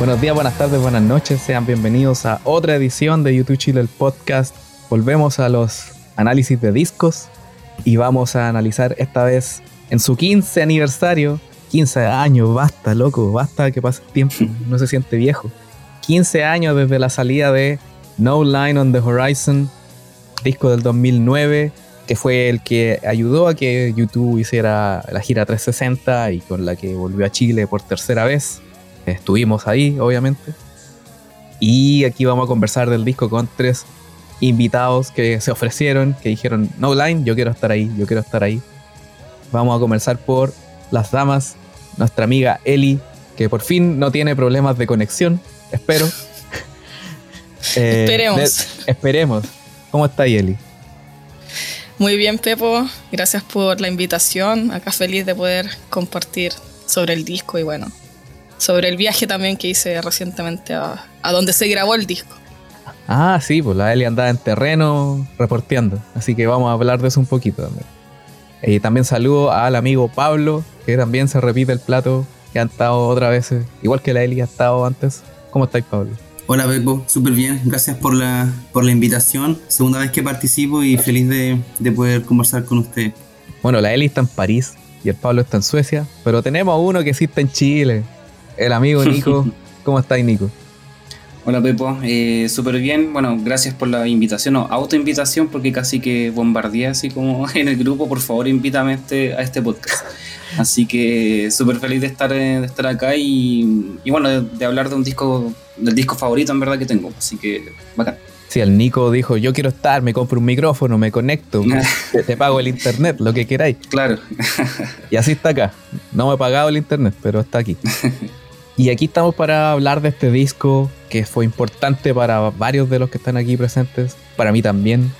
Buenos días, buenas tardes, buenas noches. Sean bienvenidos a otra edición de YouTube Chile, el podcast. Volvemos a los análisis de discos y vamos a analizar esta vez en su 15 aniversario. 15 años, basta, loco, basta que pase el tiempo, no se siente viejo. 15 años desde la salida de No Line on the Horizon, disco del 2009, que fue el que ayudó a que YouTube hiciera la gira 360 y con la que volvió a Chile por tercera vez. Estuvimos ahí, obviamente. Y aquí vamos a conversar del disco con tres invitados que se ofrecieron, que dijeron, no line, yo quiero estar ahí, yo quiero estar ahí. Vamos a comenzar por las damas, nuestra amiga Eli, que por fin no tiene problemas de conexión, espero. Eh, esperemos. esperemos. ¿Cómo está Eli? Muy bien, Pepo. Gracias por la invitación. Acá feliz de poder compartir sobre el disco y bueno, sobre el viaje también que hice recientemente a, donde se grabó el disco. Ah, sí, pues la Eli andaba en terreno reporteando, así que vamos a hablar de eso un poquito también. Y también saludo al amigo Pablo, que también se repite el plato, que ha estado otra vez, igual que la Eli ha estado antes. ¿Cómo estáis, Pablo? Hola, Pepo, súper bien. Gracias por la, por la invitación. Segunda vez que participo y feliz de, de poder conversar con usted. Bueno, la Eli está en París y el Pablo está en Suecia, pero tenemos a uno que sí está en Chile el amigo Nico. ¿Cómo estáis, Nico? Hola Pepo, eh, súper bien. Bueno, gracias por la invitación, o autoinvitación, porque casi que bombardeé así como en el grupo. Por favor, invítame a este, a este podcast. Así que súper feliz de estar, de estar acá y, bueno, de, hablar de un disco, del disco favorito en verdad que tengo. Así que bacán. Sí, el Nico dijo, yo quiero estar, me compro un micrófono, me conecto, te pago el internet, lo que queráis. Claro. y así está acá. No me he pagado el internet, pero está aquí. Y aquí estamos para hablar de este disco que fue importante para varios de los que están aquí presentes, para mí también.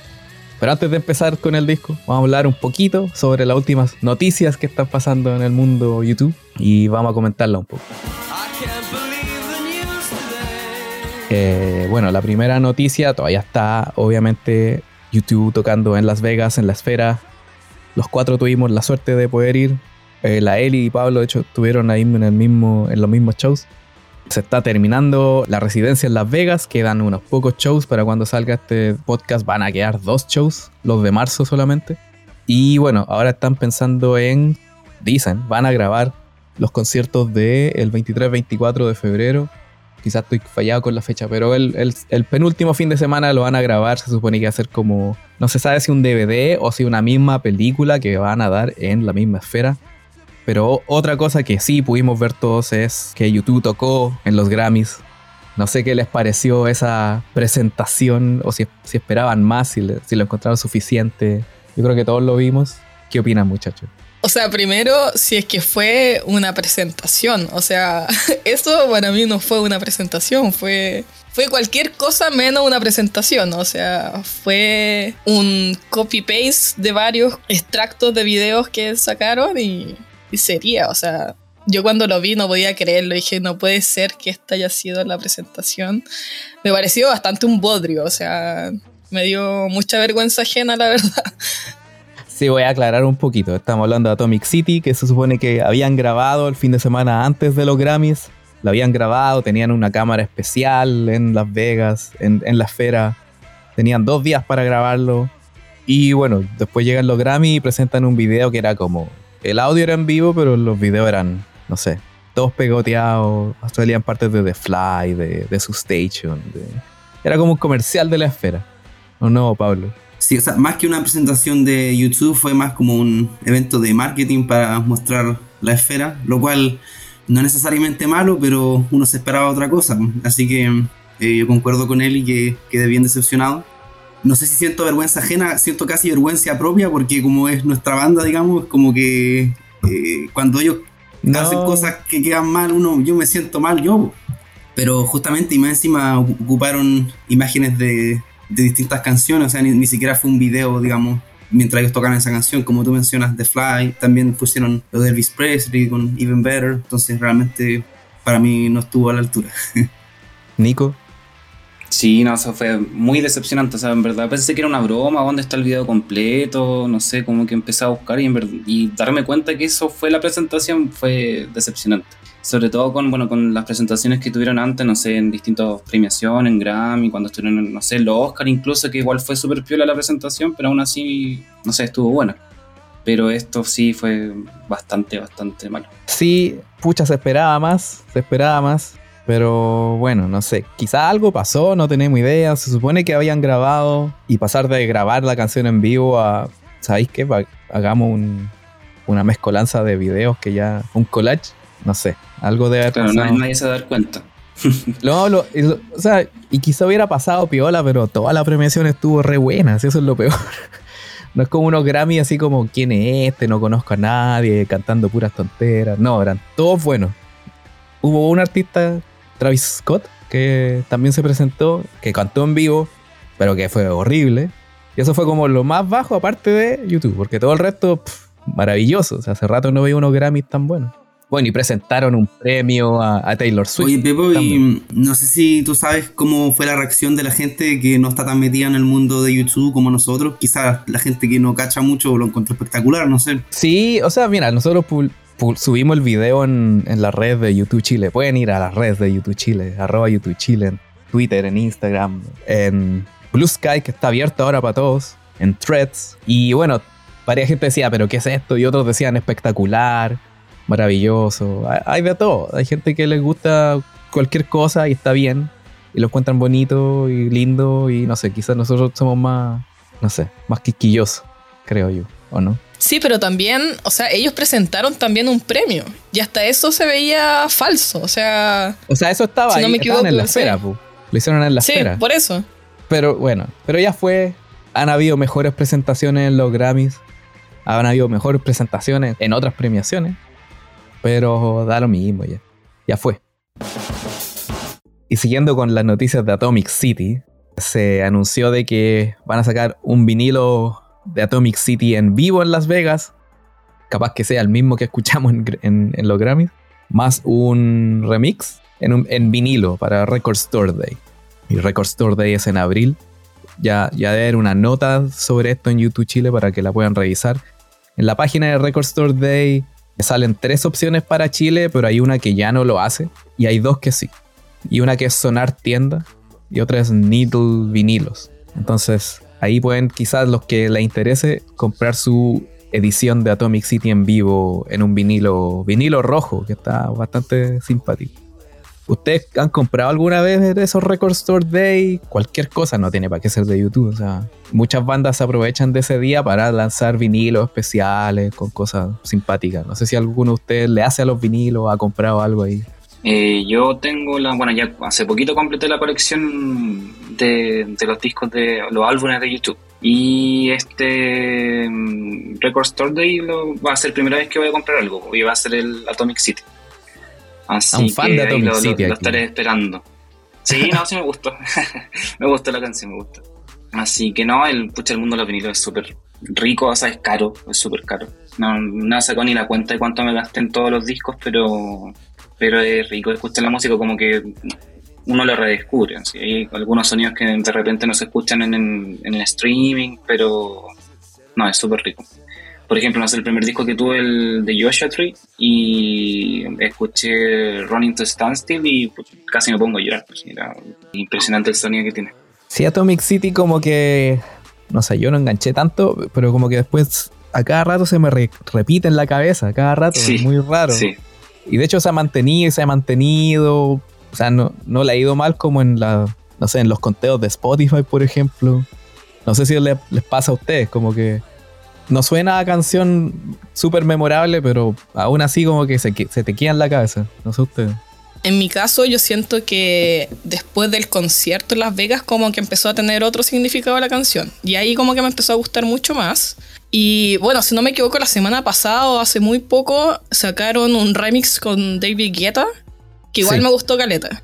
Pero antes de empezar con el disco, vamos a hablar un poquito sobre las últimas noticias que están pasando en el mundo YouTube y vamos a comentarla un poco. Eh, bueno, la primera noticia todavía está, obviamente, YouTube tocando en Las Vegas, en la esfera. Los cuatro tuvimos la suerte de poder ir eh, la Eli y Pablo, de hecho, estuvieron ahí en, el mismo, en los mismos shows. Se está terminando la residencia en Las Vegas, quedan unos pocos shows para cuando salga este podcast. Van a quedar dos shows, los de marzo solamente. Y bueno, ahora están pensando en, dicen, van a grabar los conciertos del 23-24 de febrero. Quizás estoy fallado con la fecha, pero el, el, penúltimo fin de semana lo van a grabar. Se supone que va a ser como, no se sabe si un DVD o si una misma película que van a dar en la misma esfera. Pero otra cosa que sí pudimos ver todos es que YouTube tocó en los Grammys. No sé qué les pareció esa presentación o si, esperaban más, si, si lo encontraron suficiente. Yo creo que todos lo vimos. ¿Qué opinan muchachos? O sea, primero, si es que fue una presentación. O sea, eso para mí no fue una presentación, fue, fue cualquier cosa menos una presentación. O sea, fue un copy-paste de varios extractos de videos que sacaron y sería, o sea, yo cuando lo vi no podía creerlo, dije, no puede ser que esta haya sido la presentación. Me pareció bastante un bodrio, o sea, me dio mucha vergüenza ajena, la verdad. Sí, voy a aclarar un poquito. Estamos hablando de Atomic City, que se supone que habían grabado el fin de semana antes de los Grammys. Lo habían grabado, tenían una cámara especial en Las Vegas, en, la esfera. Tenían dos días para grabarlo. Y bueno, después llegan los Grammys y presentan un video que era como el audio era en vivo, pero los videos eran, no sé, todos pegoteados. Salían partes de The Fly, de, de Station. Era como un comercial de la esfera. ¿O no, Pablo? Sí, o sea, más que una presentación de YouTube, fue más como un evento de marketing para mostrar la esfera, lo cual no es necesariamente malo, pero uno se esperaba otra cosa. Así que eh, yo concuerdo con él y que quedé bien decepcionado no sé si siento vergüenza ajena, siento casi vergüenza propia porque como es nuestra banda, digamos, como que eh, cuando ellos hacen cosas que quedan mal, uno, yo me siento mal yo. Pero justamente y más encima ocuparon imágenes de, distintas canciones, o sea, ni, siquiera fue un video, digamos, mientras ellos tocaban esa canción, como tú mencionas, The Fly, también pusieron lo de Elvis Presley con Even Better, entonces realmente para mí no estuvo a la altura. Nico. Sí, no, eso fue muy decepcionante, o sea, en verdad pensé que era una broma, dónde está el video completo, no sé, como que empecé a buscar y, y darme cuenta que eso fue la presentación fue decepcionante. sobre todo con, bueno, con las presentaciones que tuvieron antes, no sé, en distintas premiaciones, en Grammy, cuando estuvieron, no sé, en los Oscar incluso, que igual fue súper piola la presentación, pero aún así, no sé, estuvo buena. Pero esto sí fue bastante, bastante malo. Sí, pucha, se esperaba más, se esperaba más. Pero bueno, no sé, quizá algo pasó, no tenemos idea. Se supone que habían grabado y pasar de grabar la canción en vivo a, ¿sabéis qué? Hagamos una mezcolanza de videos que ya, un collage, no sé, algo de haber Pero nadie se va a dar cuenta. No, lo, o sea, y quizá hubiera pasado piola, pero toda la premiación estuvo re buena, eso es lo peor. No es como unos Grammy así como quién es este, no conozco a nadie, cantando puras tonteras. No, eran todos buenos. Hubo un artista, Travis Scott, que también se presentó, que cantó en vivo, pero que fue horrible. Y eso fue como lo más bajo aparte de YouTube, porque todo el resto, maravilloso. O sea, hace rato no veía unos Grammys tan buenos. Bueno, y presentaron un premio a, Taylor Swift. Oye, Pepo, y no sé si tú sabes cómo fue la reacción de la gente que no está tan metida en el mundo de YouTube como nosotros. Quizás la gente que no cacha mucho lo encontró espectacular, no sé. Sí, o sea, mira, nosotros subimos el video en, en, la red de YouTube Chile. Pueden ir a las redes de YouTube Chile, arroba YouTube Chile, en Twitter, en Instagram, en Blue Sky, que está abierto ahora para todos, en Threads. Y bueno, varias gente decía, pero ¿qué es esto? Y otros decían espectacular maravilloso. Hay de todo. Hay gente que les gusta cualquier cosa y está bien. Y lo encuentran bonito y lindo. Y no sé, quizás nosotros somos más, no sé, más quisquillosos, creo yo, ¿o no? Sí, pero también, o sea, ellos presentaron también un premio. Y hasta eso se veía falso. O sea. O sea, eso estaba ahí, no me equivoco, en la esfera, Lo hicieron en la sí, por eso. Pero bueno, pero ya fue. Han habido mejores presentaciones en los Grammys. Han habido mejores presentaciones en otras premiaciones. Pero da lo mismo ya. Ya fue. Y siguiendo con las noticias de Atomic City, se anunció de que van a sacar un vinilo de Atomic City en vivo en Las Vegas. Capaz que sea el mismo que escuchamos en, los Grammys. Más un remix en, en, vinilo para Record Store Day. Y Record Store Day es en abril. Ya, ya debe haber una nota sobre esto en YouTube Chile para que la puedan revisar. En la página de Record Store Day salen tres opciones para Chile, pero hay una que ya no lo hace y hay dos que sí. Y una que es Sonar Tienda y otra es Needle Vinilos. Entonces ahí pueden quizás los que les interese comprar su edición de Atomic City en vivo en un vinilo, vinilo rojo, que está bastante simpático. ¿Ustedes han comprado alguna vez de esos Record Store Day? Cualquier cosa no tiene para qué ser de YouTube. O sea, muchas bandas se aprovechan de ese día para lanzar vinilos especiales con cosas simpáticas. No sé si alguno de ustedes le hace a los vinilos, ha comprado algo ahí. Eh, yo tengo la, bueno, ya hace poquito completé la colección de, los discos de los álbumes de YouTube. Y este mm, Record Store Day va a ser la primera vez que voy a comprar algo, y va a ser el Atomic City. Así un fan de Atomic City. Lo, estaré esperando. Sí, no, sí me gustó. me gustó la canción, me gusta. Así que no, el pucha el mundo de los vinilos es súper rico, o sea, es caro, es súper caro. No, no sacó ni la cuenta de cuánto me gasté en todos los discos, pero, pero es rico escuchar la música como que uno lo redescubre. Hay algunos sonidos que de repente no se escuchan en, en, en el streaming, pero no, es súper rico por ejemplo, no sé, el primer disco que tuve el de Joshua Tree y escuché Running to Standstill y pues, casi me pongo a llorar. Pues, era impresionante el sonido que tiene. Sí, Atomic City como que, no sé, yo no enganché tanto, pero como que después a cada rato se me repite en la cabeza, a cada rato, es muy raro. Sí. Y de hecho se ha mantenido y se ha mantenido, o sea, no, no le ha ido mal como en la, no sé, en los conteos de Spotify, por ejemplo. No sé si les pasa a ustedes, como que no suena a canción súper memorable, pero aún así como que se, se te queda en la cabeza. No sé ustedes. En mi caso, yo siento que después del concierto en Las Vegas, como que empezó a tener otro significado la canción. Y ahí como que me empezó a gustar mucho más. Y bueno, si no me equivoco, la semana pasada o hace muy poco sacaron un remix con David Guetta, que igual me gustó Caleta.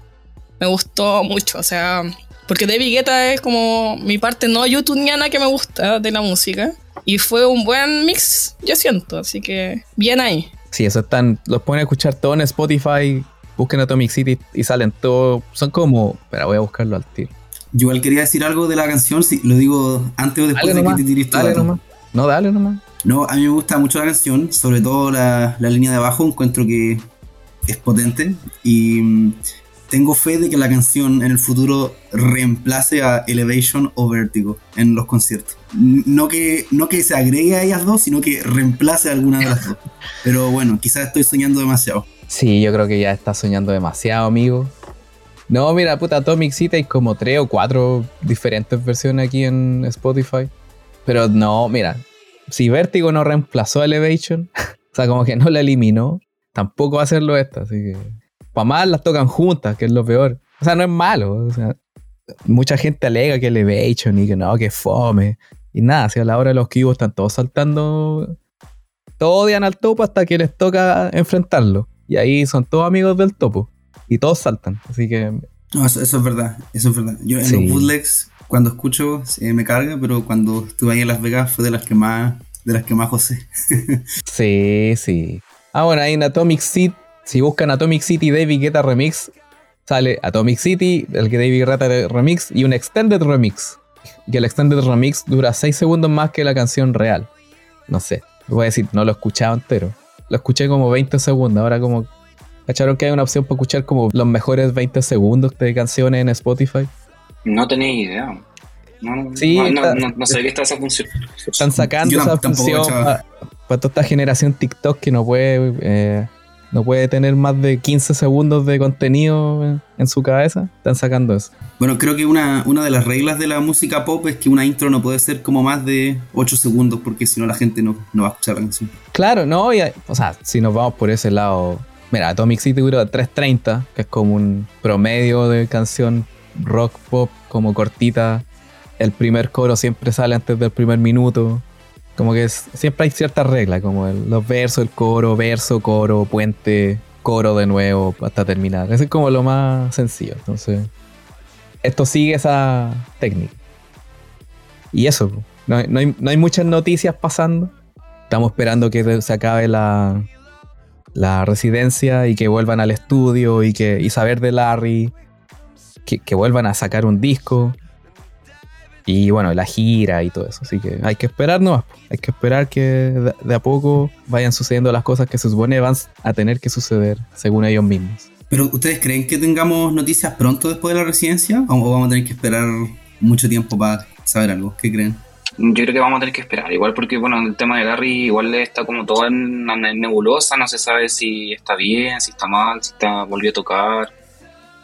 Me gustó mucho, o sea, porque David Guetta es como mi parte no youtubeiana que me gusta de la música. Y fue un buen mix, yo siento, así que bien ahí. Sí, eso están, los pueden escuchar todo en Spotify, busquen Atomic City y salen todos, son como, pero voy a buscarlo al tiro. Yo igual quería decir algo de la canción, si lo digo antes o después de que te tires Dale nomás. No, dale nomás. No, a mí me gusta mucho la canción, sobre todo la, la línea de abajo, encuentro que es potente y mm, tengo fe de que la canción en el futuro reemplace a Elevation o Vertigo en los conciertos. No que, no que se agregue a ellas dos, sino que reemplace a alguna de las dos. Pero bueno, quizás estoy soñando demasiado. Sí, yo creo que ya está soñando demasiado, amigo. No, mira, puta, Atomic City hay como tres o cuatro diferentes versiones aquí en Spotify. Pero no, mira, si Vertigo no reemplazó a Elevation, o sea, como que no la eliminó, tampoco va a hacerlo esta, así que para más las tocan juntas, que es lo peor. O sea, no es malo. O sea, mucha gente alega que Elevation y que no, que fome. Y nada, si a la hora de los kibos están todos saltando. Todos odian al topo hasta que les toca enfrentarlo. Y ahí son todos amigos del topo. Y todos saltan. Así que. No, eso, es verdad. Eso es verdad. Yo en los bootlegs, cuando escucho, me carga, pero cuando estuve ahí en Las Vegas fue de las que más. De las que más José. sí, sí. Ah, bueno, ahí en Atomic Seed si buscan Atomic City David Guetta Remix, sale Atomic City, el que David Guetta Remix y un Extended Remix. Y el Extended Remix dura 6 segundos más que la canción real. No sé, voy a decir, no lo he escuchado entero. Lo escuché como 20 segundos, ahora como... ¿Cacharon que hay una opción para escuchar como los mejores 20 segundos de canciones en Spotify? No tenía idea. No, sí, no, no, sé qué está esa función. Están sacando esa función para, toda esta generación TikTok que no puede eh, no puede tener más de 15 segundos de contenido en su cabeza. Están sacando eso. Bueno, creo que una, una de las reglas de la música pop es que una intro no puede ser como más de 8 segundos porque si no la gente no, no, va a escuchar la canción. Claro, no, o sea, si nos vamos por ese lado. Mira, Atomic City dura 3.30, que es como un promedio de canción rock pop como cortita. El primer coro siempre sale antes del primer minuto. Como que siempre hay ciertas reglas, como los versos, el coro, verso, coro, puente, coro de nuevo hasta terminar. Eso es como lo más sencillo. Entonces, esto sigue esa técnica. Y eso, no, hay, muchas noticias pasando. Estamos esperando que se acabe la, la residencia y que vuelvan al estudio y que y saber de Larry, que vuelvan a sacar un disco. Y bueno, la gira y todo eso. Así que hay que esperar nomás. Hay que esperar que de, a poco vayan sucediendo las cosas que se supone van a tener que suceder según ellos mismos. Pero ¿ustedes creen que tengamos noticias pronto después de la residencia? ¿O vamos a tener que esperar mucho tiempo para saber algo? ¿Qué creen? Yo creo que vamos a tener que esperar, igual porque bueno, el tema de Larry igual está como todo en, nebulosa, no se sabe si está bien, si está mal, si está volvió a tocar.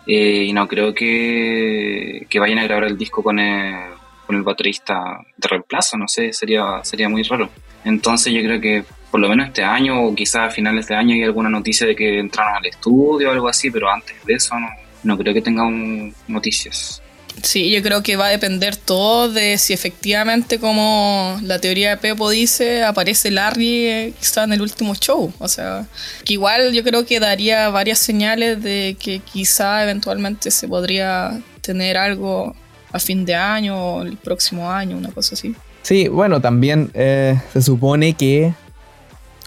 Eh, y no creo que, que vayan a grabar el disco con el, con el baterista de reemplazo, no sé, sería, sería muy raro. Entonces yo creo que por lo menos este año o quizás a finales de año hay alguna noticia de que entraron al estudio o algo así, pero antes de eso no, no creo que tengamos noticias. Sí, yo creo que va a depender todo de si efectivamente, como la teoría de Pepo dice, aparece Larry eh, quizá en el último show. O sea, que igual yo creo que daría varias señales de que quizá eventualmente se podría tener algo a fin de año o el próximo año, una cosa así. Sí, bueno, también eh, se supone que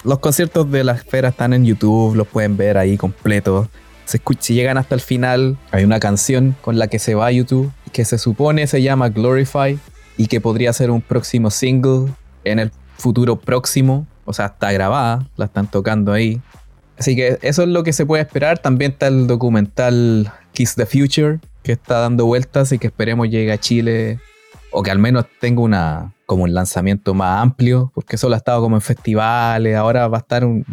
los conciertos de la esfera están en YouTube, los pueden ver ahí completos. si llegan hasta el final, hay una canción con la que se va a YouTube que se supone se llama Glorify y que podría ser un próximo single en el futuro próximo. O sea, está grabada, la están tocando ahí. Así que eso es lo que se puede esperar. También está el documental Kiss the Future, que está dando vueltas y que esperemos llegue a Chile o que al menos tenga una como un lanzamiento más amplio, porque solo ha estado como en festivales, ahora va a estar un,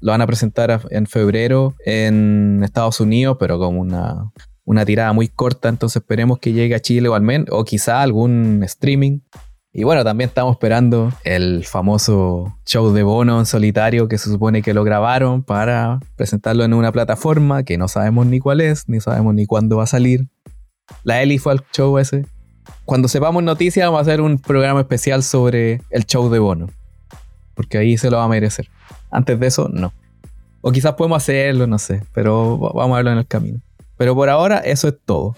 lo van a presentar en febrero en Estados Unidos, pero como una, una tirada muy corta, entonces esperemos que llegue a Chile o al menos, o quizá algún streaming y bueno, también estamos esperando el famoso show de Bono en solitario que se supone que lo grabaron para presentarlo en una plataforma que no sabemos ni cuál es, ni sabemos ni cuándo va a salir. La Eli fue al show ese. Cuando sepamos noticias vamos a hacer un programa especial sobre el show de Bono. Porque ahí se lo va a merecer. Antes de eso, no. O quizás podemos hacerlo, no sé. Pero vamos a verlo en el camino. Pero por ahora eso es todo.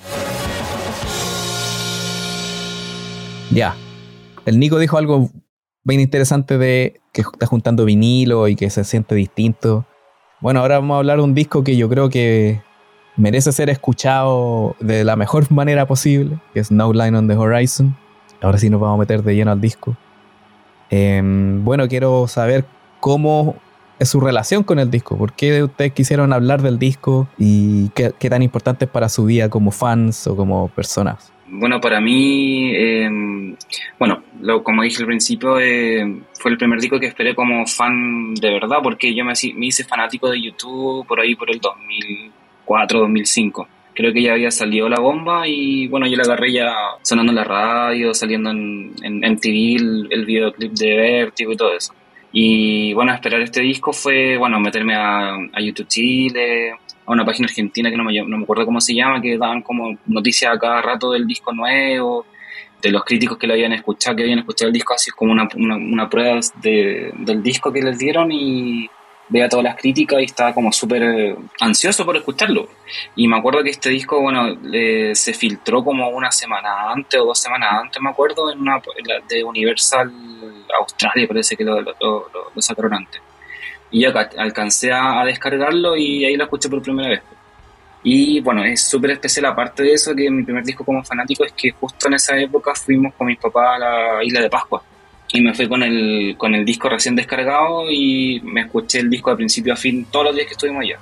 Ya, el Nico dijo algo bien interesante de que está juntando vinilo y que se siente distinto. Bueno, ahora vamos a hablar de un disco que yo creo que merece ser escuchado de la mejor manera posible, que es No Line on the Horizon. Ahora sí nos vamos a meter de lleno al disco. Em, bueno, quiero saber cómo es su relación con el disco. ¿Por qué ustedes quisieron hablar del disco y qué, qué tan importante es para su vida como fans o como personas? Bueno, para mí, eh, bueno, lo, como dije al principio, eh, fue el primer disco que esperé como fan de verdad, porque yo me, hice fanático de YouTube por ahí por el 2004, 2005. Creo que ya había salido la bomba y bueno, yo la agarré ya sonando en la radio, saliendo en, en, el, el, videoclip de Vertigo y todo eso. Y bueno, esperar este disco fue, bueno, meterme a, a YouTube Chile, a una página argentina que no me, no me acuerdo cómo se llama, que daban como noticias a cada rato del disco nuevo, de los críticos que lo habían escuchado, que habían escuchado el disco, así como una, una, prueba de, del disco que les dieron y veía todas las críticas y estaba como súper ansioso por escucharlo. Y me acuerdo que este disco, bueno, eh, se filtró como una semana antes o dos semanas antes, me acuerdo, en una de Universal Australia, parece que lo, lo sacaron antes. Y yo alcancé a, a, descargarlo y ahí lo escuché por primera vez. Y bueno, es súper especial, aparte de eso, que mi primer disco como fanático es que justo en esa época fuimos con mis papás a la isla de Pascua. Y me fui con el, con el disco recién descargado y me escuché el disco de principio a fin todos los días que estuvimos allá.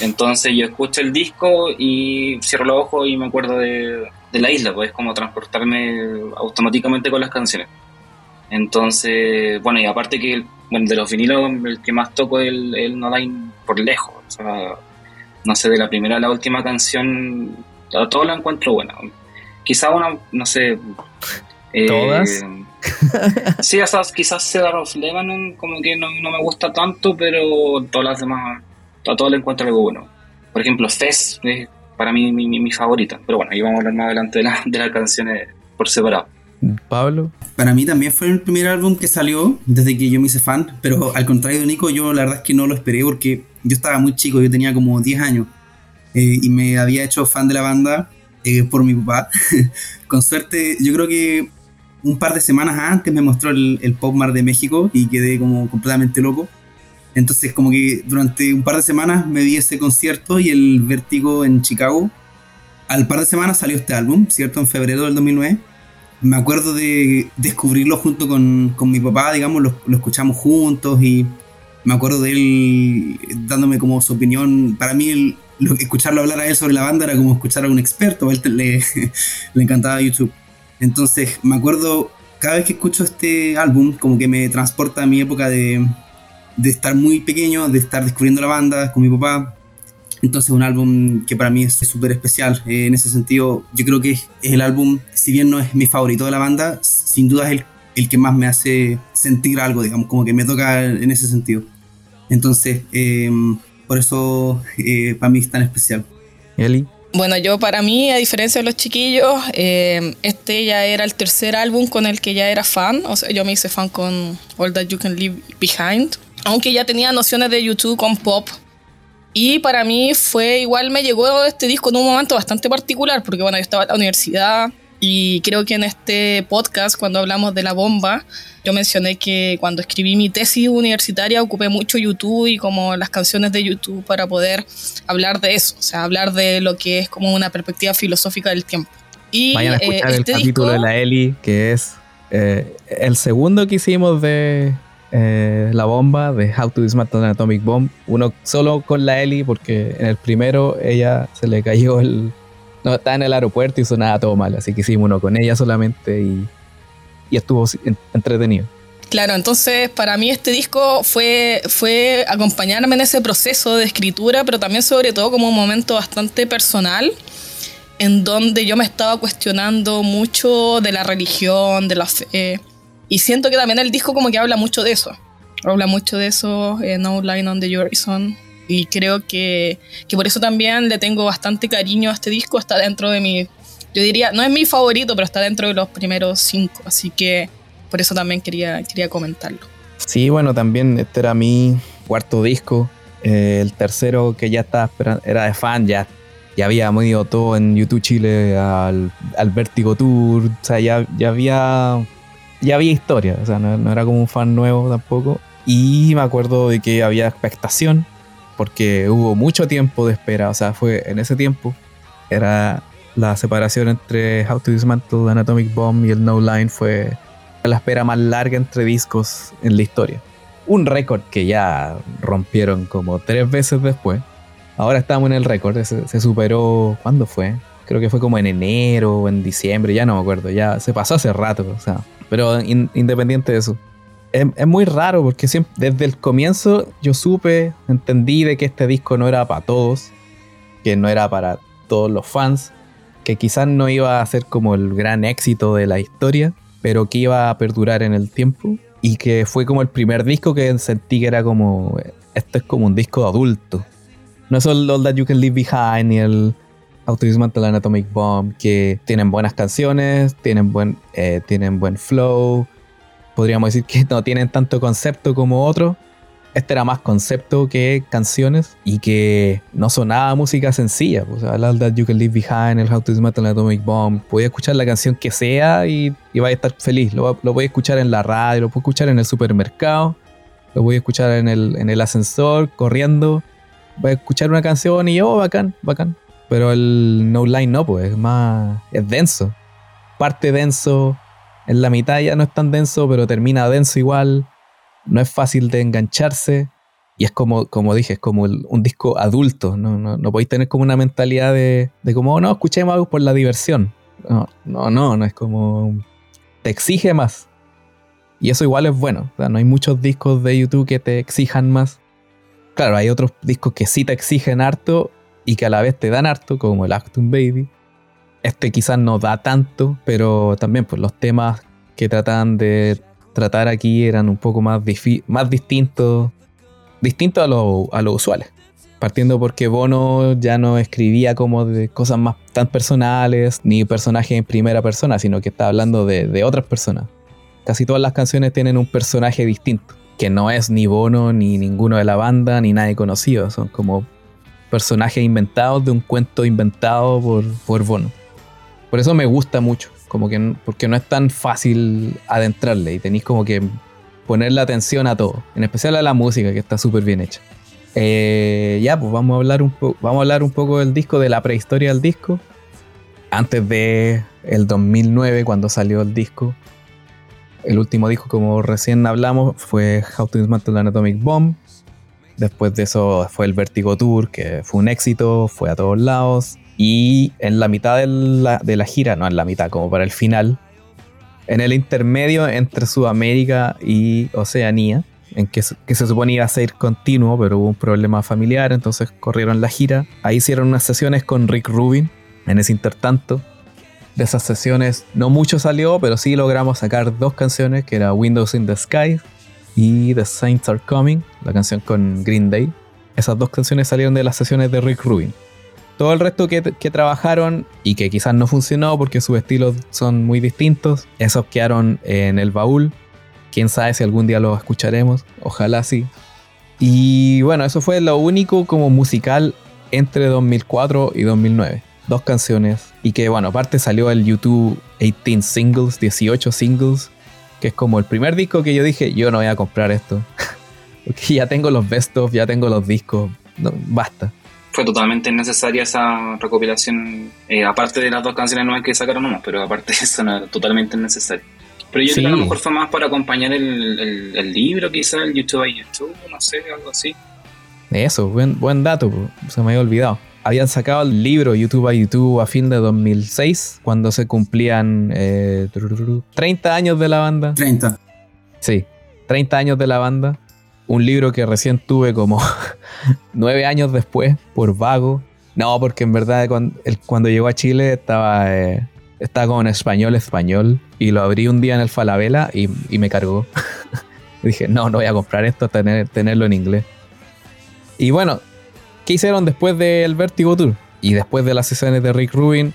Entonces yo escucho el disco y cierro los ojos y me acuerdo de, de la isla, pues es como transportarme automáticamente con las canciones. Entonces, bueno, y aparte que bueno, de los vinilos el que más toco es el, el No Line por lejos. O sea, no sé, de la primera a la última canción, a todo la encuentro buena. Quizá una, no sé... Eh, ¿Todas? sí, o sea, quizás Cedar of Lebanon como que no, no, me gusta tanto, pero todas las demás, a todas le encuentro algo bueno. Por ejemplo, Fez es para mí mi, mi, mi, favorita. Pero bueno, ahí vamos a hablar más adelante de, la, de las canciones por separado. Pablo. Para mí también fue el primer álbum que salió desde que yo me hice fan, pero al contrario de Nico, yo la verdad es que no lo esperé porque yo estaba muy chico, yo tenía como 10 años eh, y me había hecho fan de la banda eh, por mi papá. Con suerte, yo creo que un par de semanas antes me mostró el, el Pop Mar de México y quedé como completamente loco. Entonces como que durante un par de semanas me vi ese concierto y el Vértigo en Chicago. Al par de semanas salió este álbum, ¿cierto? En febrero del 2009 me acuerdo de descubrirlo junto con, con mi papá, digamos, lo, lo, escuchamos juntos y me acuerdo de él dándome como su opinión. Para mí, escucharlo hablar a él sobre la banda era como escuchar a un experto, a él le, le encantaba YouTube. Entonces, me acuerdo, cada vez que escucho este álbum, como que me transporta a mi época de, de estar muy pequeño, de estar descubriendo la banda con mi papá, entonces un álbum que para mí es súper especial. Eh, en ese sentido, yo creo que es, el álbum, si bien no es mi favorito de la banda, sin duda es el, el, que más me hace sentir algo, digamos, como que me toca en ese sentido. Entonces, eh, por eso eh, para mí es tan especial. Eli. Bueno, yo para mí, a diferencia de los chiquillos, eh, este ya era el tercer álbum con el que ya era fan. O sea, yo me hice fan con All That You Can Leave Behind. Aunque ya tenía nociones de YouTube con pop, y para mí fue igual, me llegó este disco en un momento bastante particular, porque bueno, yo estaba en la universidad y creo que en este podcast, cuando hablamos de la bomba, yo mencioné que cuando escribí mi tesis universitaria ocupé mucho YouTube y como las canciones de YouTube para poder hablar de eso, o sea, hablar de lo que es como una perspectiva filosófica del tiempo. Y, Vayan a escuchar eh, este el capítulo disco, de la Eli, que es eh, el segundo que hicimos de, eh, la bomba de How to Dismantle an Atomic Bomb. Uno solo con la Ellie, porque en el primero ella se le cayó el. No, estaba en el aeropuerto y sonaba todo mal. Así que hicimos uno con ella solamente y, y estuvo entretenido. Claro, entonces para mí este disco fue, fue acompañarme en ese proceso de escritura, pero también sobre todo como un momento bastante personal, en donde yo me estaba cuestionando mucho de la religión, de la fe, y siento que también el disco como que habla mucho de eso. Habla mucho de eso, eh, No Line on the Horizon. Y creo que, que, por eso también le tengo bastante cariño a este disco. Está dentro de mi... Yo diría, no es mi favorito, pero está dentro de los primeros cinco. Así que por eso también quería, quería comentarlo. Sí, bueno, también este era mi cuarto disco. Eh, el tercero que ya estaba esperando, era de fan, ya, ya había ido todo en YouTube Chile al, al Vertigo Tour. O sea, ya, ya había ya había historia, o sea, no, no, era como un fan nuevo tampoco. Y me acuerdo de que había expectación, porque hubo mucho tiempo de espera, o sea, fue en ese tiempo, era la separación entre How to Dismantle Anatomic Bomb y el No Line fue la espera más larga entre discos en la historia. un récord que ya rompieron como tres veces después. Ahora estamos en el récord, se, se superó, ¿cuándo fue? Creo que fue como en enero o en diciembre, ya no me acuerdo, ya se pasó hace rato, o sea, pero independiente de eso. Es, es, muy raro porque siempre, desde el comienzo yo supe, entendí de que este disco no era para todos, que no era para todos los fans, que quizás no iba a ser como el gran éxito de la historia, pero que iba a perdurar en el tiempo y que fue como el primer disco que sentí que era como, esto es como un disco adulto. No es el All That You Can Leave Behind ni el Auto Anatomic Bomb, que tienen buenas canciones, tienen buen, eh, tienen buen flow, podríamos decir que no tienen tanto concepto como otros, este era más concepto que canciones y que no sonaba música sencilla. Pues, All That You Can Leave Behind, el How to Bomb. Podía escuchar la canción que sea y, y a estar feliz. Lo, lo voy a escuchar en la radio, lo puedo escuchar en el supermercado, lo voy a escuchar en el, en el ascensor, corriendo. Voy a escuchar una canción y yo, oh, bacán, bacán. Pero el No Line no, pues es más. es denso. Parte denso, en la mitad ya no es tan denso, pero termina denso igual no es fácil de engancharse y es como, como dije, es como un disco adulto, no, no, podéis tener como una mentalidad de, de como, oh, no, escuchemos algo por la diversión. No, no, no, no es como, te exige más. Y eso igual es bueno, no hay muchos discos de YouTube que te exijan más. Claro, hay otros discos que sí te exigen harto y que a la vez te dan harto, como el Actum Baby. Este quizás no da tanto, pero también pues los temas que tratan de tratar aquí eran un poco más, más distintos, distintos a lo, a lo usuales. Partiendo porque Bono ya no escribía como de cosas más tan personales, ni personajes en primera persona, sino que está hablando de, de otras personas. Casi todas las canciones tienen un personaje distinto, que no es ni Bono, ni ninguno de la banda, ni nadie conocido. Son como personajes inventados de un cuento inventado por, por Bono. Por eso me gusta mucho. Como que porque no es tan fácil adentrarle y tenéis como que ponerle atención a todo, en especial a la música que está súper bien hecha. Eh, ya, pues vamos a hablar un poco, vamos a hablar un poco del disco, de la prehistoria del disco. Antes de el 2009, cuando salió el disco, el último disco, como recién hablamos, fue How to Dismantle an Atomic Bomb. Después de eso fue el Vertigo Tour, que fue un éxito, fue a todos lados. Y en la mitad de la, gira, no en la mitad, como para el final, en el intermedio entre Sudamérica y Oceanía, en que, se suponía iba a ser continuo, pero hubo un problema familiar, entonces corrieron la gira. Ahí hicieron unas sesiones con Rick Rubin, en ese intertanto. De esas sesiones no mucho salió, pero sí logramos sacar dos canciones, que era Windows in the Sky y The Saints Are Coming, la canción con Green Day. Esas dos canciones salieron de las sesiones de Rick Rubin. Todo el resto que, trabajaron y que quizás no funcionó porque sus estilos son muy distintos, esos quedaron en el baúl. Quién sabe si algún día los escucharemos, ojalá sí. Y bueno, eso fue lo único como musical entre 2004 y 2009. Dos canciones. Y que bueno, aparte salió el YouTube 18 singles, 18 singles, que es como el primer disco que yo dije, yo no voy a comprar esto. Porque ya tengo los best of, ya tengo los discos, no, basta fue totalmente necesaria esa recopilación, eh, aparte de las dos canciones nuevas que sacaron nomás, pero aparte de eso no era totalmente necesario. Pero yo creo que a lo mejor fue más para acompañar el, el, libro, quizás, el YouTube a YouTube, no sé, algo así. Eso, buen, buen dato, se me había olvidado. Habían sacado el libro YouTube a YouTube a fin de 2006, cuando se cumplían eh, 30 años de la banda. 30. Sí, 30 años de la banda un libro que recién tuve como nueve años después, por vago. No, porque en verdad cuando, llegó a Chile estaba, eh, estaba como en español, español, y lo abrí un día en el Falabella y, me cargó. dije, no, no voy a comprar esto, tener, tenerlo en inglés. Y bueno, ¿qué hicieron después del Vertigo Tour? Y después de las sesiones de Rick Rubin,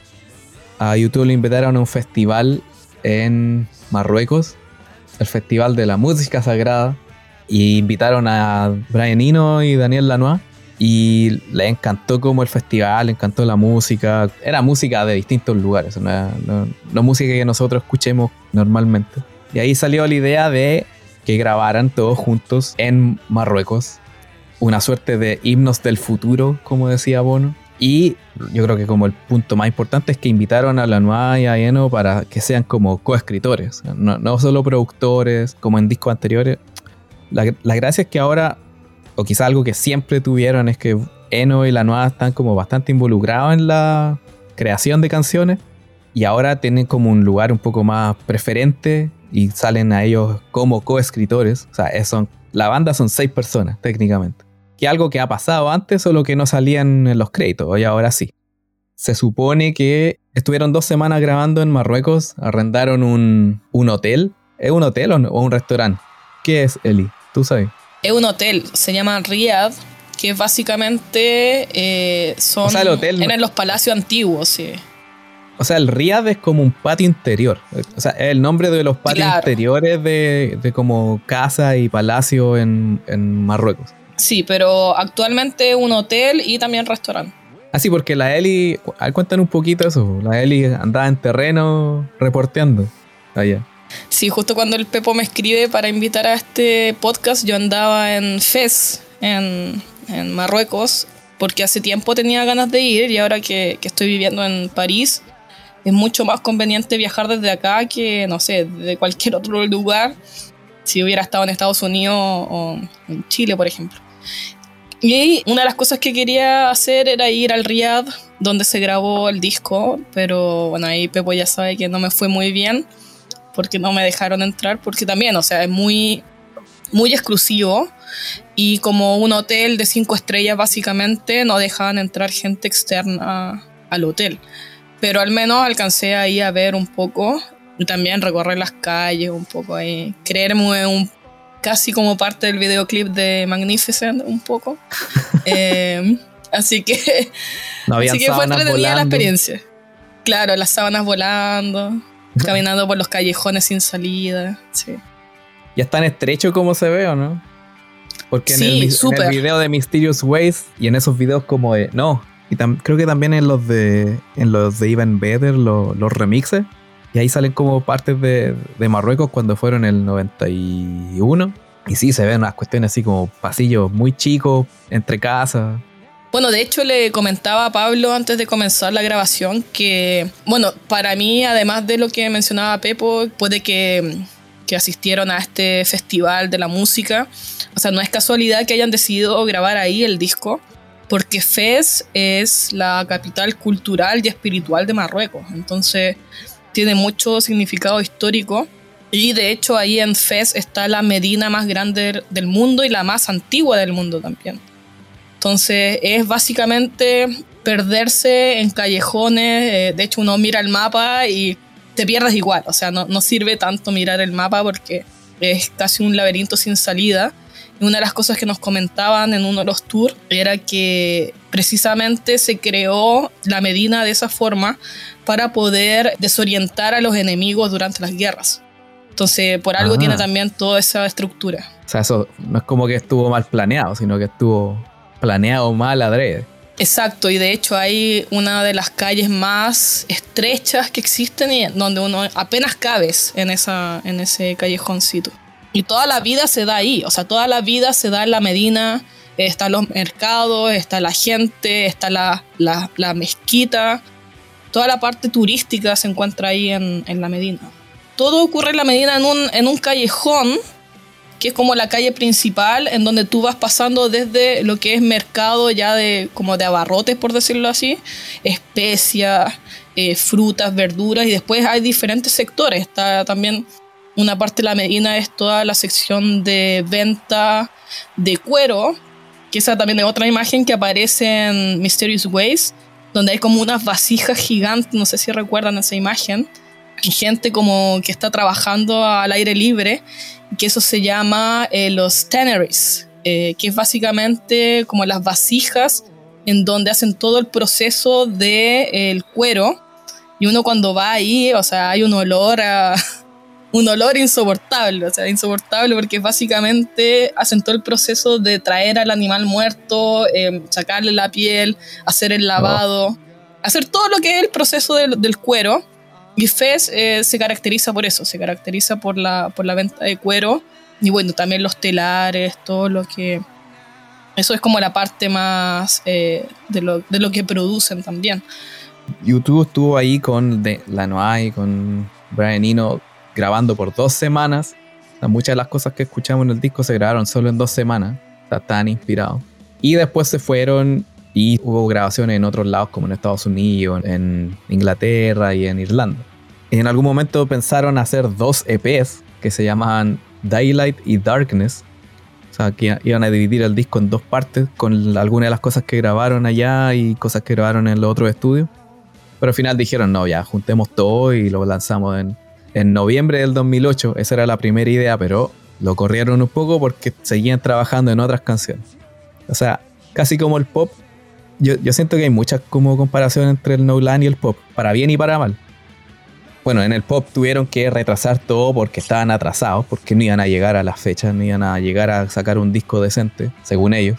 a YouTube le invitaron a un festival en Marruecos, el Festival de la Música Sagrada, y invitaron a Brian Eno y Daniel Lanois. Y le encantó como el festival, le encantó la música. Era música de distintos lugares, no, música que nosotros escuchemos normalmente. Y ahí salió la idea de que grabaran todos juntos en Marruecos. Una suerte de himnos del futuro, como decía Bono. Y yo creo que como el punto más importante es que invitaron a Lanois y a Eno para que sean como coescritores, no, no solo productores como en discos anteriores, La, la gracia es que ahora, o quizá algo que siempre tuvieron, es que Eno y la Nueva están como bastante involucrados en la creación de canciones y ahora tienen como un lugar un poco más preferente y salen a ellos como coescritores. O sea, son, la banda son seis personas técnicamente. Que algo que ha pasado antes, solo que no salían en los créditos, hoy ahora sí. Se supone que estuvieron dos semanas grabando en Marruecos, arrendaron un, un hotel. ¿Es un hotel o, o un restaurante? ¿Qué es, Eli? ¿Tú sabes? Es un hotel, se llama Riyadh, que básicamente eh, son O sea, el hotel eran los palacios antiguos, sí. O sea, el Riad es como un patio interior. O sea, es el nombre de los patios Claro. interiores de, de como casa y palacio en, en Marruecos. Sí, pero actualmente un hotel y también restaurante. Así porque la Eli, cuéntanos un poquito eso. La Eli andaba en terreno reporteando allá. Sí, justo cuando el Pepo me escribe para invitar a este podcast, yo andaba en Fez, en, en Marruecos, porque hace tiempo tenía ganas de ir y ahora que, que estoy viviendo en París, es mucho más conveniente viajar desde acá que, no sé, de cualquier otro lugar, si hubiera estado en Estados Unidos o en Chile, por ejemplo. Y una de las cosas que quería hacer era ir al Riyadh, donde se grabó el disco, pero bueno, ahí Pepo ya sabe que no me fue muy bien porque no me dejaron entrar, porque también, o sea, es muy, muy exclusivo y como un hotel de cinco estrellas básicamente no dejaban entrar gente externa al hotel. Pero al menos alcancé ahí a ver un poco también recorrer las calles un poco ahí, creerme un casi como parte del videoclip de Magnificent un poco. Eh, así que No Así que fue entretenida la experiencia. Claro, las sábanas volando, caminando por los callejones sin salida. Sí. Ya es tan estrecho como se ve, ¿o no? Porque en, Sí, el, mi- en el video de Mysterious Ways y en esos videos como de... No, y tam- creo que también en los de en los de Even Better, lo- los remixes. Y ahí salen como partes de, de Marruecos cuando fueron el 91. Y sí, se ven unas cuestiones así como pasillos muy chicos, entre casas. Bueno, de hecho le comentaba a Pablo antes de comenzar la grabación que, bueno, para mí, además de lo que mencionaba Pepo, puede que, que asistieron a este festival de la música. O sea, no es casualidad que hayan decidido grabar ahí el disco, porque Fez es la capital cultural y espiritual de Marruecos. Entonces, tiene mucho significado histórico. Y de hecho, ahí en Fez está la medina más grande del mundo y la más antigua del mundo también. Entonces es básicamente perderse en callejones. eh, de hecho, uno mira el mapa y te pierdes igual. O sea, no, no sirve tanto mirar el mapa porque es casi un laberinto sin salida. Y una de las cosas que nos comentaban en uno de los tours era que precisamente se creó la Medina de esa forma para poder desorientar a los enemigos durante las guerras. Entonces, por algo Ah. tiene también toda esa estructura. O sea, eso no es como que estuvo mal planeado, sino que estuvo planeado mal adrede. Exacto, y de hecho hay una de las calles más estrechas que existen y donde uno apenas cabes en, esa, en ese callejoncito. Y toda la vida se da ahí, o sea, toda la vida se da en la Medina, están los mercados, está la gente, está la, la, la mezquita, toda la parte turística se encuentra ahí en, en la Medina. Todo ocurre en la Medina en un, en un callejón que es como la calle principal en donde tú vas pasando desde lo que es mercado ya de como de abarrotes por decirlo así, especias, eh, frutas, verduras y después hay diferentes sectores. Está también una parte de la Medina es toda la sección de venta de cuero, que esa también es otra imagen que aparece en Mysterious Ways, donde hay como unas vasijas gigantes, no sé si recuerdan esa imagen, y gente como que está trabajando al aire libre que eso se llama eh, los tanneries, eh, que es básicamente como las vasijas en donde hacen todo el proceso del de, el cuero. Y uno cuando va ahí, o sea, hay un olor a, un olor insoportable, o sea, insoportable porque básicamente hacen todo el proceso de traer al animal muerto, eh, sacarle la piel, hacer el lavado, hacer todo lo que es el proceso del, del cuero. Y Fez eh, se caracteriza por eso, se caracteriza por la, por la venta de cuero y bueno, también los telares, todo lo que... Eso es como la parte más eh, de, lo, de, lo, que producen también. YouTube estuvo ahí con de, la Noai, con Brian Eno, grabando por dos semanas. muchas de las cosas que escuchamos en el disco se grabaron solo en dos semanas. O sea, estaban inspirados. Y después se fueron y hubo grabaciones en otros lados, como en Estados Unidos, en Inglaterra y en Irlanda. En algún momento pensaron hacer dos EPs que se llamaban Daylight y Darkness. O sea, que iban a dividir el disco en dos partes con algunas de las cosas que grabaron allá y cosas que grabaron en los otros estudios. Pero al final dijeron, no, ya, juntemos todo y lo lanzamos en, en noviembre del 2008. Esa era la primera idea, pero lo corrieron un poco porque seguían trabajando en otras canciones. O sea, casi como el pop. Yo, yo siento que hay muchas como comparación entre el No Land y el pop, para bien y para mal. Bueno, en el pop tuvieron que retrasar todo porque estaban atrasados, porque no iban a llegar a las fechas, no iban a llegar a sacar un disco decente, según ellos.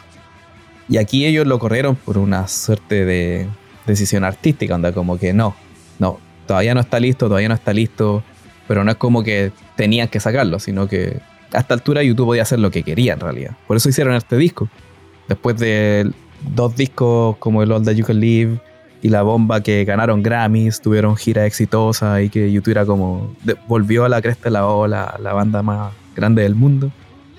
Y aquí ellos lo corrieron por una suerte de decisión artística, onda como que no, no, todavía no está listo, todavía no está listo, pero no es como que tenían que sacarlo, sino que a esta altura YouTube podía hacer lo que quería en realidad. Por eso hicieron este disco. Después de dos discos como el All That You Can Live y La Bomba que ganaron Grammys, tuvieron gira exitosa y que YouTube era como volvió a la cresta de la ola, la banda más grande del mundo.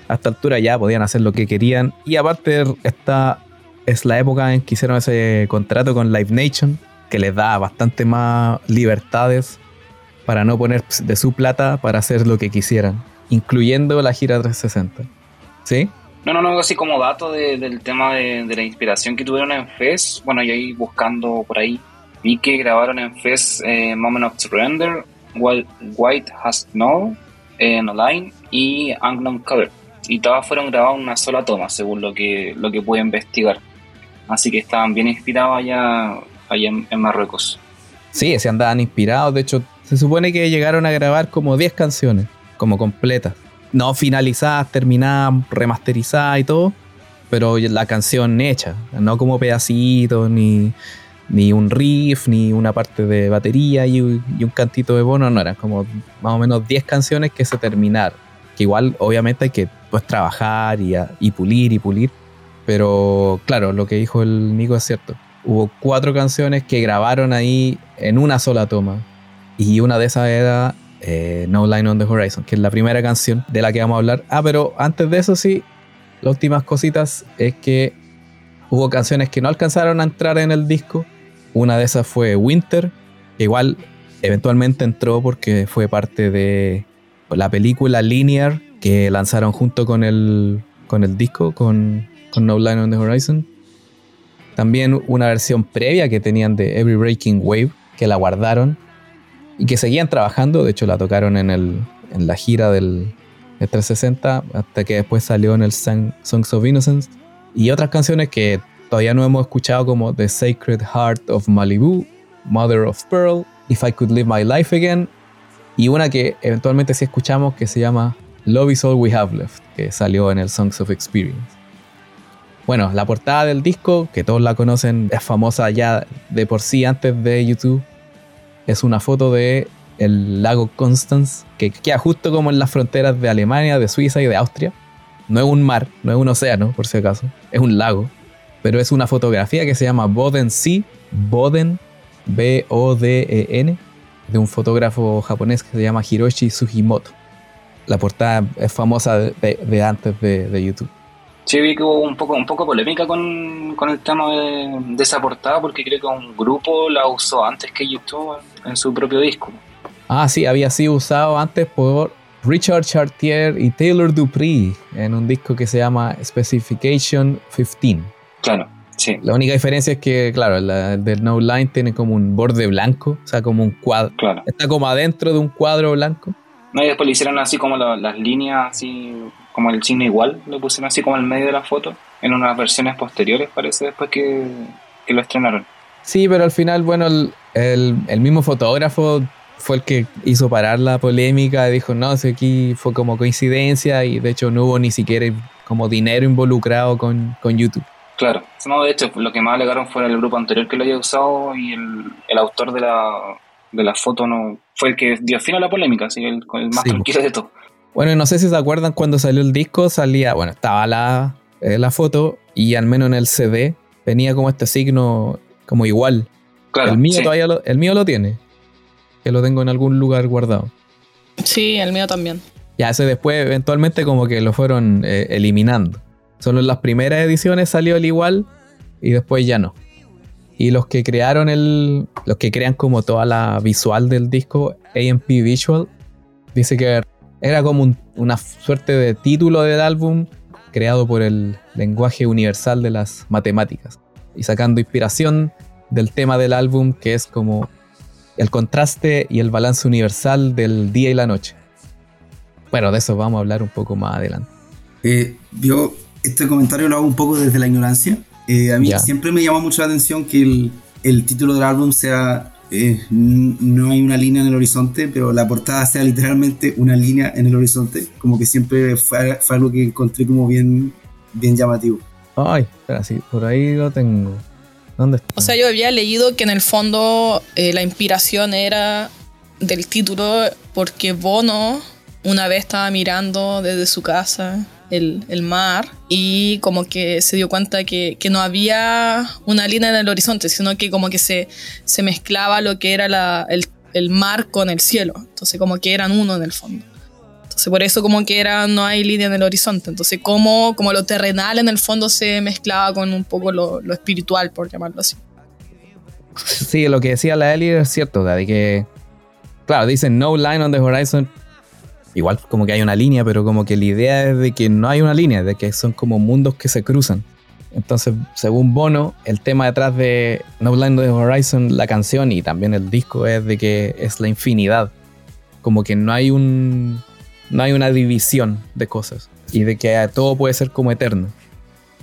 A esta altura ya podían hacer lo que querían y aparte esta es la época en que hicieron ese contrato con Live Nation que les da bastante más libertades para no poner de su plata para hacer lo que quisieran, incluyendo la gira 360. ¿Sí? No, no, no, así como dato del tema de, la inspiración que tuvieron en Fez, bueno, y ahí buscando por ahí, vi que grabaron en Fez eh, Moment of Surrender, White, Has No, en Online y Unknown Cover. Y todas fueron grabadas en una sola toma, según lo que, lo que pude investigar. Así que estaban bien inspirados allá, allá en, Marruecos. Sí, se andaban inspirados. De hecho, se supone que llegaron a grabar como 10 canciones, como completas. No finalizadas, terminadas, remasterizadas y todo, pero la canción hecha, no como pedacitos, ni, ni un riff, ni una parte de batería y, un cantito de bono, no, eran como más o menos 10 canciones que se terminaron. Que igual, obviamente, hay que pues, trabajar y, y pulir y pulir, pero claro, lo que dijo el Nico es cierto. Hubo cuatro canciones que grabaron ahí en una sola toma. Y una de esas era eh, No Line on the Horizon, que es la primera canción de la que vamos a hablar. Ah, pero antes de eso sí, las últimas cositas es que hubo canciones que no alcanzaron a entrar en el disco. Una de esas fue Winter, que igual eventualmente entró porque fue parte de la película Linear que lanzaron junto con el, con el disco, con con No Line on the Horizon. También una versión previa que tenían de Every Breaking Wave, que la guardaron y que seguían trabajando. De hecho, la tocaron en, el, en la gira del, 360 hasta que después salió en el Songs of Innocence. Y otras canciones que todavía no hemos escuchado como The Sacred Heart of Malibu, Mother of Pearl, If I Could Live My Life Again. Y una que eventualmente sí escuchamos que se llama Love Is All We Have Left, que salió en el Songs of Experience. Bueno, la portada del disco, que todos la conocen, es famosa ya de por sí antes de YouTube. Es una foto de el lago Constance, que queda justo como en las fronteras de Alemania, de Suiza y de Austria. No es un mar, no es un océano, por si acaso, es un lago. Pero es una fotografía que se llama Boden Sea, Boden, B-O-D-E-N, de un fotógrafo japonés que se llama Hiroshi Sugimoto. La portada es famosa de, antes de YouTube. Sí, vi que hubo un poco, un poco polémica con, el tema de, esa portada porque creo que un grupo la usó antes que YouTube en, su propio disco. Ah, sí, había sido usado antes por Richard Chartier y Taylor Dupree en un disco que se llama Specification 15. Claro, sí. La única diferencia es que, claro, el del No Line tiene como un borde blanco, o sea, como un cuadro. Claro. Está como adentro de un cuadro blanco. No, y después le hicieron así como las líneas, así como el signo igual, lo pusieron así como en medio de la foto, en unas versiones posteriores parece después que, lo estrenaron. Sí, pero al final, bueno, el, mismo fotógrafo fue el que hizo parar la polémica dijo, no, si aquí fue como coincidencia y de hecho no hubo ni siquiera como dinero involucrado con, YouTube. Claro, no, de hecho lo que más alegaron fue el grupo anterior que lo había usado y el, autor de la, de la foto no fue el que dio fin a la polémica, así el, el más tranquilo de todo. Bueno, no sé si se acuerdan cuando salió el disco, salía, bueno, estaba la, eh, la foto y al menos en el CD venía como este signo como igual. Claro, el mío todavía lo, el mío lo tiene, que lo tengo en algún lugar guardado. Sí, el mío también. Ya ese después eventualmente como que lo fueron eh, eliminando. Solo en las primeras ediciones salió el igual y después ya no. Y los que crearon el. Los que crean como toda la visual del disco, AMP Visual, dice que era como una suerte de título del álbum creado por el lenguaje universal de las matemáticas. Y sacando inspiración del tema del álbum, que es como el contraste y el balance universal del día y la noche. Bueno, de eso vamos a hablar un poco más adelante. Eh, yo este comentario lo hago un poco desde la ignorancia. Eh, a mí siempre me llama mucho la atención que el, título del álbum sea eh, no hay una línea en el horizonte, pero la portada sea literalmente una línea en el horizonte. Como que siempre fue, algo que encontré como bien, bien llamativo. Ay, espera, sí, por ahí lo tengo. ¿Dónde está? O sea, yo había leído que en el fondo eh, la inspiración era del título porque Bono una vez estaba mirando desde su casa el, mar y como que se dio cuenta que, que, no había una línea en el horizonte, sino que como que se, se mezclaba lo que era la, el, el, mar con el cielo. Entonces como que eran uno en el fondo. Entonces por eso como que era, no hay línea en el horizonte. Entonces como, como lo terrenal en el fondo se mezclaba con un poco lo, lo espiritual, por llamarlo así. Sí, lo que decía la Eli es cierto, de que, claro, dicen no line on the horizon, igual como que hay una línea, pero como que la idea es de que no hay una línea, de que son como mundos que se cruzan. Entonces, según Bono, el tema detrás de No Blind the Horizon, la canción y también el disco es de que es la infinidad. Como que no hay un no hay una división de cosas y de que todo puede ser como eterno.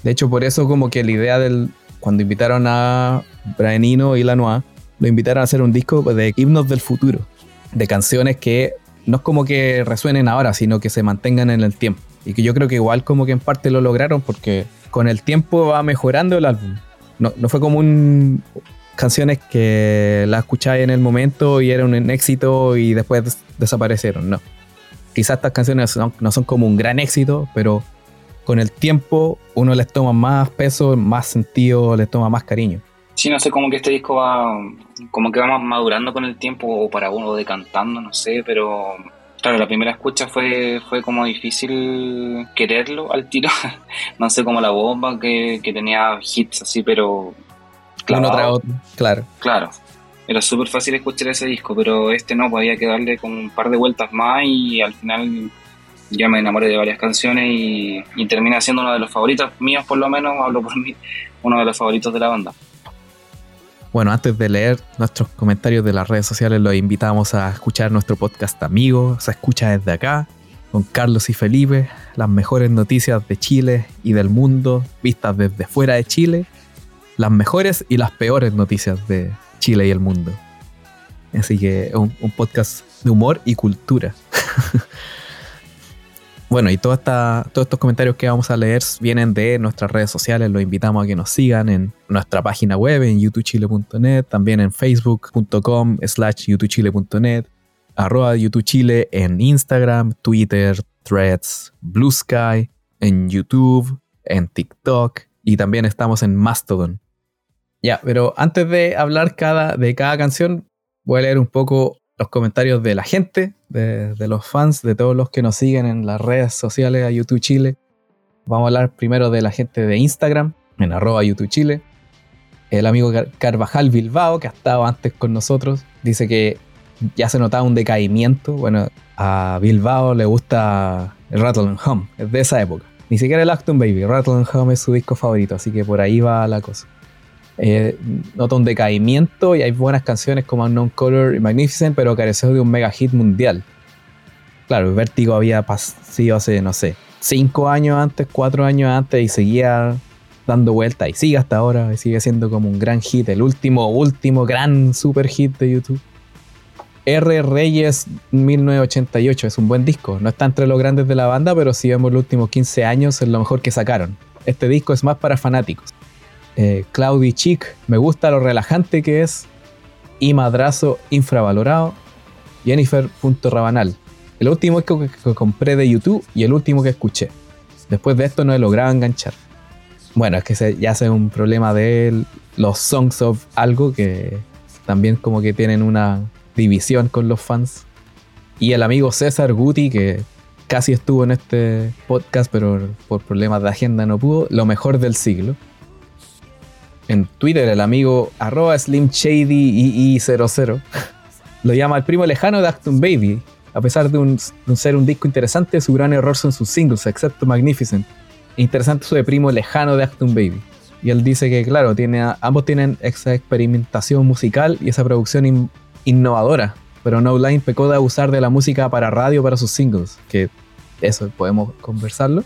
De hecho, por eso como que la idea del cuando invitaron a Brian Eno y Lanois, lo invitaron a hacer un disco de himnos del futuro, de canciones que no es como que resuenen ahora, sino que se mantengan en el tiempo. Y que yo creo que igual como que en parte lo lograron porque con el tiempo va mejorando el álbum. No, fue como un canciones que las escucháis en el momento y eran un éxito y después desaparecieron, no. Quizás estas canciones no son como un gran éxito, pero con el tiempo uno les toma más peso, más sentido, les toma más cariño. Sí, no sé, como que este disco va, como que va madurando con el tiempo o para uno decantando, no sé, pero claro, la primera escucha fue, fue como difícil quererlo al tiro, no sé, como la bomba que, tenía hits así, pero... Uno tras otro, claro. Claro, era súper fácil escuchar ese disco, pero este no, podía que darle con un par de vueltas más y al final ya me enamoré de varias canciones y, y termina siendo uno de los favoritos míos, por lo menos, hablo por mí, uno de los favoritos de la banda. Bueno, antes de leer nuestros comentarios de las redes sociales, los invitamos a escuchar nuestro podcast Amigos, se escucha desde acá, con Carlos y Felipe, las mejores noticias de Chile y del mundo, vistas desde fuera de Chile, las mejores y las peores noticias de Chile y el mundo. Así que un, un podcast de humor y cultura. Bueno, y todos estos comentarios que vamos a leer vienen de nuestras redes sociales. Los invitamos a que nos sigan en nuestra página web, en youtubechile.net, también en facebook.com slash youtubechile.net, arroba youtubechile en Instagram, Twitter, Threads, Blue Sky, en YouTube, en TikTok y también estamos en Mastodon. Ya, pero antes de hablar cada, de cada canción, voy a leer un poco los comentarios de la gente, de, los fans, de todos los que nos siguen en las redes sociales a YouTube Chile. Vamos a hablar primero de la gente de Instagram, en YouTube Chile. El amigo Carvajal Bilbao, que ha estado antes con nosotros, dice que ya se notaba un decaimiento. Bueno, a Bilbao le gusta el Rattle Home, es de esa época. Ni siquiera el Acton Baby, Rattle Home es su disco favorito, así que por ahí va la cosa eh, nota un decaimiento y hay buenas canciones como Unknown Color y Magnificent, pero careció de un mega hit mundial. Claro, Vértigo había sido hace, no sé, 5 años antes, 4 años antes y seguía dando vuelta y sigue hasta ahora, y sigue siendo como un gran hit, el último, último gran super hit de YouTube. R. Reyes 1988 es un buen disco, no está entre los grandes de la banda, pero si vemos los últimos 15 años es lo mejor que sacaron. Este disco es más para fanáticos eh, Claudi Chic, me gusta lo relajante que es. Y Madrazo, infravalorado. Jennifer Rabanal. El último disco que, compré de YouTube y el último que escuché. Después de esto no he logrado enganchar. Bueno, es que ya es un problema de los songs of algo que también como que tienen una división con los fans. Y el amigo César Guti, que casi estuvo en este podcast, pero por problemas de agenda no pudo. Lo mejor del siglo. En Twitter, el amigo arroba slimshady00 lo llama el primo lejano de Acton Baby. A pesar de, un, ser un disco interesante, su gran error son sus singles, excepto Magnificent. Interesante su de primo lejano de Acton Baby. Y él dice que, claro, tiene, ambos tienen esa experimentación musical y esa producción innovadora. Pero No Line pecó de abusar de la música para radio para sus singles. Que eso podemos conversarlo.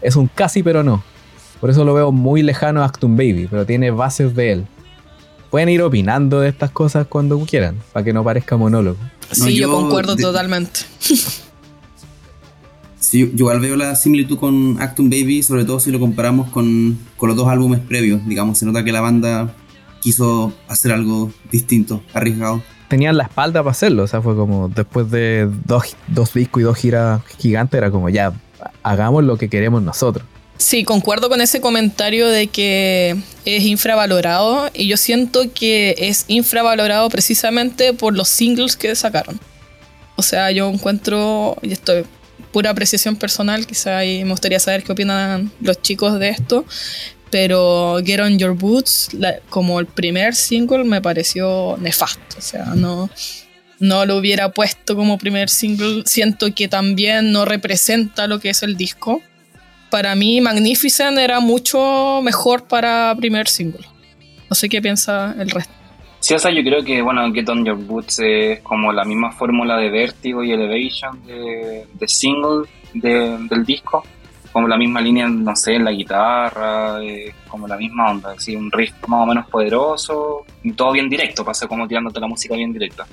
Es un casi pero no. Por eso lo veo muy lejano a Acton Baby, pero tiene bases de él. Pueden ir opinando de estas cosas cuando quieran, para que no parezca monólogo. Sí, yo, concuerdo totalmente. Sí, yo igual veo la similitud con Acton Baby, sobre todo si lo comparamos con, con, los dos álbumes previos. Digamos, se nota que la banda quiso hacer algo distinto, arriesgado. Tenían la espalda para hacerlo, o sea, fue como después de dos, dos discos y dos giras gigantes, era como ya, hagamos lo que queremos nosotros. Sí, concuerdo con ese comentario de que es infravalorado y yo siento que es infravalorado precisamente por los singles que sacaron. O sea, yo encuentro, y esto es pura apreciación personal, quizá y me gustaría saber qué opinan los chicos de esto, pero Get On Your Boots, como el primer single, me pareció nefasto. O sea, no, no lo hubiera puesto como primer single. Siento que también no representa lo que es el disco para mí Magnificent era mucho mejor para primer single. No sé qué piensa el resto. Sí, o sea, yo creo que, bueno, Get On Your Boots es como la misma fórmula de Vertigo y Elevation de, single del disco. Como la misma línea, no sé, en la guitarra, como la misma onda, así, un riff más o menos poderoso, y todo bien directo, pasa como tirándote la música bien directa.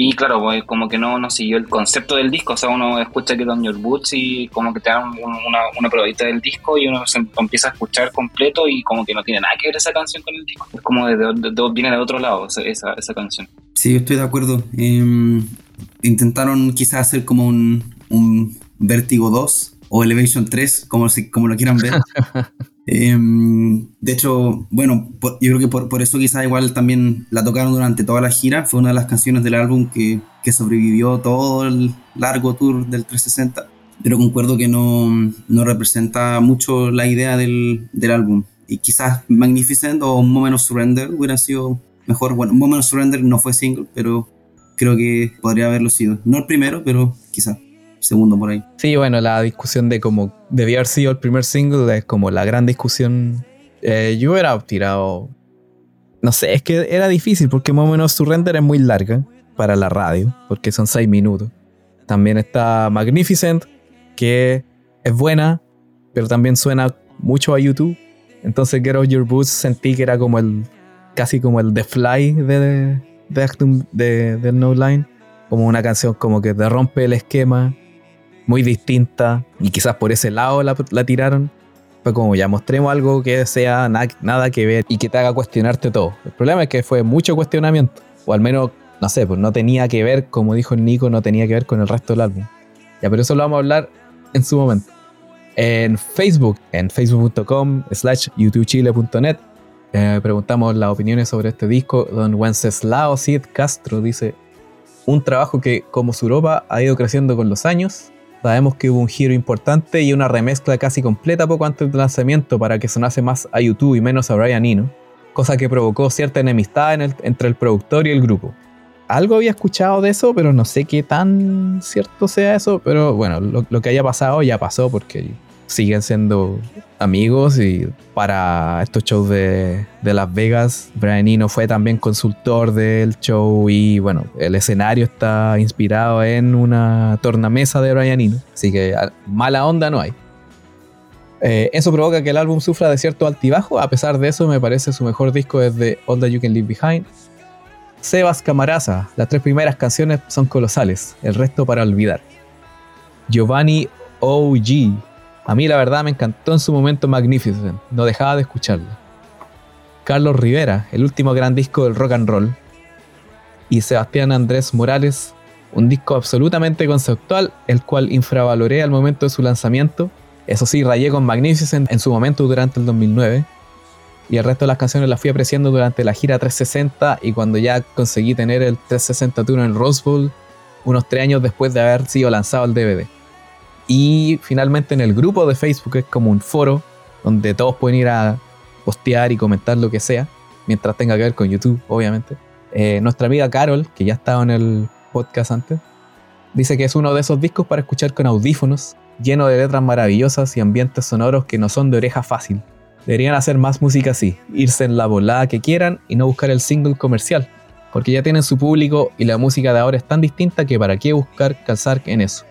Y claro, pues como que no, no siguió el concepto del disco, o sea, uno escucha que On Your Boots y como que te dan una, una probadita del disco y uno se empieza a escuchar completo y como que no tiene nada que ver esa canción con el disco. Es como de, viene de otro lado esa, esa, canción. Sí, estoy de acuerdo. Em, intentaron quizás hacer como un, un Vertigo 2 o Elevation 3, como, como lo quieran ver. Em, de hecho, bueno, yo creo que por, eso quizás igual también la tocaron durante toda la gira. Fue una de las canciones del álbum que, que sobrevivió todo el largo tour del 360. Pero concuerdo que no, no representa mucho la idea del, del, álbum. Y quizás Magnificent o Moment of Surrender hubiera sido mejor. Bueno, Moment of Surrender no fue single, pero creo que podría haberlo sido. No el primero, pero quizás segundo por ahí. Sí, bueno, la discusión de cómo debía haber sido el primer single es como la gran discusión. Eh, yo hubiera tirado. No sé, es que era difícil porque más o menos su render es muy larga para la radio, porque son seis minutos. También está Magnificent, que es buena, pero también suena mucho a YouTube. Entonces, Get Out Your Boots sentí que era como el. casi como el The Fly de, de, de, de No Line. Como una canción como que te rompe el esquema muy distinta y quizás por ese lado la, tiraron. Fue como ya mostremos algo que sea nada que ver y que te haga cuestionarte todo. El problema es que fue mucho cuestionamiento, o al menos, no sé, pues no tenía que ver, como dijo Nico, no tenía que ver con el resto del álbum. Ya, pero eso lo vamos a hablar en su momento. En Facebook, en facebook.com slash youtubechile.net, eh, preguntamos las opiniones sobre este disco. Don Wenceslao Cid Castro dice: Un trabajo que, como su Europa, ha ido creciendo con los años Sabemos que hubo un giro importante y una remezcla casi completa poco antes del lanzamiento para que sonase más a YouTube y menos a Brian Eno, cosa que provocó cierta enemistad entre el productor y el grupo. Algo había escuchado de eso, pero no sé qué tan cierto sea eso, pero bueno, lo, lo que haya pasado ya pasó porque siguen siendo amigos y para estos shows de, Las Vegas, Brian Eno fue también consultor del show y bueno, el escenario está inspirado en una tornamesa de Brian Eno, así que mala onda no hay. Eh, eso provoca que el álbum sufra de cierto altibajo, a pesar de eso me parece su mejor disco desde All That You Can Leave Behind. Sebas Camaraza, las tres primeras canciones son colosales, el resto para olvidar. Giovanni OG, a mí la verdad me encantó en su momento Magnificent, no dejaba de escucharlo. Carlos Rivera, el último gran disco del rock and roll. Y Sebastián Andrés Morales, un disco absolutamente conceptual, el cual infravaloré al momento de su lanzamiento. Eso sí, rayé con Magnificent en su momento durante el 2009. Y el resto de las canciones las fui apreciando durante la gira 360 y cuando ya conseguí tener el 360 Tour en Rose Bowl, unos tres años después de haber sido lanzado el DVD. Y finalmente en el grupo de Facebook, es como un foro donde todos pueden ir a postear y comentar lo que sea, mientras tenga que ver con YouTube, obviamente. Eh, nuestra amiga Carol, que ya estaba en el podcast antes, dice que es uno de esos discos para escuchar con audífonos, lleno de letras maravillosas y ambientes sonoros que no son de oreja fácil. Deberían hacer más música así, irse en la volada que quieran y no buscar el single comercial, porque ya tienen su público y la música de ahora es tan distinta que para qué buscar calzar en eso.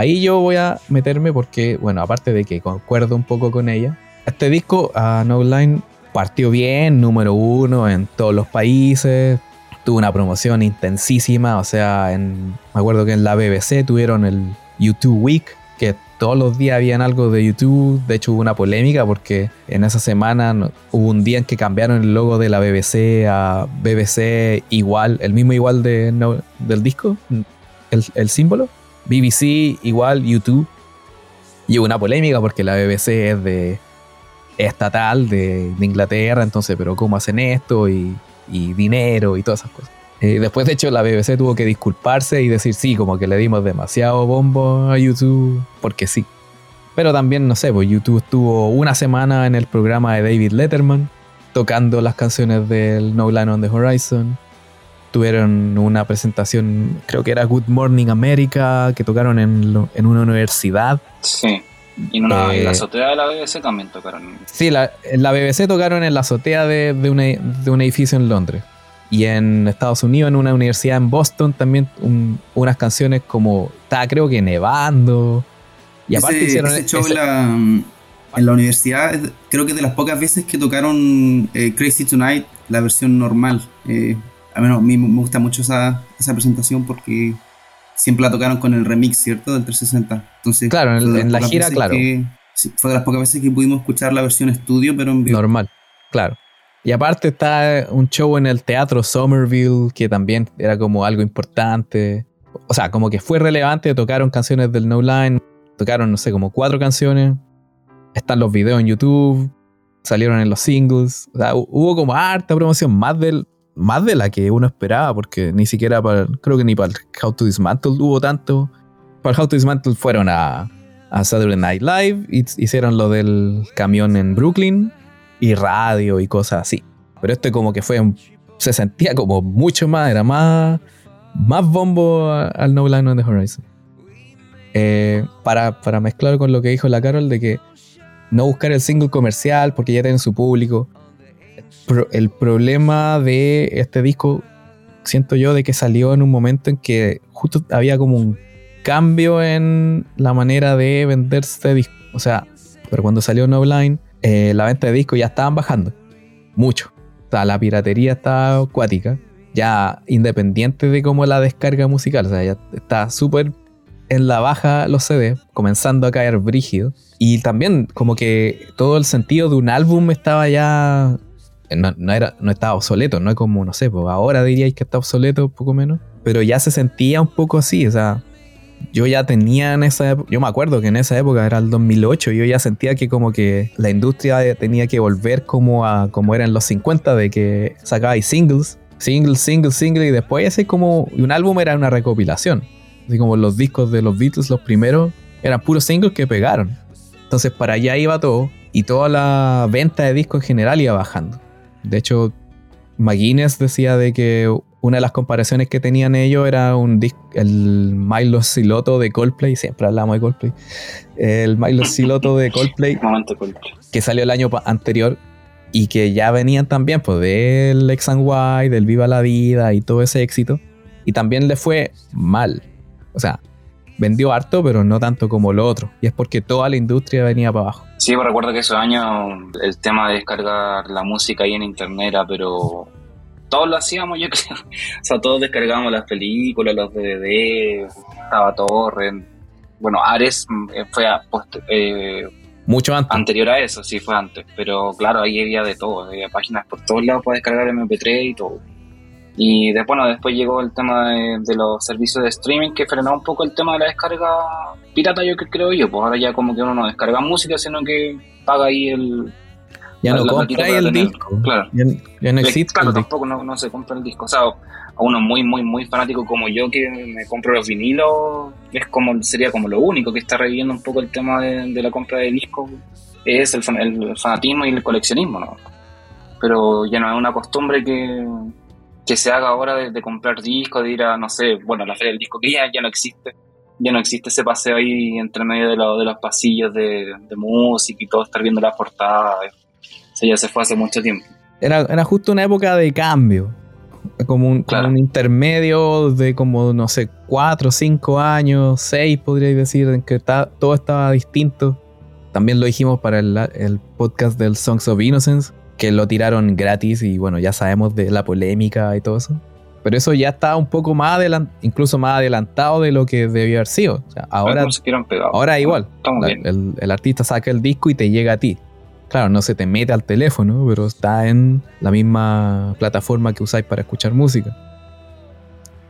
Ahí yo voy a meterme porque, bueno, aparte de que concuerdo un poco con ella, este disco a No Line partió bien, número uno en todos los países, tuvo una promoción intensísima, o sea, en, me acuerdo que en la BBC tuvieron el YouTube Week, que todos los días habían algo de YouTube, de hecho hubo una polémica porque en esa semana hubo un día en que cambiaron el logo de la BBC a BBC igual, el mismo igual de, del disco, el símbolo, BBC igual YouTube, y hubo una polémica porque la BBC es de estatal de, Inglaterra, entonces, pero ¿cómo hacen esto? Y, dinero y todas esas cosas. Eh, después, de hecho, la BBC tuvo que disculparse y decir sí, como que le dimos demasiado bombo a YouTube, porque sí. Pero también, no sé, pues YouTube estuvo una semana en el programa de David Letterman, tocando las canciones del No Line on the Horizon. Tuvieron una presentación, creo que era Good Morning America, que tocaron en, en una universidad. Sí. Y en, la eh, azotea de la BBC también tocaron. Sí, la, la BBC tocaron en la azotea de, un edificio en Londres. Y en Estados Unidos, en una universidad en Boston, también unas canciones como estaba creo que nevando. Y aparte hicieron ese show en, la, universidad, creo que de las pocas veces que tocaron eh, Crazy Tonight, la versión normal. Eh, a, menos, a mí me gusta mucho esa, esa presentación porque siempre la tocaron con el remix, ¿cierto? Del 360. Entonces, claro, en, la gira, claro. fue de las pocas veces que pudimos escuchar la versión estudio, pero en vivo. Normal, claro. Y aparte está un show en el teatro Somerville, que también era como algo importante. O sea, como que fue relevante, tocaron canciones del No Line, tocaron, no sé, como cuatro canciones. Están los videos en YouTube, salieron en los singles. O sea, hubo como harta promoción, más del, más de la que uno esperaba, porque ni siquiera para, creo que ni para el How to Dismantle hubo tanto. Para el How to Dismantle fueron a, a Saturday Night Live, hicieron lo del camión en Brooklyn y radio y cosas así. Pero este como que fue, se sentía como mucho más, era más, más bombo al No Line on the Horizon. Eh, para, para mezclar con lo que dijo la Carol de que no buscar el single comercial porque ya tienen su público el problema de este disco, siento yo, de que salió en un momento en que justo había como un cambio en la manera de venderse este disco. O sea, pero cuando salió No Line, eh, la venta de discos ya estaban bajando. Mucho. O sea, la piratería está acuática. Ya independiente de cómo la descarga musical. O sea, ya está súper en la baja los CD, comenzando a caer brígido. Y también como que todo el sentido de un álbum estaba ya no, era, no estaba obsoleto, no es como, no sé, pues ahora diríais que está obsoleto, un poco menos, pero ya se sentía un poco así, o sea, yo ya tenía en esa época, yo me acuerdo que en esa época era el 2008, yo ya sentía que como que la industria tenía que volver como a como era en los 50, de que sacabais singles, single, single, single, y después ese como, un álbum era una recopilación, así como los discos de los Beatles, los primeros, eran puros singles que pegaron. Entonces para allá iba todo, y toda la venta de discos en general iba bajando. De hecho, McGuinness decía de que una de las comparaciones que tenían ellos era un el Milo Siloto de Coldplay, siempre hablamos de Coldplay, el Milo Siloto de Coldplay, que salió el año anterior y que ya venían también pues del X and Y, del Viva la Vida y todo ese éxito, y también le fue mal. O sea, vendió harto, pero no tanto como lo otro. Y es porque toda la industria venía para abajo. Sí, pues recuerdo que esos años el tema de descargar la música ahí en internet era, pero todos lo hacíamos, yo creo. O sea, todos descargábamos las películas, los DVD, estaba Torrent. Bueno, Ares eh, fue a, eh, mucho antes. Anterior a eso, sí, fue antes. Pero claro, ahí había de todo. Había páginas por todos lados para descargar MP3 y todo. Y después, bueno, después llegó el tema de, los servicios de streaming que frenó un poco el tema de la descarga pirata, yo creo yo. Pues ahora ya como que uno no descarga música, sino que paga ahí el Ya no para el tener, disco. Claro. Ya, ya no existe Claro, tampoco no, no se compra el disco. O sea, a uno muy, muy, muy fanático como yo que me compro los vinilos, es como sería como lo único que está reviviendo un poco el tema de, de la compra de discos, es el, el fanatismo y el coleccionismo, ¿no? Pero ya no es una costumbre que, que se haga ahora de, de comprar discos, de ir a, no sé, bueno, la feria del disco, que ya, ya no existe. Ya no existe ese paseo ahí entre medio de, lo- de los pasillos de, de música y todo, estar viendo las portadas. Ya se fue hace mucho tiempo. Era, era justo una época de cambio. Como un, como un intermedio de como, no sé, cuatro, cinco años, seis podríais decir, en que ta- todo estaba distinto. También lo dijimos para el, el podcast del Songs of Innocence, que lo tiraron gratis y bueno, ya sabemos de la polémica y todo eso. Pero eso ya está un poco más adelantado, incluso más adelantado de lo que debió haber sido. O sea, ahora, ahora igual. La- bien. el, el artista saca el disco y te llega a ti. Claro, no se te mete al teléfono, pero está en la misma plataforma que usáis para escuchar música.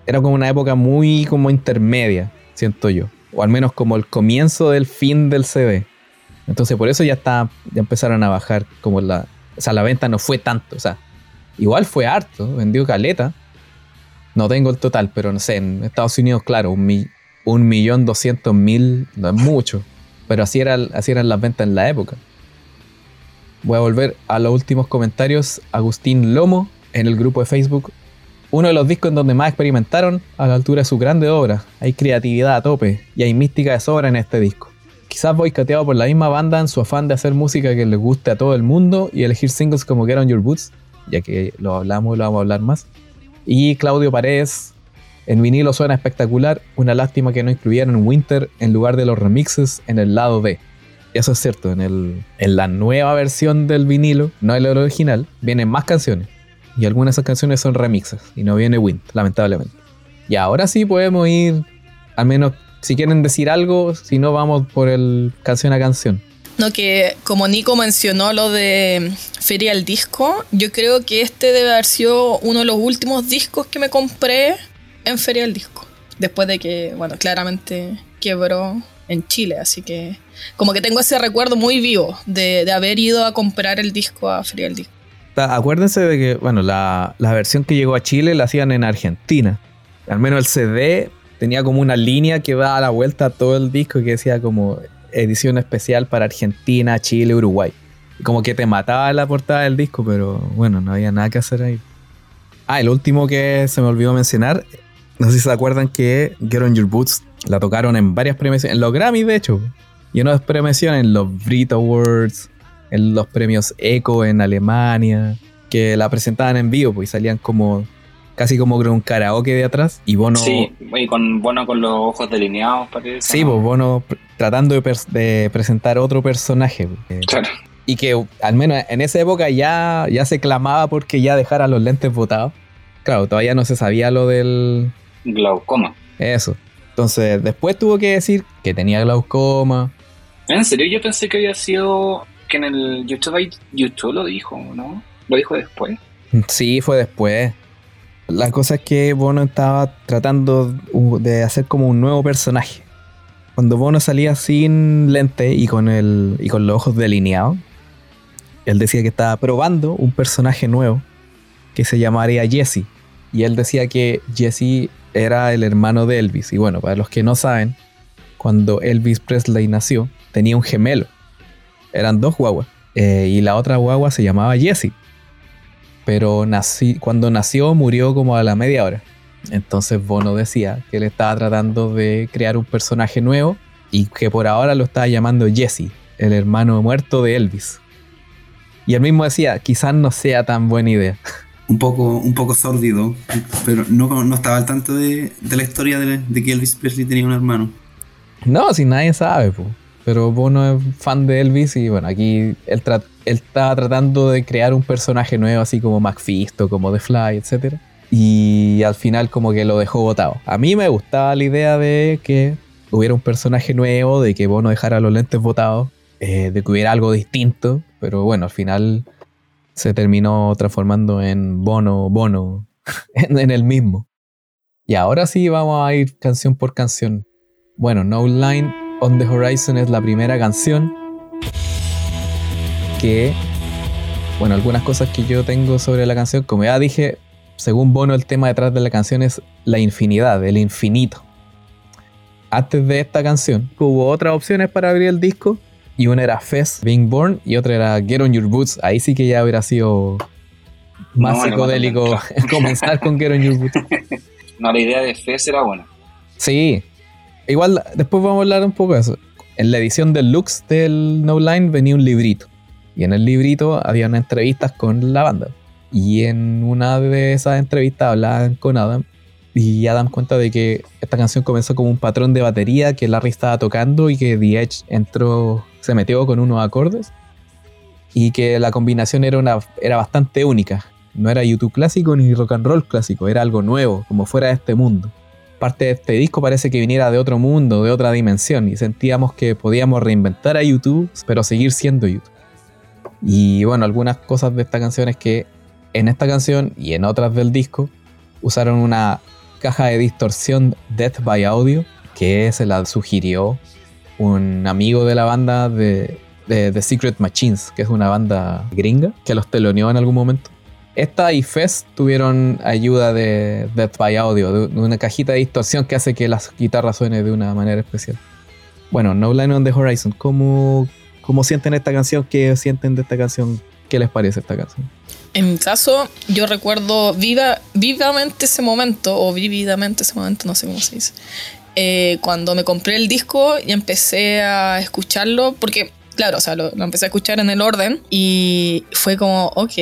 Era como una época muy como intermedia, siento yo. O al menos como el comienzo del fin del CD. Entonces por eso ya está, ya empezaron a bajar como la. O sea, la venta no fue tanto. O sea, igual fue harto, vendió caleta. No tengo el total, pero no sé, en Estados Unidos, claro, un, mi- un millón doscientos mil no es mucho. Pero así, era, así eran las ventas en la época. Voy a volver a los últimos comentarios. Agustín Lomo, en el grupo de Facebook. Uno de los discos en donde más experimentaron a la altura de su grande obra. Hay creatividad a tope y hay mística de sobra en este disco. Quizás boicoteado por la misma banda en su afán de hacer música que les guste a todo el mundo y elegir singles como Get On Your Boots, ya que lo hablamos y lo vamos a hablar más. Y Claudio Paredes, en vinilo suena espectacular, una lástima que no incluyeron Winter en lugar de los remixes en el lado B. Eso es cierto, en, el, en la nueva versión del vinilo, no el original, vienen más canciones. Y algunas de esas canciones son remixes y no viene Winter, lamentablemente. Y ahora sí podemos ir, al menos si quieren decir algo, si no vamos por el canción a canción. No, que como Nico mencionó lo de Feria del Disco, yo creo que este debe haber sido uno de los últimos discos que me compré en Feria del Disco. Después de que, bueno, claramente quebró en Chile, así que como que tengo ese recuerdo muy vivo de, de haber ido a comprar el disco a Feria del Disco. Acuérdense de que, bueno, la, la versión que llegó a Chile la hacían en Argentina. Al menos el CD tenía como una línea que daba la vuelta a todo el disco que decía como edición especial para Argentina, Chile, Uruguay. Como que te mataba la portada del disco, pero bueno, no había nada que hacer ahí. Ah, el último que se me olvidó mencionar, no sé si se acuerdan que Get On Your Boots la tocaron en varias premiaciones, en los Grammys de hecho, y en otras premiaciones, en los Brit Awards, en los premios Echo en Alemania, que la presentaban en vivo, pues y salían como casi como con un karaoke de atrás y Bono Sí, y con, bueno, con los ojos delineados, parece. Sí, pues Bono tratando de, presentar otro personaje. eh, Claro. y que al menos en esa época ya, ya se clamaba porque ya dejara los lentes botados. Claro, todavía no se sabía lo del... Glaucoma. Eso. Entonces después tuvo que decir que tenía glaucoma. En serio, yo pensé que había sido que en el YouTube, YouTube lo dijo, ¿no? Lo dijo después. Sí, fue después. La cosa es que Bono estaba tratando uh, de hacer como un nuevo personaje. Cuando Bono salía sin lente y con, el, y con los ojos delineados, él decía que estaba probando un personaje nuevo que se llamaría Jesse. Y él decía que Jesse era el hermano de Elvis. Y bueno, para los que no saben, cuando Elvis Presley nació, tenía un gemelo. Eran dos guaguas. Eh, y la otra guagua se llamaba Jesse pero nací, cuando nació murió como a la media hora. Entonces Bono decía que él estaba tratando de crear un personaje nuevo y que por ahora lo estaba llamando Jesse, el hermano muerto de Elvis. Y él mismo decía, quizás no sea tan buena idea. Un poco, un poco sórdido, pero no, no estaba al tanto de, de la historia de, de que Elvis Presley tenía un hermano. No, si nadie sabe, po. pero Bono es fan de Elvis y bueno, aquí él, él estaba tratando de crear un personaje nuevo, así como McFisto, como The Fly, etc. Y al final como que lo dejó botado. A mí me gustaba la idea de que hubiera un personaje nuevo, de que Bono dejara los lentes botados, eh, de que hubiera algo distinto, pero bueno, al final se terminó transformando en Bono, Bono, en, en el mismo. Y ahora sí vamos a ir canción por canción. Bueno, No Line on the Horizon es la primera canción que Bueno, algunas cosas que yo tengo sobre la canción, como ya dije, según Bono el tema detrás de la canción es la infinidad, el infinito. Antes de esta canción hubo otras opciones para abrir el disco y una era Fest Being Born y otra era Get On Your Boots. Ahí sí que ya hubiera sido más No, no, psicodélico comenzar con Get On Your Boots. No, la idea de Fez era buena. Sí. Igual después vamos a hablar un poco de eso. En la edición deluxe del No Line venía un librito. Y en el librito había unas entrevistas con la banda. Y en una de esas entrevistas hablaban con Adam. Y Adam cuenta de que esta canción comenzó como un patrón de batería que Larry estaba tocando y que The Edge entró, se metió con unos acordes. Y que la combinación era, una, era bastante única. No era YouTube clásico ni rock and roll clásico, era algo nuevo, como fuera de este mundo parte de este disco parece que viniera de otro mundo, de otra dimensión, y sentíamos que podíamos reinventar a YouTube, pero seguir siendo YouTube. Y bueno, algunas cosas de esta canción es que en esta canción y en otras del disco usaron una caja de distorsión Death by Audio, que se la sugirió un amigo de la banda de, The Secret Machines, que es una banda gringa, que los teloneó en algún momento. Esta y Fest tuvieron ayuda de Death by Audio, de una cajita de distorsión que hace que las guitarras suenen de una manera especial. Bueno, No Line on the Horizon, ¿cómo, cómo sienten esta canción? ¿Qué sienten de esta canción? ¿Qué les parece esta canción? En mi caso, yo recuerdo viva, vivamente ese momento, o vividamente ese momento, no sé cómo se dice, eh, cuando me compré el disco y empecé a escucharlo, porque, claro, o sea, lo, lo empecé a escuchar en el orden y fue como, ok,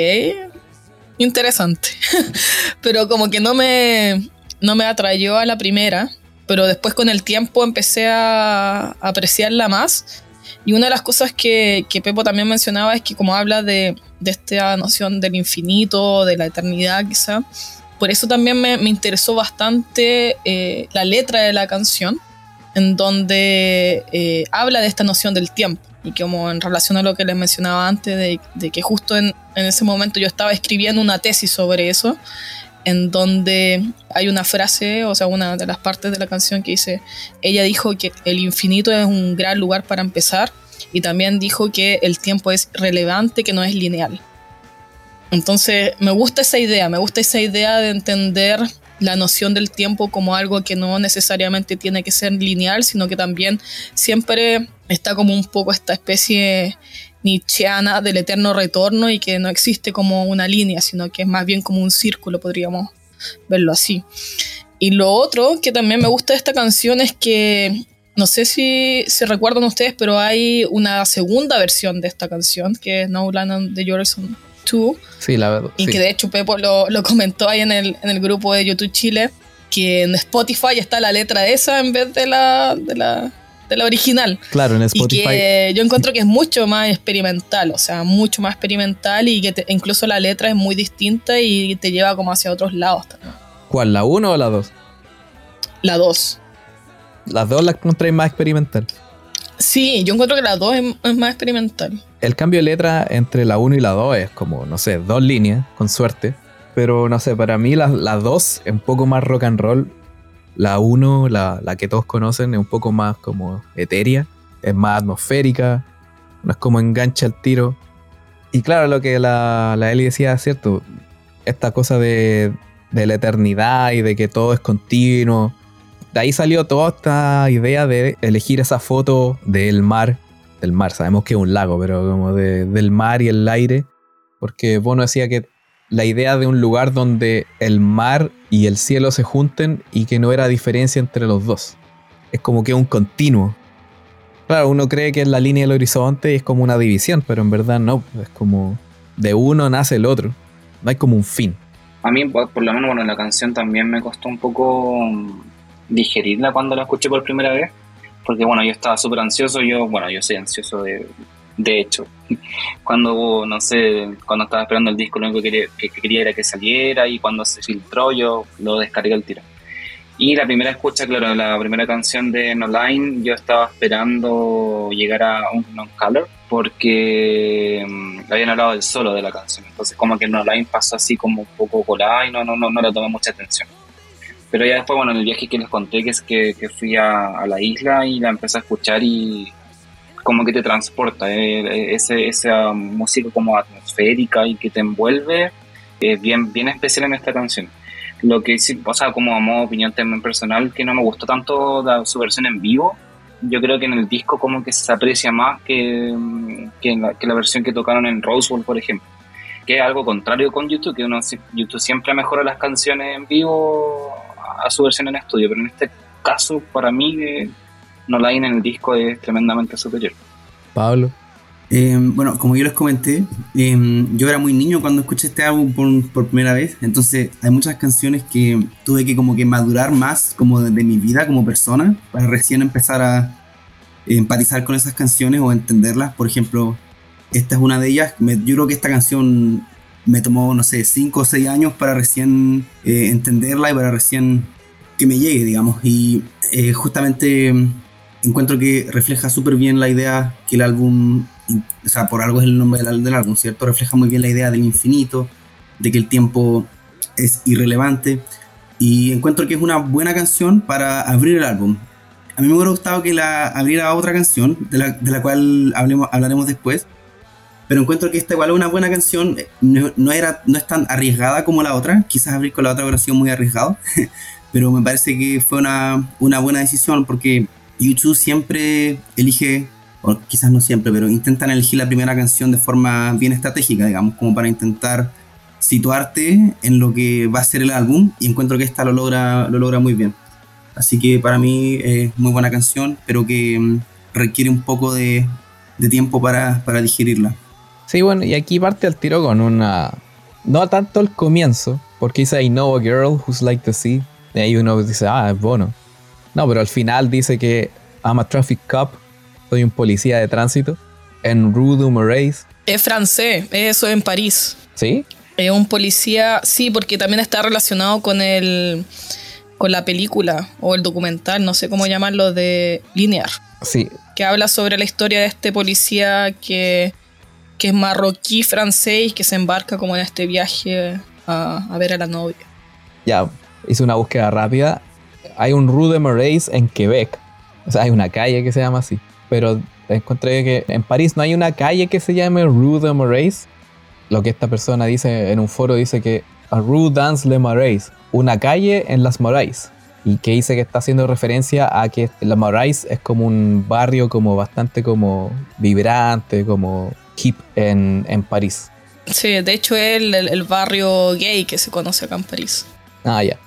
interesante. pero como que no me, no me atrayó a la primera, pero después con el tiempo empecé a apreciarla más. Y una de las cosas que, que Pepo también mencionaba es que como habla de, esta noción del infinito, de la eternidad quizá, por eso también me, interesó bastante eh, la letra de la canción, en donde eh, habla de esta noción del tiempo. Y como en relación a lo que les mencionaba antes, de, que justo en, ese momento yo estaba escribiendo una tesis sobre eso, en donde hay una frase, o sea, una de las partes de la canción que dice, ella dijo que el infinito es un gran lugar para empezar, y también dijo que el tiempo es relevante, que no es lineal. Entonces, me gusta esa idea, me gusta esa idea de entender la noción del tiempo como algo que no necesariamente tiene que ser lineal, sino que también siempre está como un poco esta especie nietzscheana del eterno retorno y que no existe como una línea, sino que es más bien como un círculo, podríamos verlo así. Y lo otro que también me gusta de esta canción es que, no sé si se recuerdan ustedes, pero hay una segunda versión de esta canción, que es No Land on the Horizon 2. Sí, la verdad. Y sí. que de hecho Pepo lo, lo, comentó ahí en el, en el grupo de YouTube Chile, que en Spotify está la letra esa en vez de la, de la, de la original. Claro, en Spotify. Y que yo encuentro que es mucho más experimental, o sea, mucho más experimental y que te, incluso la letra es muy distinta y te lleva como hacia otros lados también. ¿Cuál, la 1 o la 2? La 2. Las dos las encontré más experimental. Sí, yo encuentro que la 2 es, es, más experimental. El cambio de letra entre la 1 y la 2 es como, no sé, dos líneas, con suerte. Pero no sé, para mí la, la 2 es un poco más rock and roll. La 1, la, la, que todos conocen, es un poco más como etérea. Es más atmosférica. No es como engancha el tiro. Y claro, lo que la, la decía es cierto. Esta cosa de, de la eternidad y de que todo es continuo de ahí salió toda esta idea de elegir esa foto del mar, del mar, sabemos que es un lago, pero como de, del mar y el aire, porque Bono decía que la idea de un lugar donde el mar y el cielo se junten y que no era diferencia entre los dos. Es como que un continuo. Claro, uno cree que es la línea del horizonte y es como una división, pero en verdad no, es como de uno nace el otro. No hay como un fin. A mí, por lo menos, bueno, la canción también me costó un poco digerirla cuando la escuché por primera vez, porque bueno, yo estaba súper ansioso, yo, bueno, yo soy ansioso de, de hecho, cuando, no sé, cuando estaba esperando el disco lo único que quería, que, que quería era que saliera y cuando se filtró yo lo descargué al tiro. Y la primera escucha, claro, la primera canción de No Line, yo estaba esperando llegar a un Non Color porque um, habían hablado del solo de la canción. Entonces, como que No Line pasó así como un poco colada y no, no, no, no le tomé mucha atención. Pero ya después, bueno, en el viaje que les conté, que es que, que fui a, a, la isla y la empecé a escuchar y como que te transporta, eh, ese, esa música como atmosférica y que te envuelve, es bien, bien especial en esta canción. Lo que sí, o sea, como a modo opinión también personal, que no me gustó tanto su versión en vivo, yo creo que en el disco como que se aprecia más que, que, la, que la versión que tocaron en Rose Bowl, por ejemplo. Que es algo contrario con YouTube, que uno, YouTube siempre mejora las canciones en vivo a su versión en estudio, pero en este caso, para mí, eh, No Line en el disco es tremendamente superior. Pablo. Eh, bueno, como yo les comenté, eh, yo era muy niño cuando escuché este álbum por, por, primera vez, entonces hay muchas canciones que tuve que como que madurar más como de, de mi vida como persona para recién empezar a empatizar con esas canciones o entenderlas. Por ejemplo, esta es una de ellas. Me, yo creo que esta canción me tomó, no sé, 5 o 6 años para recién eh, entenderla y para recién que me llegue, digamos. Y eh, justamente encuentro que refleja súper bien la idea que el álbum, o sea, por algo es el nombre del, del, álbum, ¿cierto? Refleja muy bien la idea del infinito, de que el tiempo es irrelevante. Y encuentro que es una buena canción para abrir el álbum. A mí me hubiera gustado que la abriera otra canción, de la, de la cual hablemos, hablaremos después. Pero encuentro que esta igual es una buena canción. No, no, era, no es tan arriesgada como la otra. Quizás abrir con la otra hubiera sido muy arriesgado. pero me parece que fue una, una buena decisión porque YouTube siempre elige, o quizás no siempre, pero intentan elegir la primera canción de forma bien estratégica, digamos, como para intentar situarte en lo que va a ser el álbum. Y encuentro que esta lo logra, lo logra muy bien. Así que para mí es muy buena canción, pero que mm, requiere un poco de, tiempo para, para, digerirla. Sí, bueno, y aquí parte el tiro con una... No tanto el comienzo, porque dice I know a girl who's like the sea. Y ahí uno dice, ah, es bueno. No, pero al final dice que I'm a traffic cop, soy un policía de tránsito. En Rue du Marais. Es francés, eso en París. ¿Sí? Es un policía, sí, porque también está relacionado con el con la película o el documental, no sé cómo llamarlo, de Linear. Sí. Que habla sobre la historia de este policía que, que es marroquí francés que se embarca como en este viaje a, a ver a la novia. Ya, hice una búsqueda rápida. Hay un Rue de Marais en Quebec. O sea, hay una calle que se llama así. Pero encontré que en París no hay una calle que se llame Rue de Marais. Lo que esta persona dice en un foro dice que a Rue dans le Marais, una calle en las Moraes. Y que dice que está haciendo referencia a que la Moraes es como un barrio como bastante como vibrante, como hip en, en París. Sí, de hecho es el, el, barrio gay que se conoce acá en París. Ah, ya.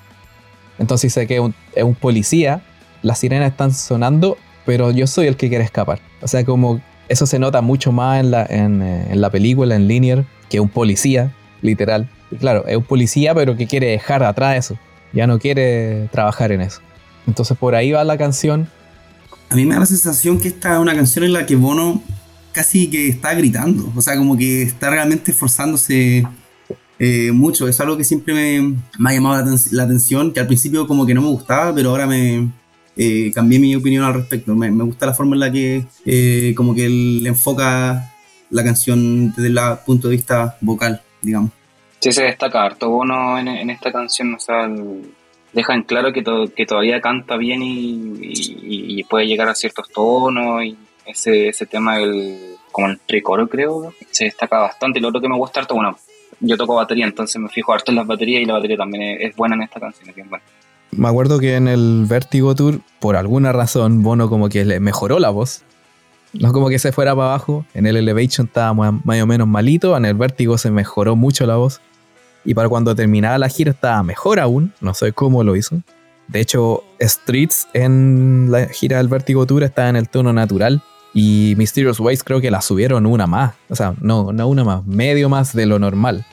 Entonces dice que es un, policía, las sirenas están sonando, pero yo soy el que quiere escapar. O sea, como eso se nota mucho más en la, en, en la película, en Linear, que un policía, literal. Y claro, es un policía, pero que quiere dejar atrás eso. Ya no quiere trabajar en eso. Entonces por ahí va la canción. A mí me da la sensación que esta es una canción en la que Bono casi que está gritando. O sea, como que está realmente esforzándose eh, mucho. Es algo que siempre me, ha llamado la, la, atención, que al principio como que no me gustaba, pero ahora me eh, cambié mi opinión al respecto. Me, me, gusta la forma en la que eh, como que él enfoca la canción desde el punto de vista vocal, digamos. Sí, se destaca harto Bono en, esta canción, o sea, el, deja en claro que, to, que, todavía canta bien y, puede llegar a ciertos tonos y ese, ese tema del, como el precoro creo, se destaca bastante. Lo otro que me gusta harto, bueno, yo toco batería, entonces me fijo harto en las baterías y la batería también es, buena en esta canción. Me acuerdo que en el Vertigo Tour, por alguna razón, Bono como que le mejoró la voz. No como que se fuera para abajo. En el Elevation estaba más o menos malito. En el Vértigo se mejoró mucho la voz. Y para cuando terminaba la gira estaba mejor aún. No sé cómo lo hizo. De hecho, Streets en la gira del Vértigo Tour está en el tono natural. Y Mysterious Ways creo que la subieron una más. O sea, no, no una más, medio más de lo normal.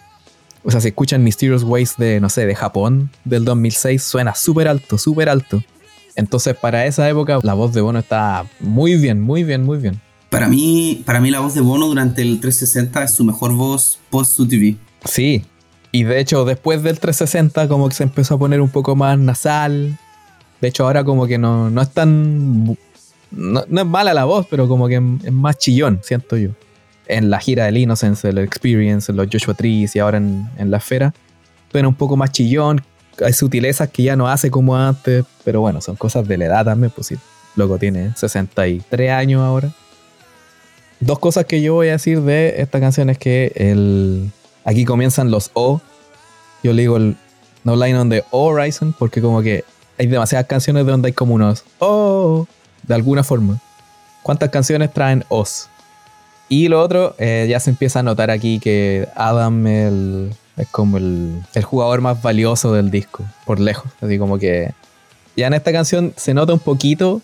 O sea, si escuchan Mysterious Ways de, no sé, de Japón del 2006, suena súper alto, súper alto. Entonces, para esa época, la voz de Bono está muy bien, muy bien, muy bien. Para mí, para mí la voz de Bono durante el 360 es su mejor voz post su TV. Sí, y de hecho, después del 360, como que se empezó a poner un poco más nasal. De hecho, ahora como que no, no es tan. No, no, es mala la voz, pero como que es más chillón, siento yo. En la gira del Innocence, el Experience, en los Joshua Trees y ahora en, en la esfera. Suena un poco más chillón. Hay sutilezas que ya no hace como antes. Pero bueno, son cosas de la edad también, pues sí. Loco tiene 63 años ahora. dos cosas que yo voy a decir de esta canción es que el, aquí comienzan los O. Yo le digo el No Line on the Horizon porque como que hay demasiadas canciones de donde hay como unos O de alguna forma. ¿Cuántas canciones traen Os? Y lo otro, eh, ya se empieza a notar aquí que Adam el, es como el, el jugador más valioso del disco, por lejos. Así como que ya en esta canción se nota un poquito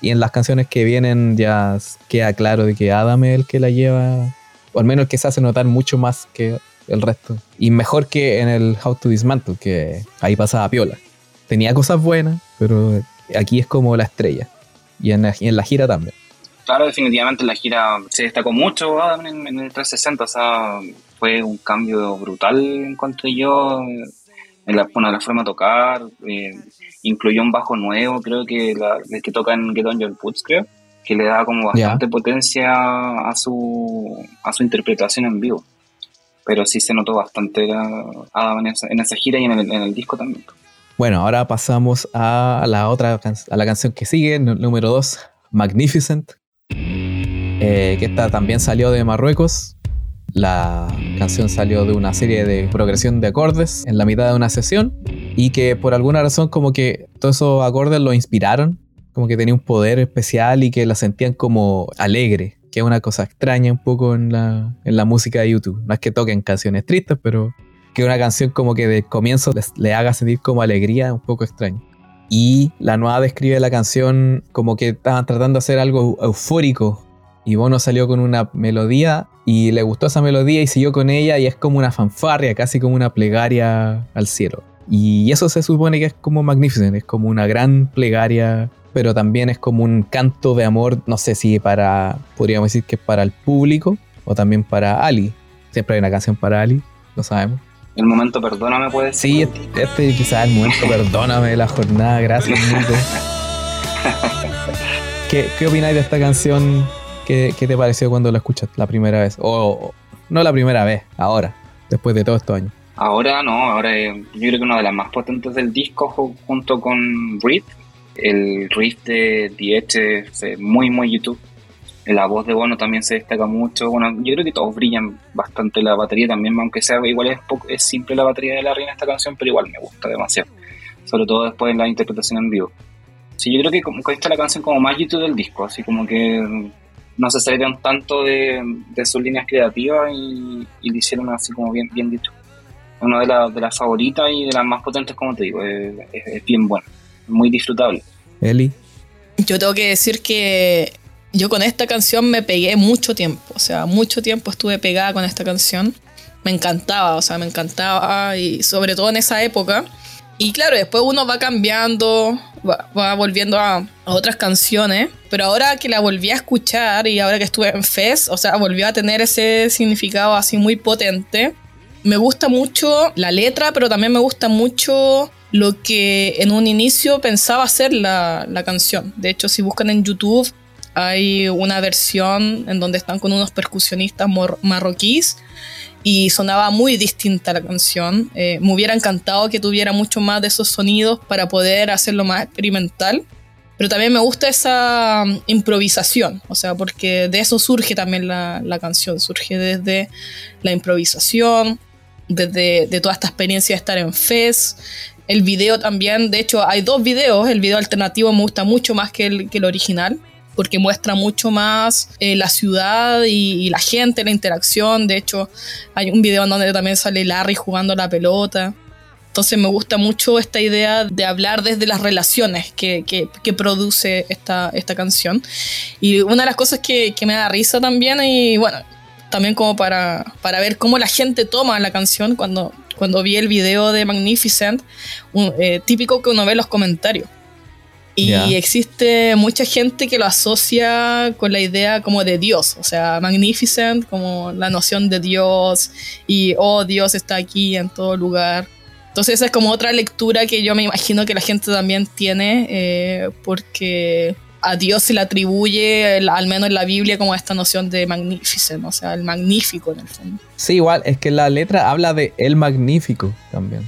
y en las canciones que vienen ya queda claro de que Adam es el que la lleva, o al menos el que se hace notar mucho más que el resto. Y mejor que en el How to Dismantle, que ahí pasaba piola. Tenía cosas buenas, pero aquí es como la estrella. Y en la, y en la gira también. Claro, definitivamente la gira se destacó mucho Adam en, en el 360, o sea, fue un cambio brutal, encontré yo, en la, bueno, la forma de tocar, eh, incluyó un bajo nuevo, creo que la, el que toca en Get On Your Boots, creo, que le da como bastante potencia a su, a su interpretación en vivo. Pero sí se notó bastante Adam en esa, en esa gira y en el, en el disco también. Bueno, ahora pasamos a la otra a la canción que sigue, número 2, Magnificent, eh, que esta también salió de Marruecos. La canción salió de una serie de progresión de acordes en la mitad de una sesión y que por alguna razón como que todos esos acordes lo inspiraron, como que tenía un poder especial y que la sentían como alegre, que es una cosa extraña un poco en la, en la música de YouTube. No es que toquen canciones tristes, pero que una canción como que de comienzo le haga sentir como alegría, un poco extraño. Y la nueva describe la canción como que estaban tratando de hacer algo eufórico. Y Bono salió con una melodía y le gustó esa melodía y siguió con ella y es como una fanfarria, casi como una plegaria al cielo. Y eso se supone que es como Magnificent, es como una gran plegaria, pero también es como un canto de amor, no sé si para, podríamos decir que para el público o también para Ali. Siempre hay una canción para Ali, lo sabemos. El momento perdóname puede ser. Sí, este, este quizás el momento perdóname de la jornada, gracias Nico. ¿Qué, ¿Qué opináis de esta canción? ¿Qué, ¿Qué, te pareció cuando la escuchas la primera vez? O, no la primera vez, ahora, después de todos estos años. Ahora no, ahora yo creo que una de las más potentes del disco junto con Breathe. El riff de es muy, muy YouTube la voz de Bono también se destaca mucho. Bueno, yo creo que todos brillan bastante. La batería también, aunque sea igual es, poco, es simple la batería de la reina esta canción, pero igual me gusta demasiado. Sobre todo después de la interpretación en vivo. Sí, yo creo que como esta es la canción como más YouTube del disco, así como que no se salieron tanto de, de sus líneas creativas y, y lo hicieron así como bien, bien dicho. Una de, la, de las favoritas y de las más potentes, como te digo, es, es, es bien buena, muy disfrutable. Eli. Yo tengo que decir que yo con esta canción me pegué mucho tiempo, o sea, mucho tiempo estuve pegada con esta canción. Me encantaba, o sea, me encantaba y sobre todo en esa época. Y claro, después uno va cambiando, va, volviendo a, otras canciones, pero ahora que la volví a escuchar y ahora que estuve en FES, o sea, volvió a tener ese significado así muy potente. Me gusta mucho la letra, pero también me gusta mucho lo que en un inicio pensaba ser la, la canción. De hecho, si buscan en YouTube, hay una versión en donde están con unos percusionistas marroquíes y sonaba muy distinta la canción. Eh, me hubiera encantado que tuviera mucho más de esos sonidos para poder hacerlo más experimental. Pero también me gusta esa um, improvisación, o sea, porque de eso surge también la, la canción, surge desde la improvisación, desde de toda esta experiencia de estar en FES, el video también, de hecho hay dos videos, el video alternativo me gusta mucho más que el, que el original, porque muestra mucho más eh, la ciudad y, y, la gente, la interacción. De hecho, hay un video en donde también sale Larry jugando la pelota. Entonces me gusta mucho esta idea de hablar desde las relaciones que, que, que produce esta, esta, canción. Y una de las cosas que, que, me da risa también, y bueno, también como para, para ver cómo la gente toma la canción cuando, cuando vi el video de Magnificent, un, eh, típico que uno ve en los comentarios y yeah. existe mucha gente que lo asocia con la idea como de Dios, o sea, magnificent, como la noción de Dios y, oh, Dios está aquí en todo lugar. Entonces esa es como otra lectura que yo me imagino que la gente también tiene, eh, porque a Dios se le atribuye, el, al menos en la Biblia, como esta noción de magnificent, o sea, el magnífico en el fondo. Sí, igual, es que la letra habla de el magnífico también,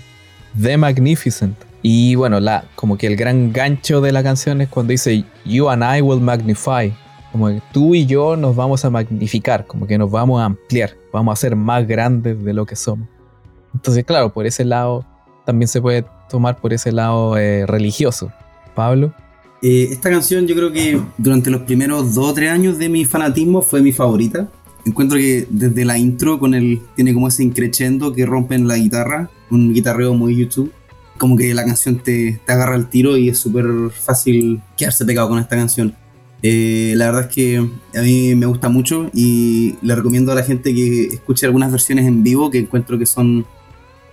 de magnificent. Y bueno, la, como que el gran gancho de la canción es cuando dice You and I will magnify. Como que tú y yo nos vamos a magnificar, como que nos vamos a ampliar, vamos a ser más grandes de lo que somos. Entonces, claro, por ese lado también se puede tomar por ese lado eh, religioso. Pablo. Eh, esta canción yo creo que durante los primeros dos o tres años de mi fanatismo fue mi favorita. Encuentro que desde la intro con el tiene como ese increchendo que rompe en la guitarra, un guitarreo muy YouTube. Como que la canción te, te agarra el tiro y es súper fácil quedarse pegado con esta canción. Eh, la verdad es que a mí me gusta mucho y le recomiendo a la gente que escuche algunas versiones en vivo que encuentro que son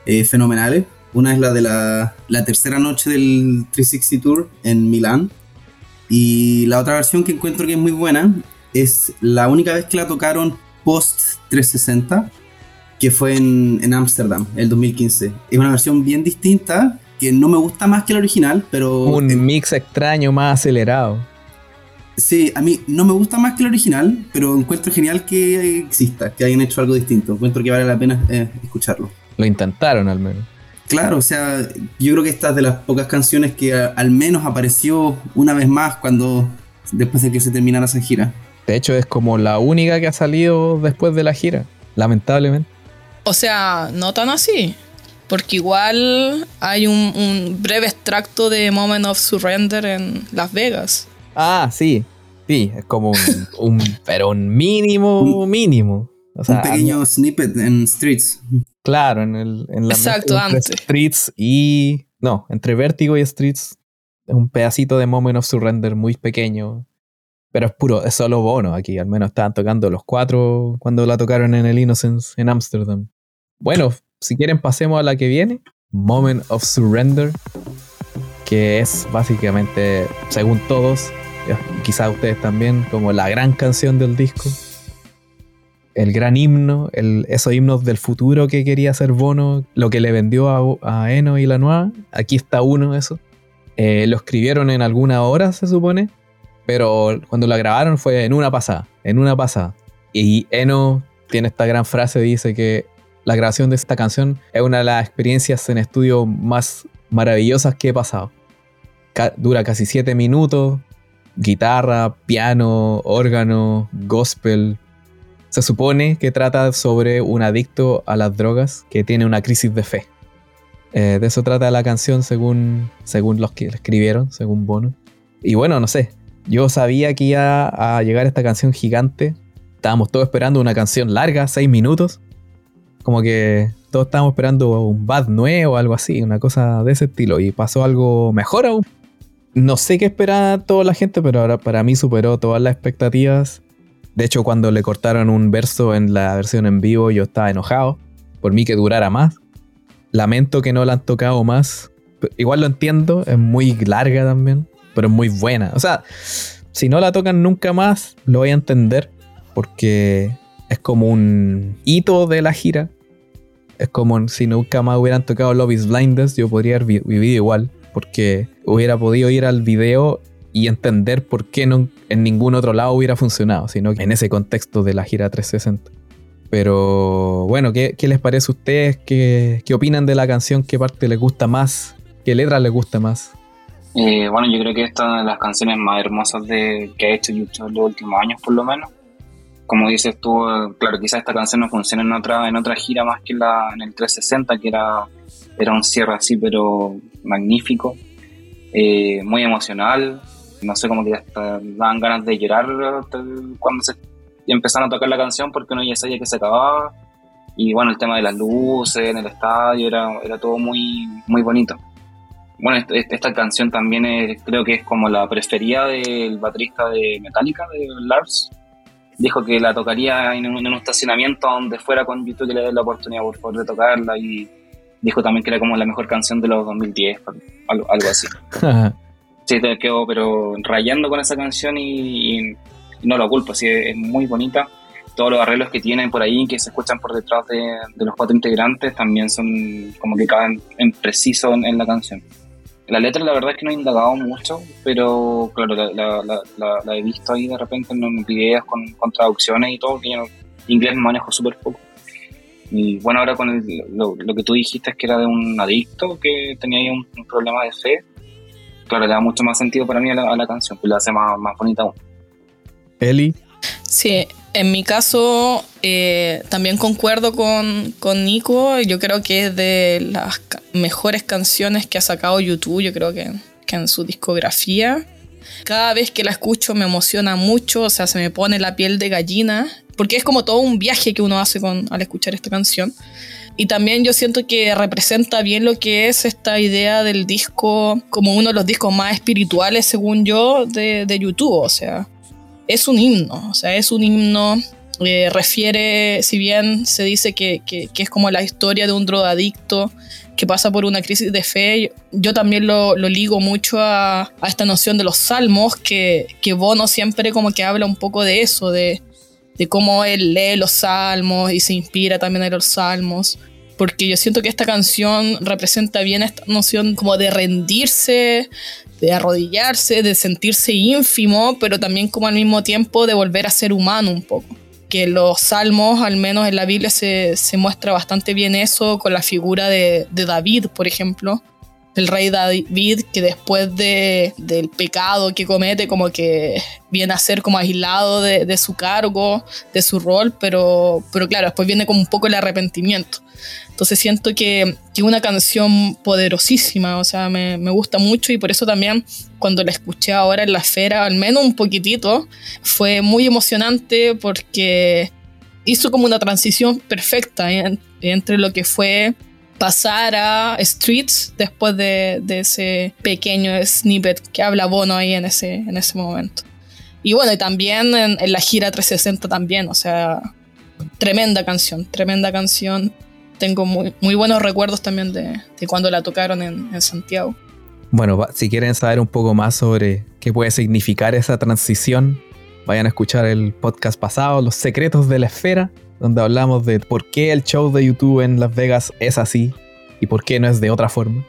eh, fenomenales. Una es la de la, la, tercera noche del 360 Tour en Milán. Y la otra versión que encuentro que es muy buena es la única vez que la tocaron post 360, que fue en Ámsterdam, el 2015. Es una versión bien distinta, que no me gusta más que la original, pero... Un mix extraño, más acelerado. Sí, a mí no me gusta más que la original, pero encuentro genial que exista, que hayan hecho algo distinto. Encuentro que vale la pena eh, escucharlo. Lo intentaron al menos. Claro, o sea, yo creo que esta es de las pocas canciones que al menos apareció una vez más cuando después de que se terminara esa gira. De hecho, es como la única que ha salido después de la gira, lamentablemente. O sea, no tan así. Porque igual hay un, un breve extracto de Moment of Surrender en Las Vegas. Ah, sí. Sí, es como un, pero un mínimo, mínimo. O sea, un pequeño snippet en Streets. Claro, en, el, en la Exacto, antes. Streets y. No, entre Vertigo y Streets. Es un pedacito de Moment of Surrender muy pequeño. Pero es puro, es solo bono aquí. Al menos estaban tocando los cuatro cuando la tocaron en el Innocence en Amsterdam. Bueno, si quieren, pasemos a la que viene. Moment of Surrender. Que es básicamente, según todos, quizás ustedes también, como la gran canción del disco. El gran himno, el, esos himnos del futuro que quería hacer Bono, lo que le vendió a, Eno y la nueva. Aquí está uno, eso. Eh, lo escribieron en alguna hora, se supone, pero cuando la grabaron fue en una pasada, en una pasada. Y Eno tiene esta gran frase, dice que la grabación de esta canción es una de las experiencias en estudio más maravillosas que he pasado. dura casi 7 minutos, guitarra, piano, órgano, gospel. Se supone que trata sobre un adicto a las drogas que tiene una crisis de fe. Eh, de eso trata la canción según, según los que la escribieron, según Bono. Y bueno, no sé, yo sabía que iba a llegar esta canción gigante. Estábamos todos esperando una canción larga, 6 minutos. Como que todos estábamos esperando un bad nuevo o algo así, una cosa de ese estilo. Y pasó algo mejor aún no sé qué esperaba toda la gente, pero ahora para mí superó todas las expectativas. De hecho, cuando le cortaron un verso en la versión en vivo, yo estaba enojado. Por mí que durara más. Lamento que no la han tocado más. Igual lo entiendo, es muy larga también, pero es muy buena. O sea, si no la tocan nunca más, lo voy a entender. Porque es como un hito de la gira. Es como si nunca más hubieran tocado Love is Blindness, yo podría haber vivido igual porque hubiera podido ir al video y entender por qué no en ningún otro lado hubiera funcionado, sino que en ese contexto de la gira 360. Pero bueno, ¿qué, les parece a ustedes? ¿Qué, ¿Qué, opinan de la canción? ¿Qué parte les gusta más? ¿Qué letra les gusta más? Eh, bueno, yo creo que esta es una de las canciones más hermosas de, que ha hecho YouTube en los últimos años, por lo menos. Como dices tú, claro, quizás esta canción no funciona en otra, en otra gira más que la, en el 360, que era era un cierre así, pero magnífico, eh, muy emocional. No sé, cómo que hasta daban ganas de llorar cuando se empezaron a tocar la canción porque uno ya sabía que se acababa. Y bueno, el tema de las luces en el estadio era, era todo muy, muy bonito. Bueno, esta canción también creo que es como la preferida del baterista de Metallica, de Lars. Dijo que la tocaría en un, estacionamiento donde fuera con YouTube que le dé la oportunidad por favor de tocarla y dijo también que era como la mejor canción de los 2010, algo, algo así. sí, te quedó pero rayando con esa canción y, no lo culpo, sí, es muy bonita. Todos los arreglos que tienen por ahí, que se escuchan por detrás de, los cuatro integrantes, también son como que caben en preciso en, la canción. La letra la verdad es que no he indagado mucho, pero claro, la, he visto ahí de repente en videos con, con traducciones y todo, que yo inglés manejo súper poco. Y bueno, ahora con lo, que tú dijiste es que era de un adicto que tenía ahí un, problema de fe, claro, le da mucho más sentido para mí a la, canción, pues la hace más, más bonita aún. Eli. Sí, en mi caso eh, también concuerdo con, con, Nico. Yo creo que es de las mejores canciones que ha sacado YouTube, yo creo que, que en su discografía. Cada vez que la escucho me emociona mucho, o sea, se me pone la piel de gallina, porque es como todo un viaje que uno hace al escuchar esta canción. Y también yo siento que representa bien lo que es esta idea del disco como uno de los discos más espirituales, según yo, de, de YouTube. O sea, es un himno, o sea, es un himno eh, refiere, si bien se dice que, que, que, es como la historia de un drogadicto que pasa por una crisis de fe, yo también lo, lo ligo mucho a, a, esta noción de los salmos, que, que Bono siempre como que habla un poco de eso, de, de cómo él lee los salmos y se inspira también en los salmos porque yo siento que esta canción representa bien esta noción como de rendirse, de arrodillarse, de sentirse ínfimo, pero también como al mismo tiempo de volver a ser humano un poco. Que los salmos, al menos en la Biblia, se, se muestra bastante bien eso con la figura de, David, por ejemplo, el rey David que después de, del pecado que comete como que viene a ser como aislado de, de, su cargo, de su rol, pero, pero claro, después viene como un poco el arrepentimiento. Entonces siento que una canción poderosísima, o sea, me, me, gusta mucho y por eso también cuando la escuché ahora en la esfera, al menos un poquitito, fue muy emocionante porque hizo como una transición perfecta en, entre lo que fue pasar a Streets después de, de, ese pequeño snippet que habla Bono ahí en ese, en ese momento. Y bueno, y también en, en la gira 360 también, o sea, tremenda canción, tremenda canción. Tengo muy, muy buenos recuerdos también de, de cuando la tocaron en, en Santiago. Bueno, si quieren saber un poco más sobre qué puede significar esa transición, vayan a escuchar el podcast pasado, Los Secretos de la Esfera, donde hablamos de por qué el show de YouTube en Las Vegas es así y por qué no es de otra forma.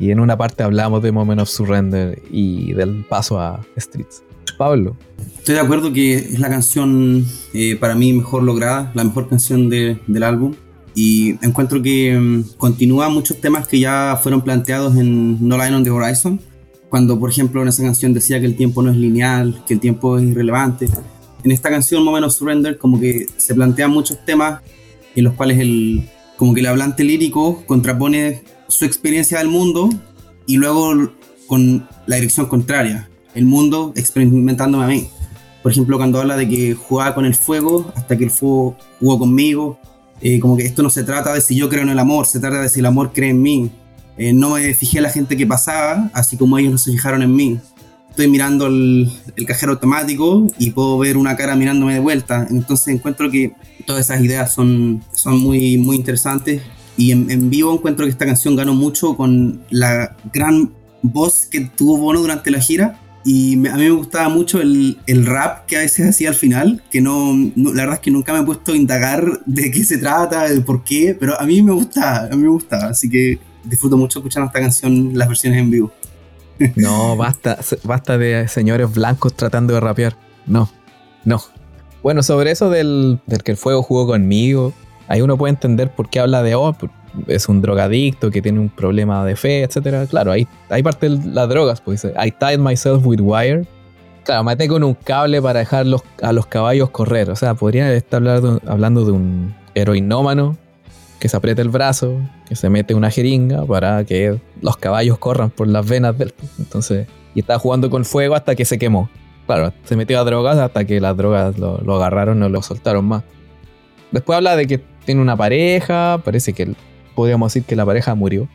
Y en una parte hablamos de Moment of Surrender y del paso a Streets. Pablo. Estoy de acuerdo que es la canción eh, para mí mejor lograda, la mejor canción de, del álbum. Y encuentro que um, continúa muchos temas que ya fueron planteados en No Line on the Horizon. Cuando, por ejemplo, en esa canción decía que el tiempo no es lineal, que el tiempo es irrelevante en esta canción Moment of Surrender como que se plantean muchos temas en los cuales el como que el hablante lírico contrapone su experiencia del mundo y luego con la dirección contraria, el mundo experimentándome a mí. Por ejemplo, cuando habla de que jugaba con el fuego hasta que el fuego jugó conmigo, eh, como que esto no se trata de si yo creo en el amor, se trata de si el amor cree en mí. Eh, no me fijé en la gente que pasaba, así como ellos no se fijaron en mí estoy mirando el, el, cajero automático y puedo ver una cara mirándome de vuelta. Entonces encuentro que todas esas ideas son, son muy, muy interesantes. Y en, en vivo encuentro que esta canción ganó mucho con la gran voz que tuvo Bono durante la gira. Y me, a mí me gustaba mucho el, el, rap que a veces hacía al final, que no, la verdad es que nunca me he puesto a indagar de qué se trata, de por qué, pero a mí me gusta, a mí me gusta, así que disfruto mucho escuchando esta canción, las versiones en vivo. No, basta, basta de señores blancos tratando de rapear. No, no. Bueno, sobre eso del, del, que el fuego jugó conmigo, ahí uno puede entender por qué habla de, oh, es un drogadicto que tiene un problema de fe, etcétera. Claro, ahí, ahí parte las drogas, pues I tied myself with wire. Claro, maté con un cable para dejar los, a los caballos correr. O sea, podrían estar hablando, hablando de un heroinómano que se aprieta el brazo, que se mete una jeringa para que los caballos corran por las venas del. Entonces, y estaba jugando con fuego hasta que se quemó. Claro, se metió a drogas hasta que las drogas lo, lo agarraron, no lo soltaron más. Después habla de que tiene una pareja, parece que podríamos decir que la pareja murió.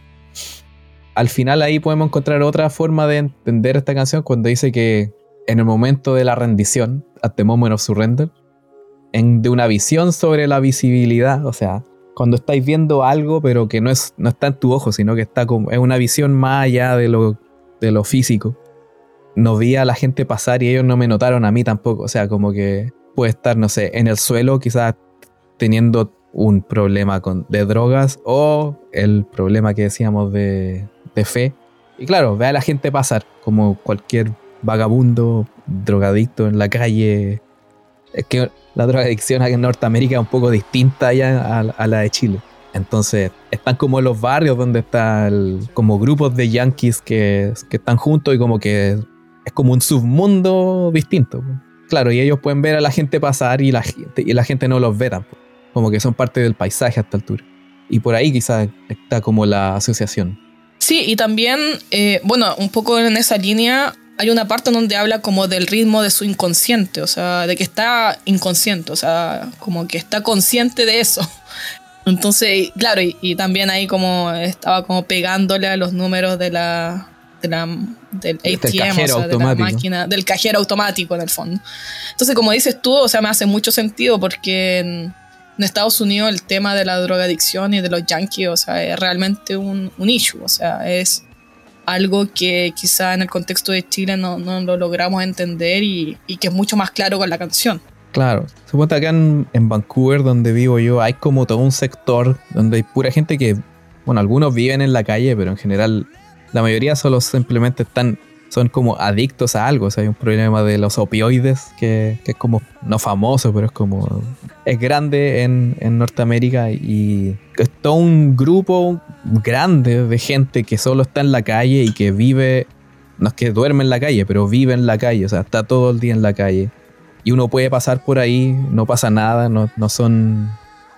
Al final ahí podemos encontrar otra forma de entender esta canción cuando dice que en el momento de la rendición, at the moment of surrender, en, de una visión sobre la visibilidad, o sea, cuando estáis viendo algo, pero que no, es, no está en tu ojo, sino que está como, es una visión más allá de lo, de lo físico. No vi a la gente pasar y ellos no me notaron a mí tampoco. O sea, como que puede estar, no sé, en el suelo, quizás teniendo un problema con, de drogas o el problema que decíamos de, de fe. Y claro, ve a la gente pasar como cualquier vagabundo, drogadicto en la calle. Es que la drogadicción en Norteamérica es un poco distinta ya a, la de Chile. Entonces, están como los barrios donde están como grupos de yankees que, que, están juntos y como que es como un submundo distinto. claro, y ellos pueden ver a la gente pasar y la, y la gente no los ve tampoco. Como que son parte del paisaje a esta altura. Y por ahí quizás está como la asociación. Sí, y también, eh, bueno, un poco en esa línea hay una parte donde habla como del ritmo de su inconsciente, o sea, de que está inconsciente, o sea, como que está consciente de eso. Entonces, claro, y, también ahí como estaba como pegándole a los números de la, de la del ATM, o sea, de la máquina, del cajero automático en el fondo. Entonces, como dices tú, o sea, me hace mucho sentido porque en, Estados Unidos el tema de la drogadicción y de los yankees, o sea, es realmente un, issue, o sea, es algo que quizá en el contexto de Chile no, no lo logramos entender y, y, que es mucho más claro con la canción. Claro, supongo que acá en, Vancouver, donde vivo yo, hay como todo un sector donde hay pura gente que, bueno, algunos viven en la calle, pero en general la mayoría solo simplemente están son como adictos a algo. O sea, hay un problema de los opioides que, que es como no famoso, pero es como. Es grande en, en, Norteamérica y es todo un grupo grande de gente que solo está en la calle y que vive. No es que duerme en la calle, pero vive en la calle. O sea, está todo el día en la calle. Y uno puede pasar por ahí, no pasa nada, no, no son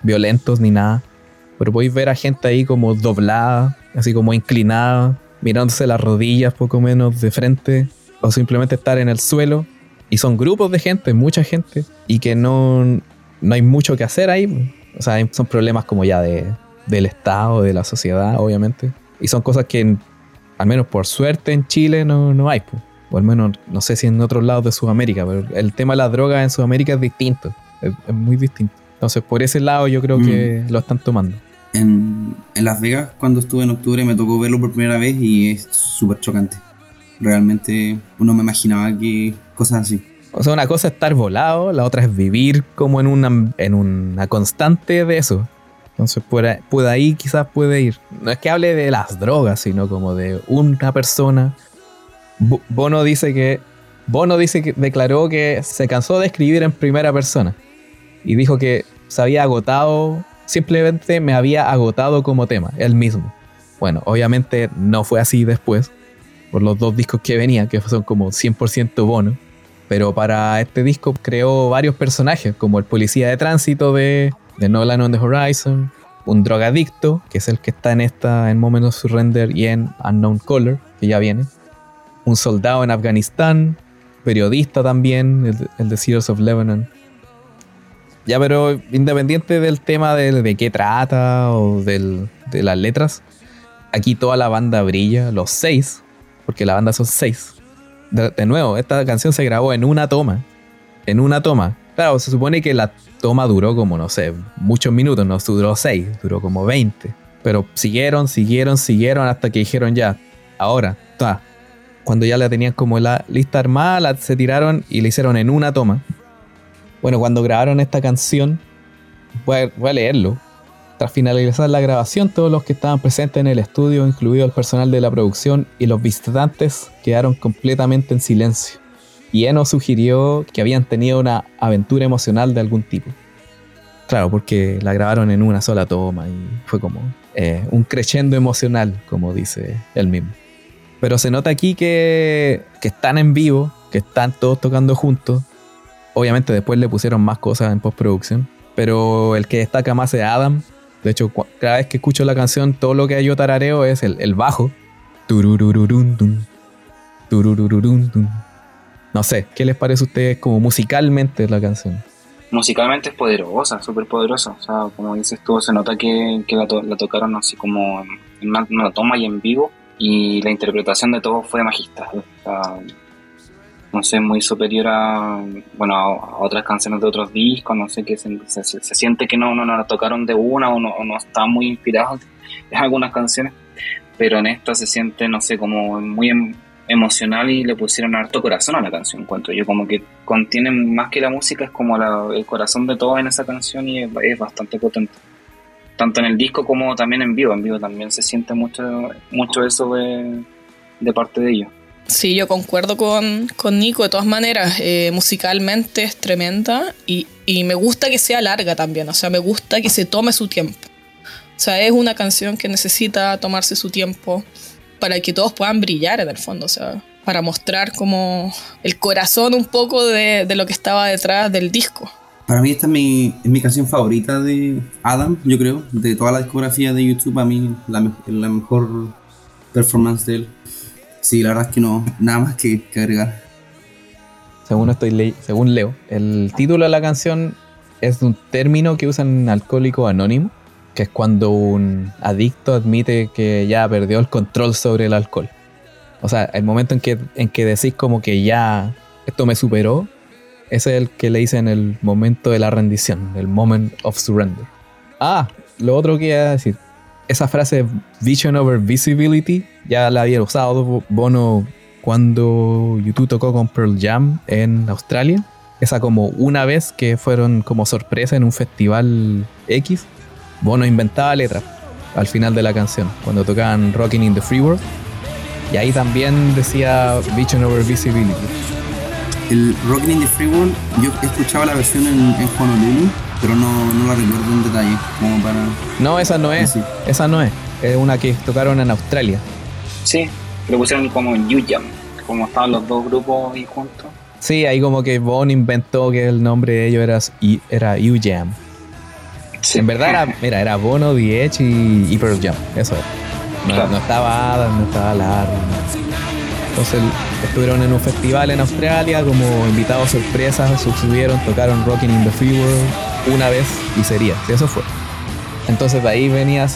violentos ni nada. Pero podéis ver a gente ahí como doblada, así como inclinada, mirándose las rodillas poco menos de frente o simplemente estar en el suelo. Y son grupos de gente, mucha gente, y que no, no hay mucho que hacer ahí. O sea, son problemas como ya de, del Estado, de la sociedad, obviamente. Y son cosas que, al menos por suerte, en Chile no, no hay. O al menos, no sé si en otros lados de Sudamérica, pero el tema de las drogas en Sudamérica es distinto. Es, muy distinto. Entonces, por ese lado yo creo que mm. lo están tomando en, Las Vegas, cuando estuve en octubre, me tocó verlo por primera vez y es súper chocante. Realmente uno me imaginaba que cosas así. O sea, una cosa es estar volado, la otra es vivir como en una, en una constante de eso. Entonces, puede, ahí quizás puede ir. No es que hable de las drogas, sino como de una persona. Bono dice que. Bono dice que declaró que se cansó de escribir en primera persona. Y dijo que se había agotado simplemente me había agotado como tema, el mismo. Bueno, obviamente no fue así después, por los dos discos que venían, que son como 100% bono. Pero para este disco creó varios personajes, como el policía de tránsito de, de Nolan on the Horizon, un drogadicto, que es el que está en esta, en Moment of Surrender y en Unknown Color, que ya viene, un soldado en Afganistán, periodista también, el, el de Sears of Lebanon, ya, pero independiente del tema de, de qué trata o de las letras, aquí toda la banda brilla, los seis, porque la banda son seis. De, nuevo, esta canción se grabó en una toma. En una toma. Claro, se supone que la toma duró como, no sé, muchos minutos, no duró seis, duró como 20. Pero siguieron, siguieron, siguieron hasta que dijeron ya, ahora. Cuando ya la tenían como la lista armada, se tiraron y la hicieron en una toma. Bueno, cuando grabaron esta canción, voy a, leerlo. Tras finalizar la grabación, todos los que estaban presentes en el estudio, incluido el personal de la producción y los visitantes, quedaron completamente en silencio. Y Eno sugirió que habían tenido una aventura emocional de algún tipo. Claro, porque la grabaron en una sola toma y fue como eh, un crescendo emocional, como dice él mismo. Pero se nota aquí que, que están en vivo, que están todos tocando juntos, Obviamente después le pusieron más cosas en postproducción. Pero el que destaca más es Adam. De hecho, cada vez que escucho la canción, todo lo que yo tarareo es el, el bajo. No sé, ¿qué les parece a ustedes como musicalmente la canción? Musicalmente es poderosa, súper poderosa. O sea, como dices tú, se nota que, que la, la, tocaron así como en una, toma y en vivo. Y la interpretación de todo fue magistral. O sea, no sé, muy superior a, bueno, a, otras canciones de otros discos, no sé, que se, se, siente que no, no, no la tocaron de una o no, no está muy inspirado en algunas canciones, pero en esta se siente, no sé, como muy em, emocional y le pusieron harto corazón a la canción, encuentro yo, como que contiene más que la música, es como el corazón de todo en esa canción y es, bastante potente tanto en el disco como también en vivo. En vivo también se siente mucho, mucho eso de, de parte de ellos. Sí, yo concuerdo con, Nico, de todas maneras, eh, musicalmente es tremenda y, me gusta que sea larga también, o sea, me gusta que se tome su tiempo. O sea, es una canción que necesita tomarse su tiempo para que todos puedan brillar en el fondo, o sea, para mostrar como el corazón un poco de, de lo que estaba detrás del disco. Para mí esta es mi, es mi canción favorita de Adam, yo creo. De toda la discografía de YouTube, a mí la, la mejor performance de él. Sí, la verdad es que no, nada más que, que agregar. Según, estoy le- según leo, el título de la canción es un término que usan Alcohólico Anónimo, que es cuando un adicto admite que ya perdió el control sobre el alcohol. O sea, el momento en que, en que decís como que ya esto me superó, ese es el que le dicen el momento de la rendición, el moment of surrender. Ah, lo otro que iba a decir, esa frase vision over visibility ya la había usado Bono cuando YouTube tocó con Pearl Jam en Australia. Esa como una vez que fueron como sorpresa en un festival X. Bono inventaba letras al final de la canción, cuando tocaban Rocking in the Free World. Y ahí también decía Vision over Visibility. El Rockin' in the Free World, yo escuchaba la versión en, en Honolulu, pero no, no la recuerdo en detalle, como para... No, esa no es. Esa no es. Es una que tocaron en Australia. Sí, lo pusieron como en U-Jam, como estaban los dos grupos ahí juntos. Sí, ahí como que Bon inventó que el nombre de ellos era, y- era U-Jam. Sí. En verdad era, mira, era Bono, The Edge y, y Pearl Jam. Eso era. No, Claro. no estaba Adam, no estaba Larry. no. Entonces estuvieron en un festival en Australia como invitados sorpresa, subieron, tocaron Rocking in the Free World una vez y sería. Eso fue. Entonces de ahí venía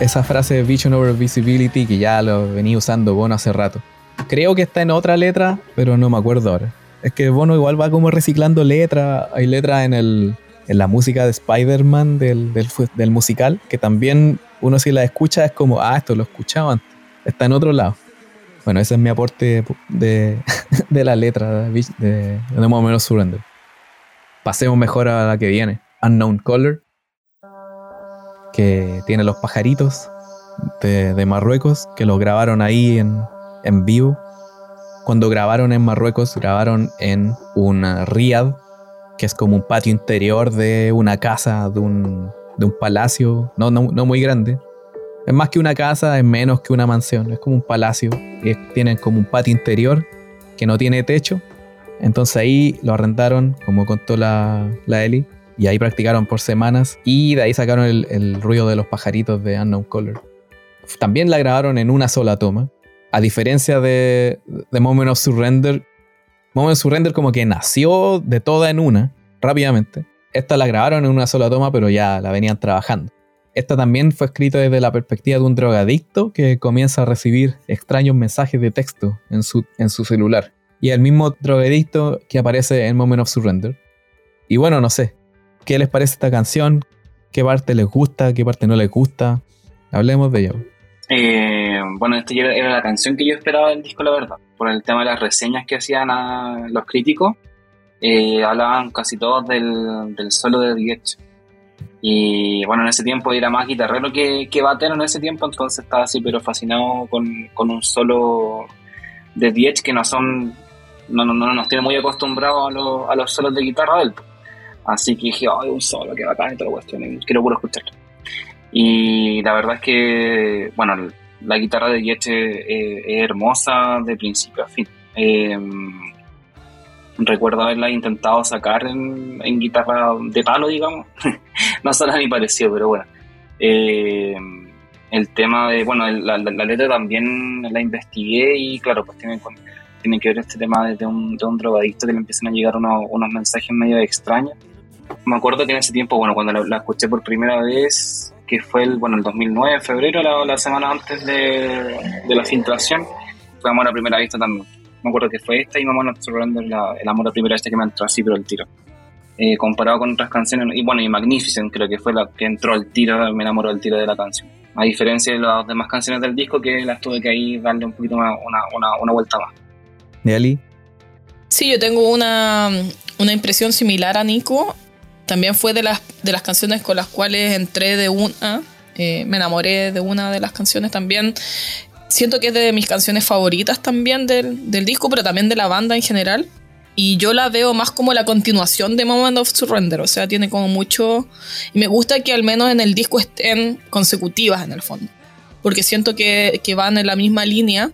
esa frase Vision over Visibility que ya lo venía usando Bono hace rato. Creo que está en otra letra, pero no me acuerdo ahora. Es que Bono igual va como reciclando letras. Hay letras en, el, en la música de Spider-Man del, del, del musical, que también uno si la escucha es como, ah, esto lo escuchaba antes. Está en otro lado. Bueno, ese es mi aporte de, de la letra de, de, de More Menos Surrender. Pasemos mejor a la que viene. Unknown Color, que tiene los pajaritos de, Marruecos, que los grabaron ahí en, vivo. Cuando grabaron en Marruecos, grabaron en una riad, que es como un patio interior de una casa, de un, palacio, no, muy grande. Es más que una casa, es menos que una mansión, es como un palacio. Y tienen como un patio interior que no tiene techo. Entonces ahí lo arrendaron, como contó la, la Eli, y ahí practicaron por semanas. Y de ahí sacaron el, el ruido de los pajaritos de Unknown Color. También la grabaron en una sola toma. A diferencia de, de Moment of Surrender, Moment of Surrender como que nació de toda en una, rápidamente. Esta la grabaron en una sola toma, pero ya la venían trabajando. Esta también fue escrita desde la perspectiva de un drogadicto que comienza a recibir extraños mensajes de texto en su, en su celular. Y el mismo drogadicto que aparece en Moment of Surrender. Y bueno, no sé, ¿qué les parece esta canción? ¿Qué parte les gusta? ¿Qué parte no les gusta? Hablemos de ello. Eh, bueno, esta era, la canción que yo esperaba del disco, la verdad. Por el tema de las reseñas que hacían a los críticos, eh, hablaban casi todos del, del solo de Edge. Y bueno, en ese tiempo era más guitarrero que, que batero en ese tiempo, entonces estaba así, pero fascinado con, con un solo de The Edge que no son, no, no, no nos tiene muy acostumbrados a, los- a los solos de guitarra de él. Así que dije, ay, un solo, que bacán y toda la cuestión, y quiero puro escucharlo. Y la verdad es que, bueno, la guitarra de Yetch es, es hermosa de principio a fin. Eh, recuerdo haberla intentado sacar en, guitarra de palo, digamos. no suena ni parecido, pero bueno. Eh, el tema de, bueno, la, la- la letra también la investigué y claro, pues tiene, tiene que ver este tema de, un, de un drogadicto que le empiezan a llegar unos, unos mensajes medio extraños. Me acuerdo que en ese tiempo, bueno, cuando la, la escuché por primera vez, que fue el, bueno, el 2009, en febrero, la, la semana antes de, de la filtración, fue Amor a Primera Vista también. Me acuerdo que fue esta y Mamá Surrender, la, el Amor a Primera Vista que me entró así, pero el tiro. Eh, comparado con otras canciones, y bueno, y Magnificent creo que fue la que entró al tiro, me enamoró del tiro de la canción. A diferencia de las demás canciones del disco, que las tuve que ahí darle un poquito más, una, una, una vuelta más. ¿De Ali? Sí, yo tengo una, una impresión similar a Nico. También fue de las, de las canciones con las cuales entré de una. eh, me enamoré de una de las canciones también. Siento que es de mis canciones favoritas también del, del disco, pero también de la banda en general. Y yo la veo más como la continuación de Moment of Surrender. O sea, tiene como mucho. Y me gusta que al menos en el disco estén consecutivas en el fondo. Porque siento que, que van en la misma línea.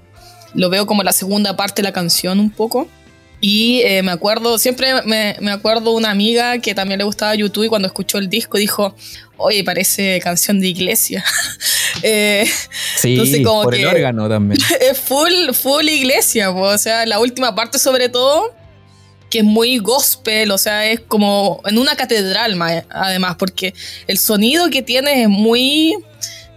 Lo veo como la segunda parte de la canción un poco. Y eh, me acuerdo, siempre me, me acuerdo una amiga que también le gustaba YouTube y cuando escuchó el disco dijo, oye, parece canción de iglesia. eh, Sí, Entonces, como por el que- órgano también. es full, full iglesia, o sea, la última parte sobre todo, que es muy gospel, o sea, es como en una catedral además, porque el sonido que tiene es muy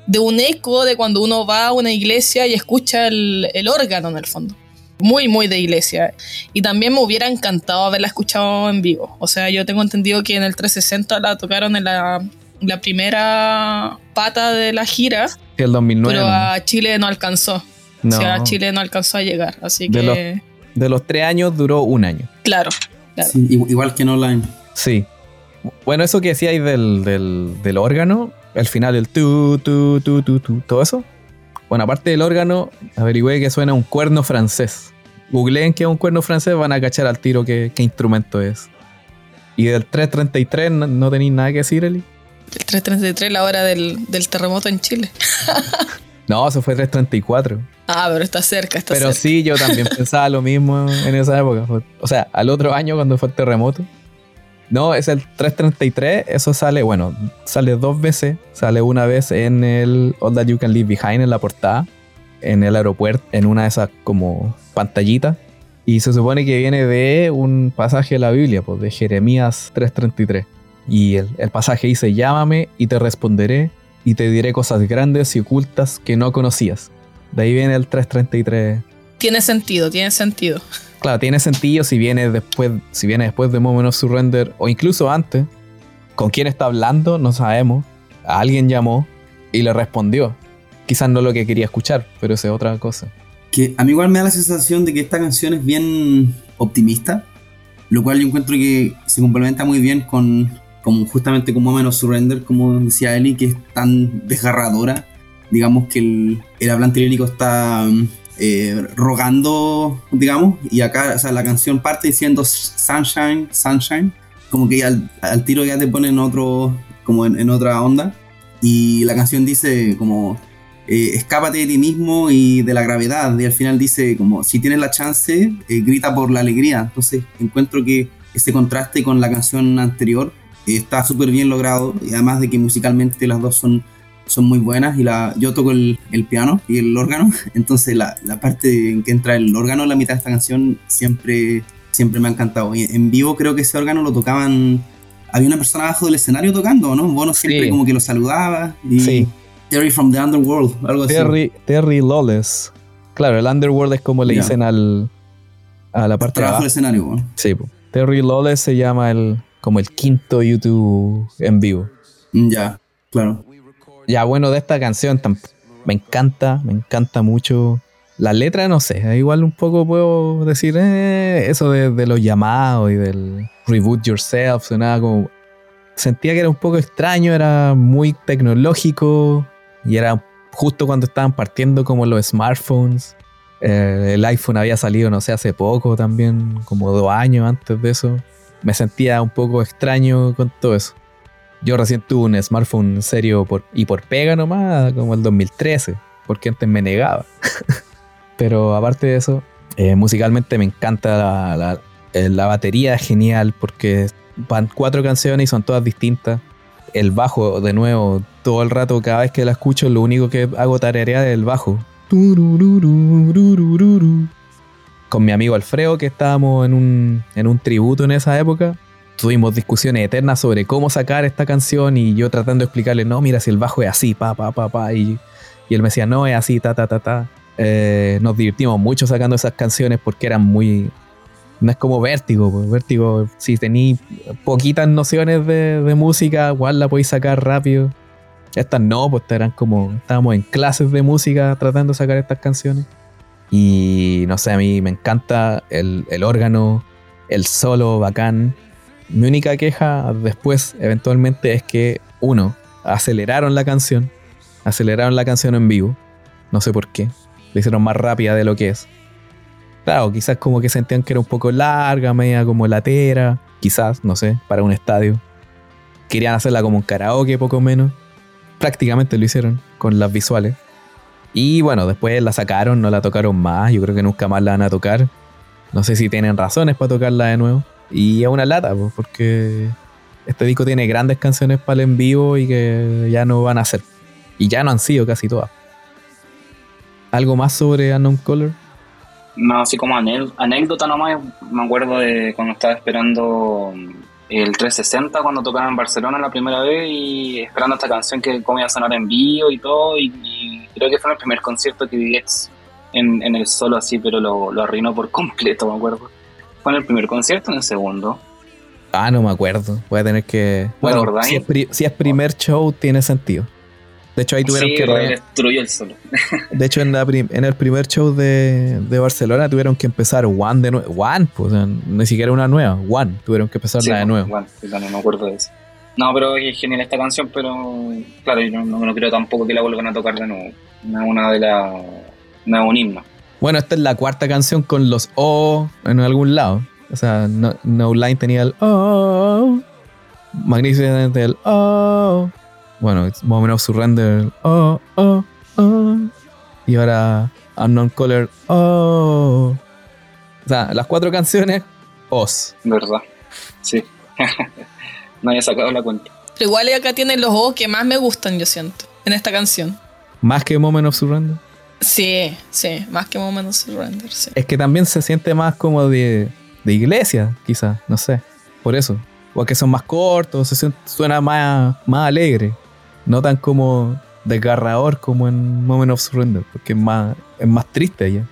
de un eco de cuando uno va a una iglesia y escucha el, el órgano en el fondo. Muy, muy de iglesia. Y también me hubiera encantado haberla escuchado en vivo. O sea, yo tengo entendido que en el 360 la tocaron en la, la primera pata de la gira, Sí, el 2009. pero a Chile no alcanzó. No. O sea, Chile no alcanzó a llegar. Así De que, De los tres años duró un año. claro. claro. Sí, igu- igual que en online. Sí. Bueno, eso que decíais del, del, del órgano, al final el tu, tu, tu, tu, tu, todo eso. Bueno, aparte del órgano, averigüé que suena un cuerno francés. Googleen que es un cuerno francés, van a cachar al tiro qué, qué instrumento es. Y del 333 no, no tenéis nada que decir, Eli. El 333, la hora del, del terremoto en Chile. No, eso fue 334. Ah, pero está cerca, está Pero cerca. sí, yo también pensaba lo mismo en esa época. O sea, al otro año cuando fue el terremoto. No, es el 333. Eso sale, bueno, sale dos veces. Sale una vez en el All That You Can Leave Behind en la portada. En el aeropuerto, en una de esas como pantallitas. Y se supone que viene de un pasaje de la Biblia, pues de Jeremías 333. Y el, el pasaje dice, llámame y te responderé y te diré cosas grandes y ocultas que no conocías. De ahí viene el 333. Tiene sentido, tiene sentido. Claro, tiene sentido si viene después, si viene después de Moment Surrender o incluso antes. ¿Con quién está hablando? No sabemos. Alguien llamó y le respondió. Quizás no lo que quería escuchar, pero esa es otra cosa. Que a mí igual me da la sensación de que esta canción es bien optimista, lo cual yo encuentro que se complementa muy bien con, con justamente con Moment Surrender, como decía Eli, que es tan desgarradora. Digamos que el, el hablante lírico está eh, rogando, digamos, y acá o sea, la canción parte diciendo Sunshine, Sunshine, como que al, tiro ya te ponen otro, como en, en otra onda. Y la canción dice como eh, escápate de ti mismo y de la gravedad. Y al final dice como, si tienes la chance, eh, grita por la alegría. Entonces encuentro que ese contraste con la canción anterior eh, está súper bien logrado. Y además de que musicalmente las dos son, son muy buenas. Y la, yo toco el, el piano y el órgano. Entonces la, la parte en que entra el órgano en la mitad de esta canción siempre, siempre me ha encantado. Y en vivo creo que ese órgano lo tocaban... Había una persona abajo del escenario tocando, ¿no? Bono siempre Sí. como que lo saludaba. Y, Sí. Terry from the Underworld, algo así. Terry, Terry Lawless. Claro, el Underworld es como le dicen al, a la parte de abajo. del escenario, bueno. Sí. Terry Lawless se llama el como el quinto YouTube en vivo. Ya, claro. Ya, bueno, de esta canción me encanta, me encanta mucho. La letra, no sé, igual un poco puedo decir eh, eso de, de los llamados y del reboot yourself, sonaba como... Sentía que era un poco extraño, era muy tecnológico y era justo cuando estaban partiendo como los smartphones. Eh, el iPhone había salido, no sé, hace poco también, como dos años antes de eso. Me sentía un poco extraño con todo eso. Yo recién tuve un smartphone serio y por pega nomás, como el 2013, porque antes me negaba. Pero aparte de eso, eh, musicalmente me encanta la, eh, la batería, genial porque van cuatro canciones y son todas distintas. El bajo, de nuevo, todo el rato, cada vez que la escucho, lo único que hago tararear es el bajo. Con mi amigo Alfredo, que estábamos en un, en un tributo en esa época, tuvimos discusiones eternas sobre cómo sacar esta canción y yo tratando de explicarle, no, mira, si el bajo es así, pa, pa, pa, pa, y, y él me decía, no, es así, ta, ta, ta, ta. Eh, nos divertimos mucho sacando esas canciones porque eran muy... No es como Vértigo, pues. Vértigo, si tení poquitas nociones de, de música, igual la podéis sacar rápido. Estas no, pues eran como, estábamos en clases de música tratando de sacar estas canciones. Y no sé, a mí me encanta el, el órgano, el solo bacán. Mi única queja después, eventualmente, es que, uno, aceleraron la canción, aceleraron la canción en vivo, no sé por qué, le hicieron más rápida de lo que es. Claro, quizás como que sentían que era un poco larga, media como latera, quizás, no sé, para un estadio. Querían hacerla como un karaoke, poco menos. Prácticamente lo hicieron con las visuales. Y bueno, después la sacaron, no la tocaron más. Yo creo que nunca más la van a tocar. No sé si tienen razones para tocarla de nuevo. Y es una lata, porque este disco tiene grandes canciones para el en vivo y que ya no van a ser. Y ya no han sido casi todas. ¿Algo más sobre Unknown Color? No, así como anécdota nomás, me acuerdo de cuando estaba esperando el 360 cuando tocaron en Barcelona la primera vez y esperando esta canción que cómo a sonar en vivo y todo y, creo que fue el primer concierto que vi en, en el solo así pero lo, lo arruinó por completo me acuerdo fue en el primer concierto o en el segundo ah no me acuerdo voy a tener que bueno si si es primer show tiene sentido de hecho, ahí tuvieron que. destruyó el solo. de hecho, en, en el primer show de, Barcelona tuvieron que empezar One de nuevo. One, pues, ni siquiera una nueva. One, tuvieron que empezar la de nuevo. One, no me acuerdo de eso. No, pero es genial esta canción, pero claro, yo no, no, creo tampoco que la vuelvan a tocar de nuevo. Una de las. No un himno. Bueno, esta es la cuarta canción con los O en algún lado. O sea, No, no Line tenía el O. Magnificent el O. Bueno, it's Moment of Surrender. Oh, oh, oh. Y ahora Unknown Color. Oh. O sea, las cuatro canciones, os. Verdad. Sí. no había sacado la cuenta. Pero igual acá tienen los os que más me gustan, yo siento, en esta canción. ¿Más que Moment of Surrender? Sí, sí, más que Moment of Surrender, sí. Es que también se siente más como de, de iglesia, quizás, no sé. Por eso. O que son más cortos, suena más, más alegre no tan como desgarrador como en Moment of Surrender, porque es más, es más triste ya.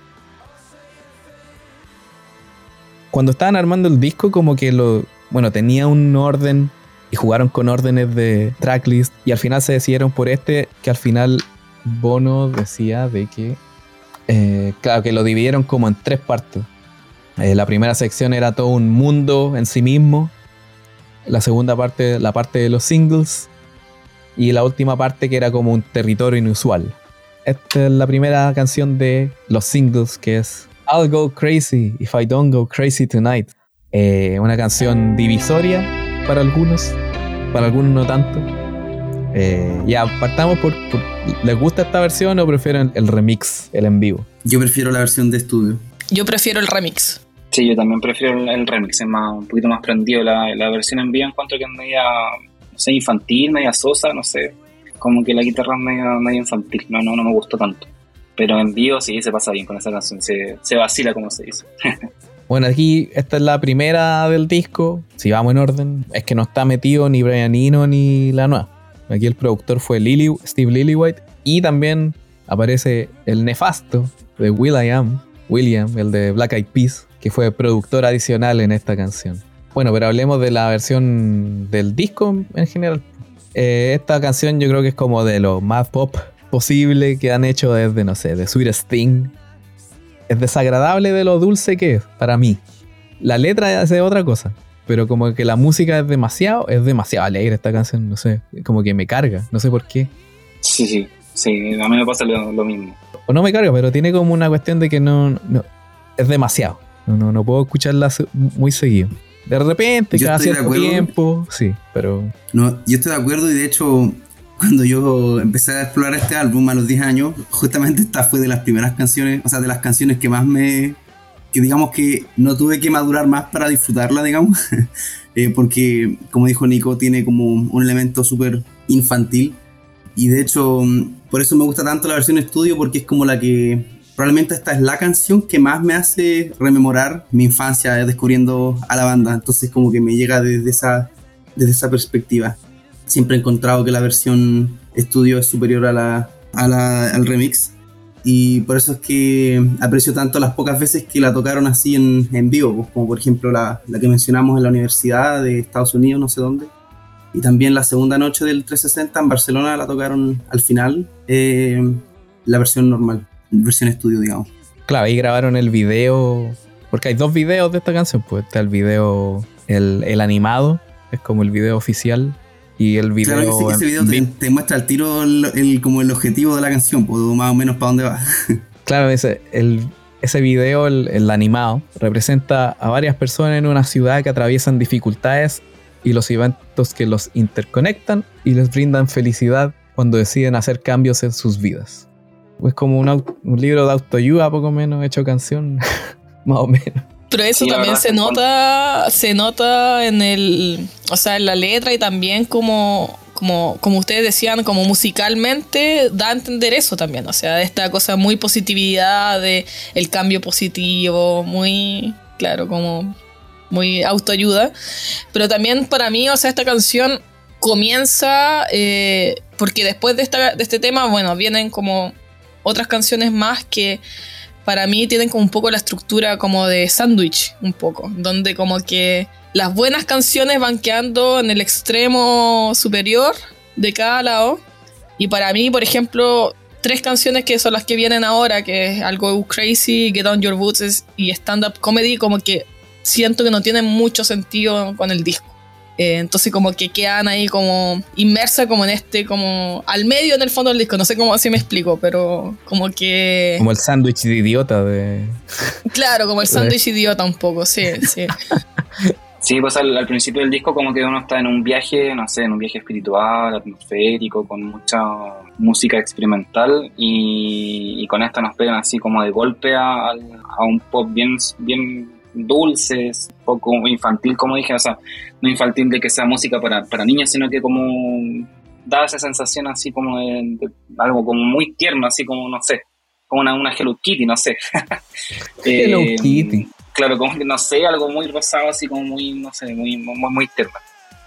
Cuando estaban armando el disco, como que lo. Bueno, tenía un orden y jugaron con órdenes de tracklist y al final se decidieron por este, que al final Bono decía de que. Eh, claro, que lo dividieron como en tres partes. Eh, la primera sección era todo un mundo en sí mismo. La segunda parte, la parte de los singles y la última parte que era como un territorio inusual. Esta es la primera canción de los singles que es I'll Go Crazy If I Don't Go Crazy Tonight. Eh, una canción divisoria para algunos, para algunos no tanto. Eh, ya, partamos por, ¿Les gusta esta versión o prefieren el remix, el en vivo? Yo prefiero la versión de estudio. Yo prefiero el remix. Sí, yo también prefiero el, remix, es más, un poquito más prendido. La, la versión en vivo en cuanto que es media no sé, infantil, media sosa, no sé. Como que la guitarra es medio, infantil, no, no, no me gustó tanto. Pero en vivo sí se pasa bien con esa canción, se, se vacila como se dice. bueno, aquí esta es la primera del disco, si vamos en orden, es que no está metido ni Brian Eno ni la nueva. Aquí el productor fue Steve Lillywhite y también aparece el nefasto de Will I Am, William, el de Black Eyed Peas, que fue productor adicional en esta canción. Bueno, pero hablemos de la versión del disco en general. Eh, esta canción yo creo que es como de lo más pop posible que han hecho desde, no sé, de Sweet Sting. Es desagradable de lo dulce que es, para mí. La letra de otra cosa, pero como que la música es demasiado, es demasiado alegre esta canción, no sé, como que me carga, no sé por qué. Sí, sí, sí, a mí me pasa lo, mismo. O no me carga, pero tiene como una cuestión de que no, no es demasiado. No, no, no puedo escucharla muy seguido. De repente, cada cierto tiempo, sí, pero... No, yo estoy de acuerdo y de hecho, cuando yo empecé a explorar este álbum a los 10 años, justamente esta fue de las primeras canciones, o sea, de las canciones que más me... que digamos que no tuve que madurar más para disfrutarla, digamos, eh, porque, como dijo Nico, tiene como un elemento súper infantil. Y de hecho, por eso me gusta tanto la versión estudio, porque es como la que probablemente esta es la canción que más me hace rememorar mi infancia descubriendo a la banda. Entonces como que me llega desde esa, desde esa perspectiva. Siempre he encontrado que la versión estudio es superior a la, al remix. Y por eso es que aprecio tanto las pocas veces que la tocaron así en, en vivo, pues, como por ejemplo la, la, que mencionamos en la Universidad de Estados Unidos, no sé dónde. Y también la segunda noche del 360 en Barcelona la tocaron al final, eh, la versión normal versión estudio, digamos. Claro, ahí grabaron el video, porque hay dos videos de esta canción, pues está el video, el, animado, es como el video oficial, y el video... Claro, que ese video te, muestra al tiro el, como el objetivo de la canción, pues más o menos para dónde va. claro, ese, el, ese video, el, el, animado, representa a varias personas en una ciudad que atraviesan dificultades y los eventos que los interconectan y les brindan felicidad cuando deciden hacer cambios en sus vidas. Es como un, un libro de autoayuda, poco menos, hecho canción. Más o menos. Pero eso Sí, también se nota, se nota en el, o sea, en la letra y también como, como, como ustedes decían, como musicalmente da a entender eso también, o sea, esta cosa muy positividad, de el cambio positivo, muy, claro, como muy autoayuda. Pero también para mí, o sea, esta canción comienza, eh, porque después de, esta, de este tema, bueno, vienen como otras canciones más que para mí tienen como un poco la estructura como de sándwich, un poco, donde como que las buenas canciones van quedando en el extremo superior de cada lado. Y para mí, por ejemplo, tres canciones que son las que vienen ahora, que es Algo Crazy, Get On Your Boots y Stand Up Comedy, como que siento que no tienen mucho sentido con el disco. Eh, entonces como que quedan ahí como inmersas como en este, como al medio en el fondo del disco, no sé cómo así me explico, pero como que... Como el sándwich de idiota de. Claro, como el sándwich idiota un poco, sí, sí. Sí, pues al, al principio del disco como que uno está en un viaje, no sé, en un viaje espiritual, atmosférico, con mucha música experimental y, y con esta nos pegan así como de golpe a, al- a un pop bien, bien dulce, un poco infantil, como dije, o sea, no infantil de que sea música para, para niños, sino que como da esa sensación así como de, de algo como muy tierno, así como, no sé, como una, una Hello Kitty, no sé. Hello Eh, Kitty. Claro, como que no sé, algo muy rosado, así como muy, no sé, muy, muy, muy tierno.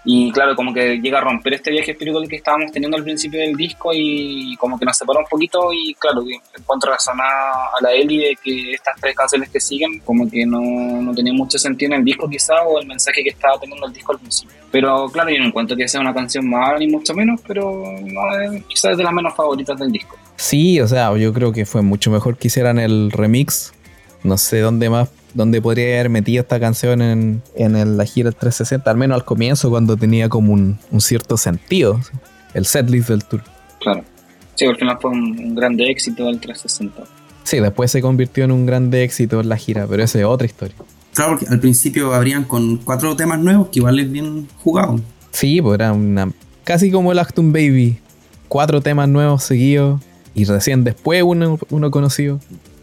Y claro, como que llega a romper este viaje espiritual que estábamos teniendo al principio del disco y como que nos separa un poquito y claro, encuentro razón a, la Eli de que estas tres canciones que siguen como que no, no tenían mucho sentido en el disco quizá o el mensaje que estaba teniendo el disco al principio. Pero claro, yo no encuentro que sea una canción mala ni mucho menos, pero no, es- quizás es de las menos favoritas del disco. Sí, o sea, yo creo que fue mucho mejor que hicieran el remix. No sé dónde más, dónde podría haber metido esta canción en, en el- la gira 360, al menos al comienzo, cuando tenía como un, un cierto sentido. El setlist del tour. Claro. Sí, al final fue un, un grande éxito del 360. Sí, después se convirtió en un grande éxito en la gira, pero esa es otra historia. Claro, porque al principio abrían con cuatro temas nuevos que igual es bien jugado. Sí, pues era una. Casi como el Actum Baby. Cuatro temas nuevos seguidos. Y recién después uno, uno conocido.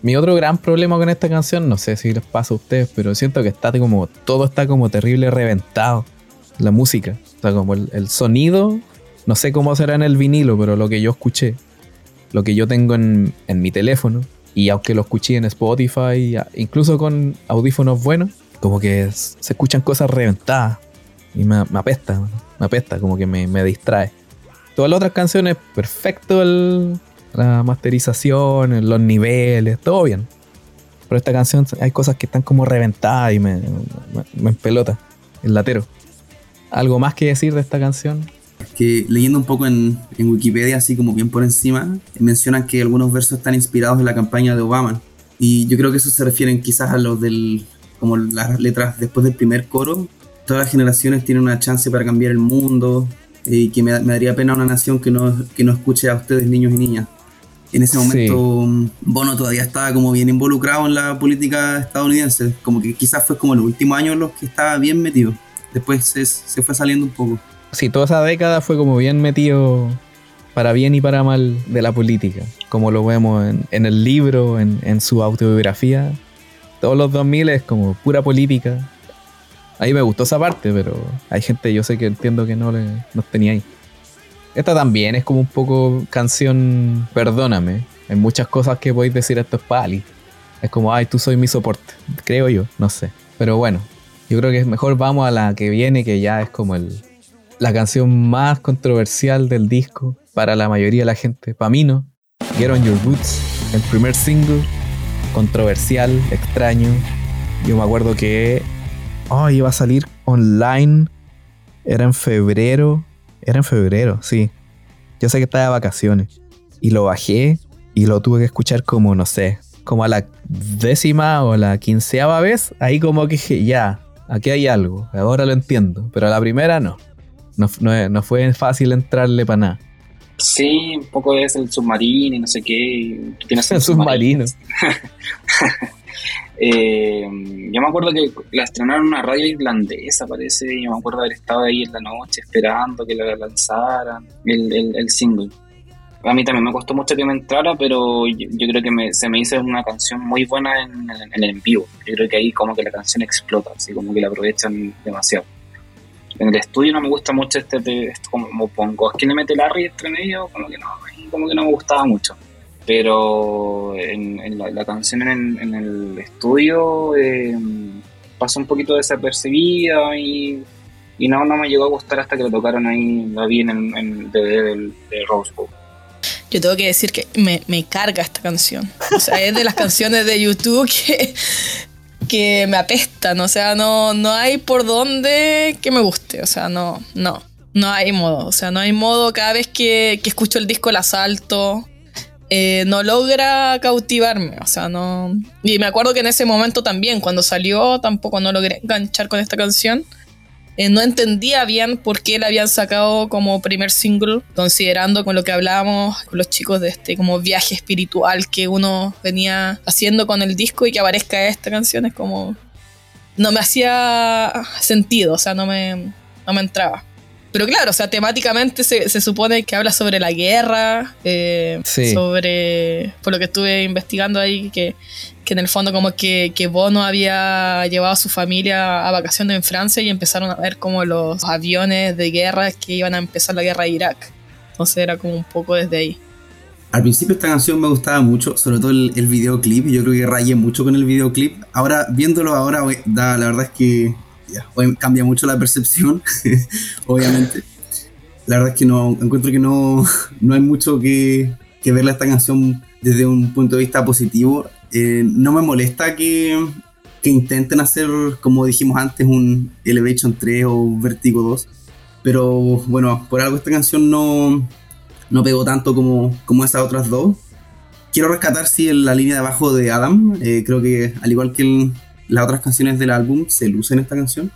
Mi otro gran problema con esta canción, no sé si les pasa a ustedes, pero siento que está como. Todo está como terrible reventado. La música. O sea, como el, sonido. No sé cómo será en el vinilo, pero lo que yo escuché. Lo que yo tengo en, mi teléfono. Y aunque lo escuché en Spotify, incluso con audífonos buenos, como que se escuchan cosas reventadas. Y me, me apesta, me apesta, como que me, me distrae. Todas las otras canciones, perfecto el- la masterización, los niveles, todo bien. Pero esta canción hay cosas que están como reventadas y me, me, empelota el latero. ¿Algo más que decir de esta canción? que leyendo un poco en, en Wikipedia, así como bien por encima, mencionan que algunos versos están inspirados en la campaña de Obama. Y yo creo que eso se refieren quizás a los del, como las letras después del primer coro. Todas las generaciones tienen una chance para cambiar el mundo eh, y que me, me daría pena una nación que no, que no escuche a ustedes niños y niñas. En ese Sí. momento mm, Bono todavía estaba como bien involucrado en la política estadounidense, como que quizás fue como los últimos años los que estaba bien metido. Después se, se fue saliendo un poco. Sí, toda esa década fue como bien metido para bien y para mal de la política. Como lo vemos en, en el libro, en, en su autobiografía. Todos los 2000 es como pura política. A mí me gustó esa parte, pero hay gente, yo sé que entiendo que no le tenía ahí. Esta también es como un poco canción Perdóname. Hay muchas cosas que podéis decir esto es pali. Es como, ay, tú soy mi soporte. Creo yo, no sé. Pero bueno, yo creo que mejor vamos a la que viene, que ya es como el, la canción más controversial del disco para la mayoría de la gente. Para mí no. Get on Your Boots, el primer single, controversial, extraño. Yo me acuerdo que oh, iba a salir online. Era en febrero. Era en febrero, sí. Yo sé que estaba de vacaciones. Y lo bajé y lo tuve que escuchar como, no sé, como a la décima o la quinceava vez. Ahí como que dije, ya, aquí hay algo. Ahora lo entiendo. Pero a la primera no. No, no, no fue fácil entrarle para nada. Sí, un poco es el submarino y no sé qué. Tienes El submarino. Eh, yo me acuerdo que la estrenaron en una radio irlandesa, parece. Yo me acuerdo haber estado ahí en la noche esperando que la lanzaran, el, el, single. a mí también me costó mucho que me entrara, pero yo, creo que se me hizo una canción muy buena en, el en vivo. Yo creo que ahí como que la canción explota, así como que la aprovechan demasiado. En el estudio no me gusta mucho este, este como pongo, es que le mete Larry entre medio, como que no, como que no me gustaba mucho. Pero en, la, canción en, el estudio eh, pasó un poquito desapercibida y, y, no, no me llegó a gustar hasta que lo tocaron ahí, la vi en el, DVD de Rose Bowl. Yo tengo que decir que me, me carga esta canción. O sea, es de las canciones de YouTube que, que me apestan. O sea, no, no hay por dónde que me guste. O sea, no, no. No hay modo. O sea, no hay modo. Cada vez que, que escucho el disco El Asalto, eh, no logra cautivarme. O sea, no. Y me acuerdo que en ese momento también, cuando salió, tampoco no logré enganchar con esta canción. Eh, no entendía bien por qué la habían sacado como primer single, considerando con lo que hablábamos con los chicos de este como viaje espiritual que uno venía haciendo con el disco y que aparezca esta canción es como no me hacía sentido, o sea, no me, no me entraba. Pero claro, o sea, temáticamente se, se supone que habla sobre la guerra, eh, sobre, por lo que estuve investigando ahí, que, que en el fondo como que, que, Bono había llevado a su familia a vacaciones en Francia y empezaron a ver como los aviones de guerra que iban a empezar la guerra de Irak. Entonces era como un poco desde ahí. Al principio esta canción me gustaba mucho, sobre todo el, el videoclip, yo creo que rayé mucho con el videoclip. Ahora, viéndolo ahora, da, la verdad es que cambia mucho la percepción, obviamente. La verdad es que no encuentro que no, no hay mucho que, que verle a esta canción desde un punto de vista positivo. Eh, no me molesta que, que, intenten hacer, como dijimos antes, un Elevation 3 o Vertigo 2. Pero bueno, por algo esta canción no, no pegó tanto como, como esas otras dos. Quiero rescatar, sí, la línea de abajo de Adam. Eh, creo que al igual que el, las otras canciones del álbum se lucen en esta canción.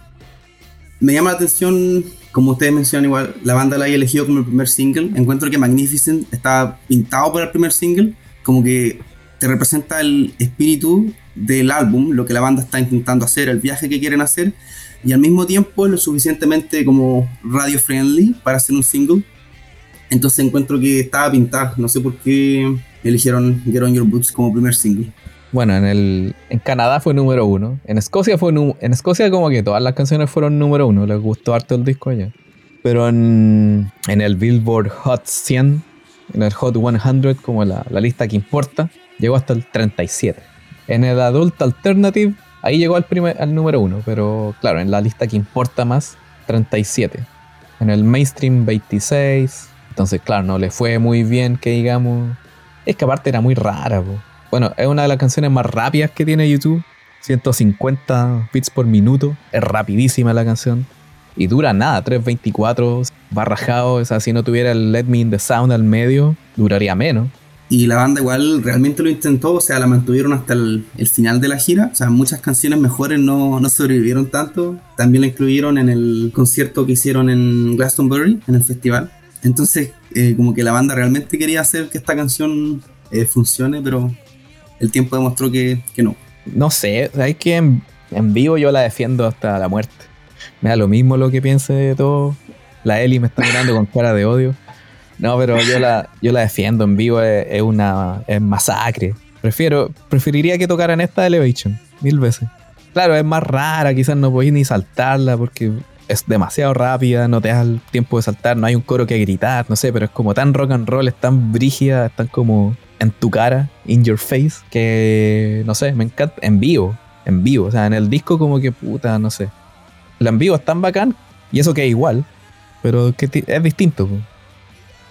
Me llama la atención, como ustedes mencionan igual, la banda la haya elegido como el primer single. Encuentro que Magnificent está pintado para el primer single, como que te representa el espíritu del álbum, lo que la banda está intentando hacer, el viaje que quieren hacer, y al mismo tiempo es lo suficientemente como radio friendly para hacer un single. Entonces encuentro que estaba pintado, no sé por qué eligieron Get On Your Boots como primer single. Bueno, en el en Canadá fue número uno. En Escocia fue en Escocia como que todas las canciones fueron número uno. Les gustó harto el disco allá. Pero en, en el Billboard Hot 100, en el Hot 100, como la, la lista que importa, llegó hasta el 37. En el Adult Alternative, ahí llegó al, primer, al número uno. Pero claro, en la lista que importa más, 37. En el Mainstream, 26. Entonces, claro, no le fue muy bien, que digamos. Es que aparte era muy rara, po. Bueno, es una de las canciones más rápidas que tiene YouTube. 150 bits por minuto. Es rapidísima la canción. Y dura nada, 3.24. Va rajado. O sea, si no tuviera el Let Me in the Sound al medio, duraría menos. Y la banda igual realmente lo intentó, o sea, la mantuvieron hasta el, final de la gira. O sea, muchas canciones mejores no, no, sobrevivieron tanto. También la incluyeron en el concierto que hicieron en Glastonbury, en el festival. Entonces, eh, como que la banda realmente quería hacer que esta canción eh, funcione, pero el tiempo demostró que, no. No sé, hay que en, vivo yo la defiendo hasta la muerte. Me da lo mismo lo que piense de todo. La Eli me está mirando con cara de odio. No, pero yo la, yo la defiendo en vivo, es, una masacre. Prefiero, preferiría que tocaran esta Elevation, mil veces. Claro, es más rara, quizás no podéis ni saltarla porque es demasiado rápida, no te das el tiempo de saltar, no hay un coro que gritar, no sé, pero es como tan rock and roll, es tan brígida, es tan como en tu cara, in your face, que no sé, me encanta. En vivo, en vivo. O sea, en el disco, como que puta, no sé. El en vivo es tan bacán, y eso que es igual, pero que es distinto.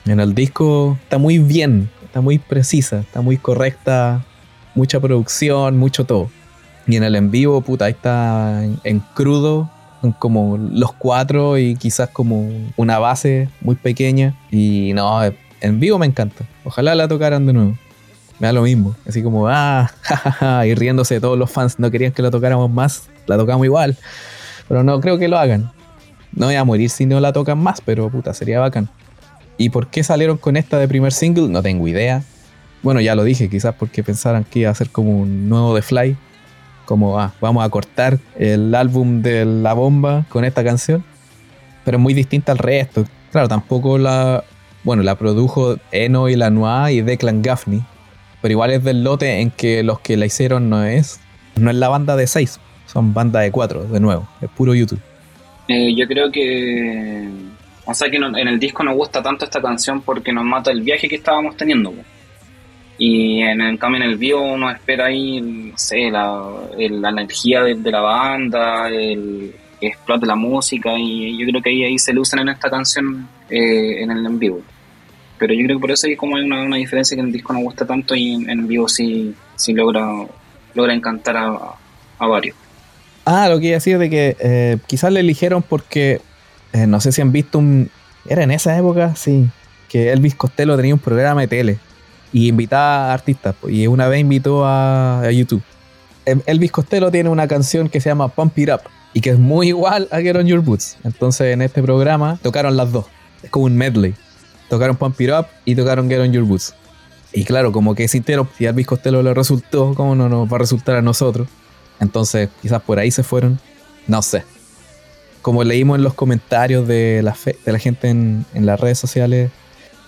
En el disco está muy bien, está muy precisa, está muy correcta, mucha producción, mucho todo. Y en el en vivo, puta, ahí está en, crudo, como los cuatro y quizás como una base muy pequeña. Y no, en vivo me encanta. Ojalá la tocaran de nuevo. Me da lo mismo. Así como, ah, jajaja, y riéndose todos los fans. No querían que la tocáramos más. La tocamos igual. Pero no creo que lo hagan. No voy a morir si no la tocan más, pero puta, sería bacán. ¿Y por qué salieron con esta de primer single? No tengo idea. Bueno, ya lo dije, quizás porque pensaran que iba a ser como un nuevo The Fly. Como, ah, vamos a cortar el álbum de la bomba con esta canción. Pero es muy distinta al resto. Claro, tampoco la, bueno, la produjo Eno y Lanois y Declan Gaffney, pero igual es del lote en que los que la hicieron no es, no es la banda de seis, son banda de cuatro, de nuevo, es puro YouTube. Eh, yo creo que, o sea que en el disco nos gusta tanto esta canción porque nos mata el viaje que estábamos teniendo. Y en cambio en el vivo uno espera ahí, no sé, la, energía de, la banda, el que explote la música y yo creo que ahí, ahí se le usan en esta canción eh, en el en vivo. Pero yo creo que por eso hay como hay una, diferencia que en el disco no gusta tanto y en, vivo sí, sí logra, logra encantar a, varios. Ah, lo que iba a decir de que eh, quizás le eligieron porque eh, no sé si han visto un. Era en esa época, sí, que Elvis Costello tenía un programa de tele y invitaba a artistas. Y una vez invitó a, a YouTube. Elvis Costello tiene una canción que se llama Pump It Up y que es muy igual a Get On Your Boots. Entonces en este programa tocaron las dos. Es como un medley. Tocaron Pump It Up y tocaron Get On Your Boots. Y claro, como que si a Elvis Costello le resultó, ¿cómo no nos va a resultar a nosotros? Entonces quizás por ahí se fueron. No sé. Como leímos en los comentarios de la, de la gente en, en las redes sociales,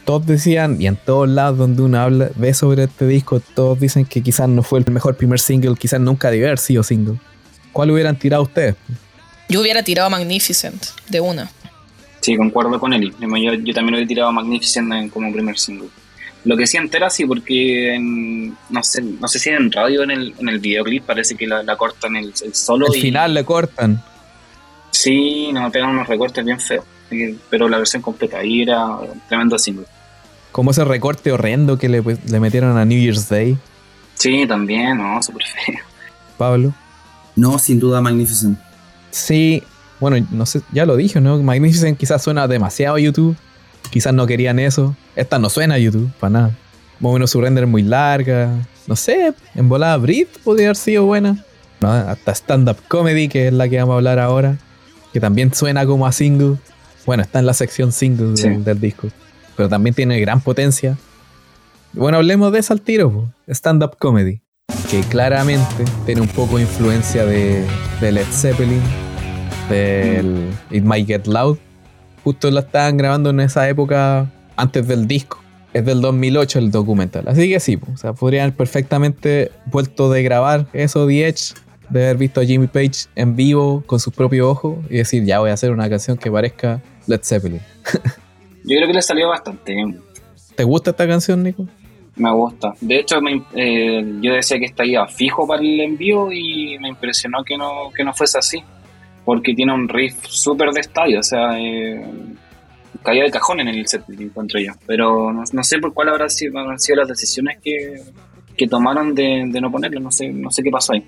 todos decían, y en todos lados donde uno habla, ve sobre este disco, todos dicen que quizás no fue el mejor primer single, quizás nunca debió haber sido single. ¿Cuál hubieran tirado ustedes? Yo hubiera tirado Magnificent, de una. Sí, concuerdo con él. Yo, yo también hubiera tirado Magnificent como primer single. Lo que sí entera sí, porque no sé no sé si en radio en el, en el videoclip parece que la, cortan el, solo. Al final le cortan. Sí, nos pegan unos recortes bien feos. Pero la versión completa ahí era tremendo single. Como ese recorte horrendo que le, le metieron a New Year's Day. Sí, también, no, súper feo. Pablo. No, sin duda Magnificent. Sí, bueno, no sé, ya lo dije, ¿no? Magnificent quizás suena demasiado a YouTube. Quizás no querían eso. Esta no suena a YouTube, para nada. Más o menos su render muy larga. No sé, en volada Brit podría haber sido buena. hasta stand-up comedy, que es la que vamos a hablar ahora. Que también suena como a single. Bueno, está en la sección single del, disco. Pero también tiene gran potencia. Bueno, hablemos de eso al tiro. Stand-up comedy que claramente tiene un poco de influencia de, Led Zeppelin, del It Might Get Loud. Justo la estaban grabando en esa época antes del disco. Es del 2008 el documental. Así que sí, o sea, podrían perfectamente vuelto de grabar eso The Edge, de haber visto a Jimmy Page en vivo con sus propios ojos y decir, ya voy a hacer una canción que parezca Led Zeppelin. Yo creo que le salió bastante bien. ¿Te gusta esta canción, Nico? Me gusta. De hecho, eh, yo decía que estaría fijo para el envío y me impresionó que no, que no fuese así. Porque tiene un riff súper de estadio, o sea, eh, caía de cajón en el set, encuentro yo. Pero no, sé por cuál habrán sido, sido las decisiones que, tomaron de, no ponerlo, no sé, no sé qué pasó ahí.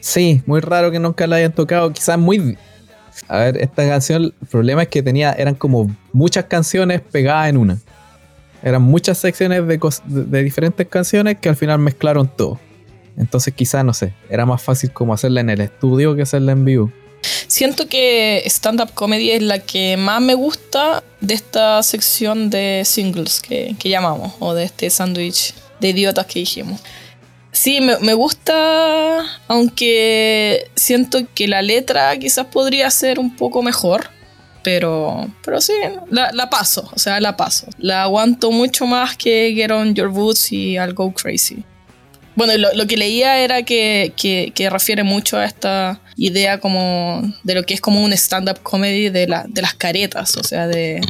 Sí, muy raro que nunca la hayan tocado, quizás muy... A ver, esta canción, el problema es que tenía, eran como muchas canciones pegadas en una. Eran muchas secciones de, de, diferentes canciones que al final mezclaron todo. Entonces quizás, no sé, era más fácil como hacerla en el estudio que hacerla en vivo. Siento que stand-up comedy es la que más me gusta de esta sección de singles que, que llamamos, o de este sándwich de idiotas que dijimos. Sí, me, gusta, aunque siento que la letra quizás podría ser un poco mejor. Pero, pero sí, la, paso, o sea, la paso. La aguanto mucho más que Get On Your Boots y I'll Go Crazy. Bueno, lo, que leía era que, que, refiere mucho a esta idea como de lo que es como un stand-up comedy de, la, de las caretas, o sea, de,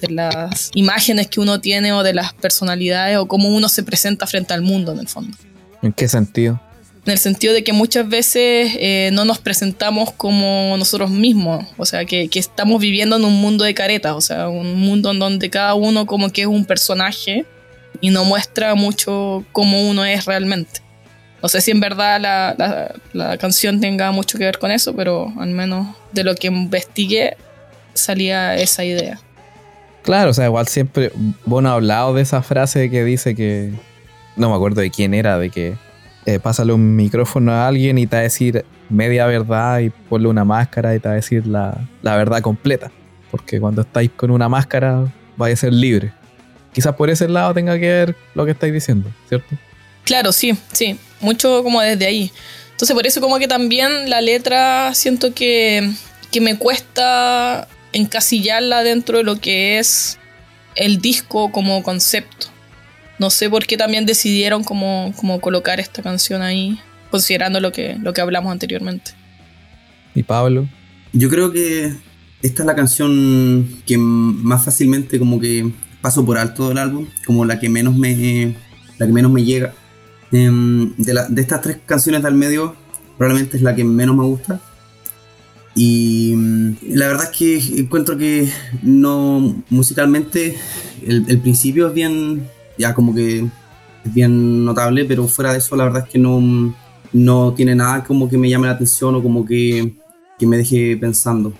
de las imágenes que uno tiene o de las personalidades o cómo uno se presenta frente al mundo en el fondo. ¿En qué sentido? en el sentido de que muchas veces eh, no nos presentamos como nosotros mismos, o sea, que, estamos viviendo en un mundo de caretas, o sea, un mundo en donde cada uno como que es un personaje y no muestra mucho cómo uno es realmente. No sé si en verdad la, la canción tenga mucho que ver con eso, pero al menos de lo que investigué salía esa idea. Claro, o sea, igual siempre, bueno, ha hablado de esa frase que dice que, no me acuerdo de quién era, de que eh, pásale un micrófono a alguien y te va a decir media verdad y ponle una máscara y te va a decir la, verdad completa. Porque cuando estáis con una máscara vais a ser libre. Quizás por ese lado tenga que ver lo que estáis diciendo, ¿cierto? Claro, sí, sí. Mucho como desde ahí. Entonces por eso como que también la letra siento que, que me cuesta encasillarla dentro de lo que es el disco como concepto. No sé por qué también decidieron como, como colocar esta canción ahí, considerando lo que, lo que hablamos anteriormente. ¿Y Pablo? Yo creo que esta es la canción que más fácilmente como que paso por alto del álbum, como la que menos me, la que menos me llega. Em, de, de estas tres canciones del medio, probablemente es la que menos me gusta. Y mm, la verdad es que encuentro que no musicalmente el, el, principio es bien, ya como que es bien notable, pero fuera de eso la verdad es que no, no tiene nada como que me llame la atención o como que, que me deje pensando.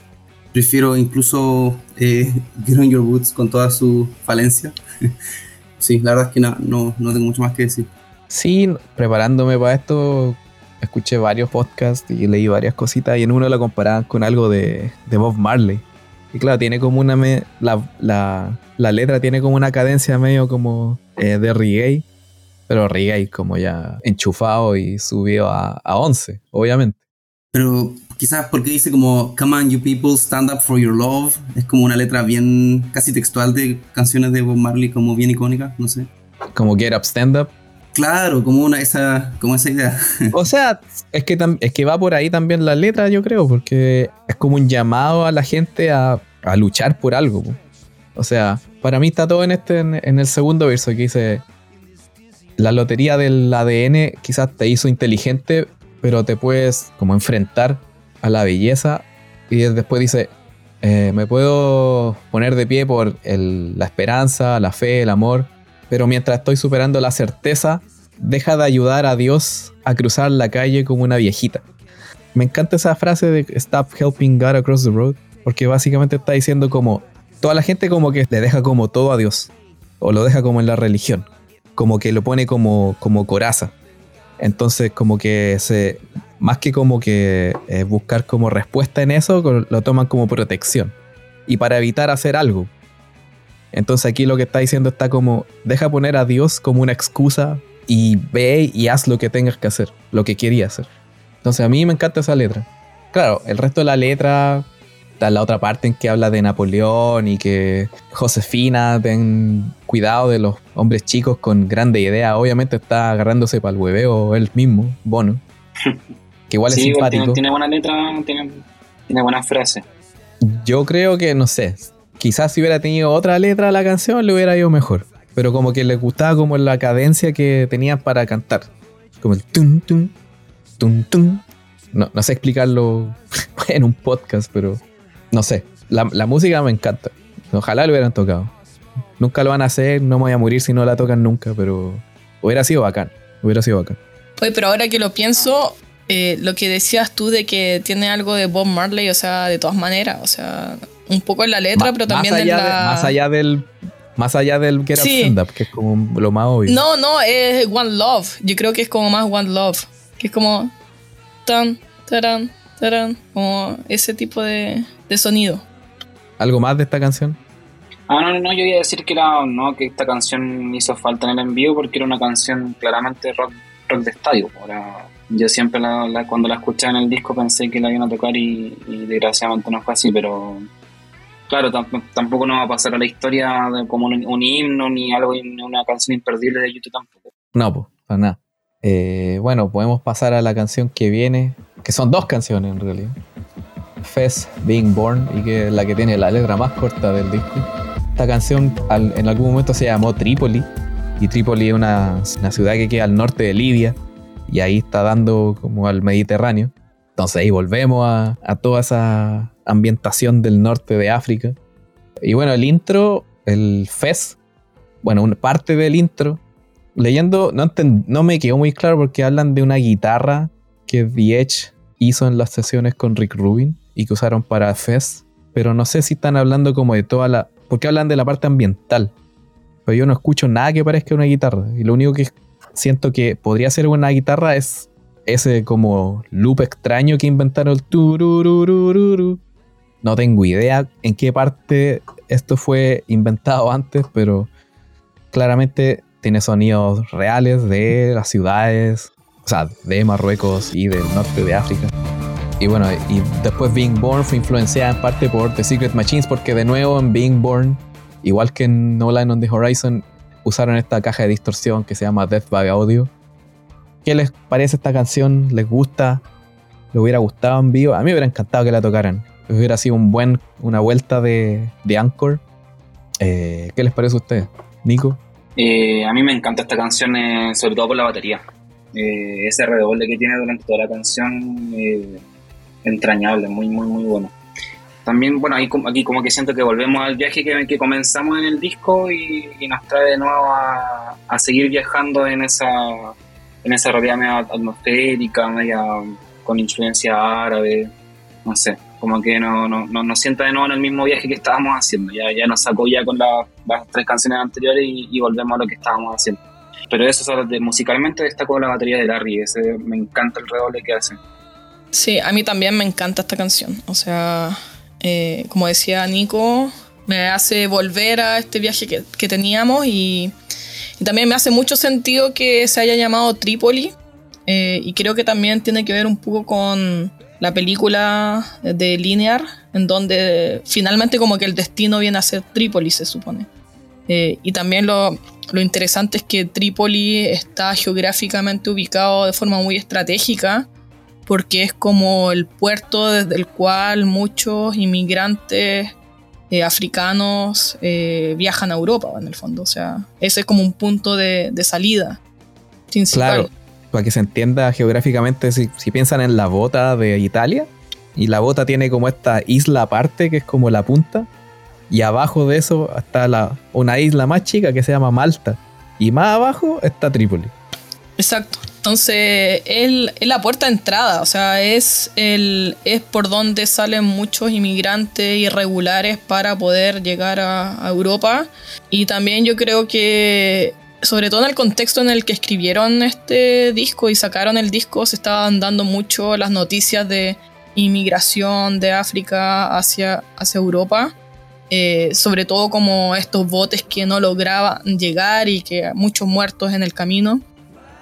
Prefiero incluso eh, Get on Your Boots con toda su falencia. sí, la verdad es que no, no, no tengo mucho más que decir. Sí, preparándome para esto, escuché varios podcasts y leí varias cositas y en uno lo comparaban con algo de, de Bob Marley. Y claro, tiene como una... la, la, la, letra tiene como una cadencia medio como eh, de reggae, pero reggae como ya enchufado y subido a, a 11, obviamente. Pero quizás porque dice como Come on you people, stand up for your love. Es como una letra bien casi textual de canciones de Bob Marley como bien icónica, no sé. Como Get Up, Stand Up. Claro, como una esa, como esa idea. O sea, es que, es que va por ahí también la letra, yo creo, porque es como un llamado a la gente a, a luchar por algo. O sea, para mí está todo en este, en, el segundo verso que dice la lotería del ADN quizás te hizo inteligente, pero te puedes como enfrentar a la belleza. Y después dice, eh, me puedo poner de pie por la esperanza, la fe, el amor pero mientras estoy superando la certeza, deja de ayudar a Dios a cruzar la calle como una viejita. Me encanta esa frase de Stop helping God across the road, porque básicamente está diciendo como toda la gente como que le deja como todo a Dios, o lo deja como en la religión, como que lo pone como, como coraza. Entonces como que se, más que como que eh, buscar como respuesta en eso, lo toman como protección. Y para evitar hacer algo, entonces aquí lo que está diciendo está como, deja poner a Dios como una excusa y ve y haz lo que tengas que hacer, lo que quería hacer. Entonces a mí me encanta esa letra. Claro, el resto de la letra, está la otra parte en que habla de Napoleón y que Josefina, ten cuidado de los hombres chicos con grande idea. Obviamente está agarrándose para el hueveo él mismo, Bono. Que igual es simpático. Tiene, buena letra, tiene, tiene buena frase. Yo creo que, no sé, quizás si hubiera tenido otra letra a la canción le hubiera ido mejor. Pero como que le gustaba como la cadencia que tenía para cantar. Como el tum tum, tum tum. No, no sé explicarlo en un podcast, pero no sé. La, la música me encanta. Ojalá lo hubieran tocado. Nunca lo van a hacer, no me voy a morir si no la tocan nunca, pero hubiera sido bacán. Hubiera sido bacán. Oye, pero ahora que lo pienso, eh, lo que decías tú de que tiene algo de Bob Marley, o sea, de todas maneras, o sea, un poco en la letra, pero también en la... más allá del... Más allá del Get Up Stand Up, que es como lo más obvio. No, no, es One Love. Yo creo que es como más One Love. Que es como... Tan, taran, taran. Como ese tipo de, de sonido. ¿Algo más de esta canción? Ah, no, no, yo iba a decir que era, no, que esta canción hizo falta en el envío porque era una canción claramente rock, rock de estadio. Era, yo siempre la, cuando la escuchaba en el disco pensé que la iban a tocar y, desgraciadamente no fue así, pero claro, tampoco nos va a pasar a la historia como un, himno ni algo, ni una canción imperdible de YouTube tampoco. No, pues, para nada. Eh, bueno, podemos pasar a la canción que viene, que son dos canciones en realidad. Fest Being Born y que es la que tiene la letra más corta del disco. Esta canción en algún momento se llamó Trípoli y Trípoli es una, ciudad que queda al norte de Libia y ahí está dando como al Mediterráneo. Entonces ahí volvemos a, toda esa ambientación del norte de África. Y bueno, el intro, el Fez, bueno, una parte del intro, leyendo, no, no me quedó muy claro porque hablan de una guitarra que The Edge hizo en las sesiones con Rick Rubin y que usaron para Fez, pero no sé si están hablando como de toda la... porque hablan de la parte ambiental. Pero yo no escucho nada que parezca una guitarra. Y lo único que siento que podría ser una guitarra es ese como loop extraño que inventaron el turururururu no tengo idea en qué parte esto fue inventado antes, pero claramente tiene sonidos reales de las ciudades, o sea, de Marruecos y del norte de África. Y bueno, y después Being Born fue influenciada en parte por The Secret Machines, porque de nuevo en Being Born igual que en No Line on the Horizon, usaron esta caja de distorsión que se llama Death by Audio. ¿Qué les parece esta canción? ¿Les gusta? ¿Les hubiera gustado en vivo? A mí me hubiera encantado que la tocaran. Hubiera sido un buen, una vuelta de, de Anchor. Eh, ¿Qué les parece a ustedes? Nico. Eh, a mí me encanta esta canción, eh, sobre todo por la batería. Eh, ese redoble que tiene durante toda la canción, entrañable, muy, muy, muy bueno. También, bueno, ahí, aquí como que siento que volvemos al viaje que, que comenzamos en el disco y, nos trae de nuevo a, a, seguir viajando en esa, en esa realidad media atmosférica, media con influencia árabe, no sé, como que no, no, no, nos sienta de nuevo en el mismo viaje que estábamos haciendo. Ya, ya nos sacó ya con las tres canciones anteriores y, volvemos a lo que estábamos haciendo. Pero eso, de, musicalmente destacó la batería de Larry, ese, me encanta el redoble que hace. Sí, a mí también me encanta esta canción. O sea, eh, como decía Nico, me hace volver a este viaje que, que teníamos y, también me hace mucho sentido que se haya llamado Trípoli. Eh, y creo que también tiene que ver un poco con la película de Linear, en donde finalmente como que el destino viene a ser Trípoli, se supone. Eh, y también lo, lo, interesante es que Trípoli está geográficamente ubicado de forma muy estratégica, porque es como el puerto desde el cual muchos inmigrantes eh, africanos eh, viajan a Europa, en el fondo. O sea, ese es como un punto de, de salida principal. Claro para que se entienda geográficamente, si, piensan en la bota de Italia, y la bota tiene como esta isla aparte, que es como la punta, y abajo de eso está la, una isla más chica que se llama Malta, y más abajo está Trípoli. Exacto. Entonces, es, la puerta de entrada, o sea, es, el, es por donde salen muchos inmigrantes irregulares para poder llegar a Europa. Y también yo creo que sobre todo en el contexto en el que escribieron este disco y sacaron el disco, se estaban dando mucho las noticias de inmigración de África hacia, hacia Europa. Eh, sobre todo como estos botes que no lograban llegar y que muchos muertos en el camino.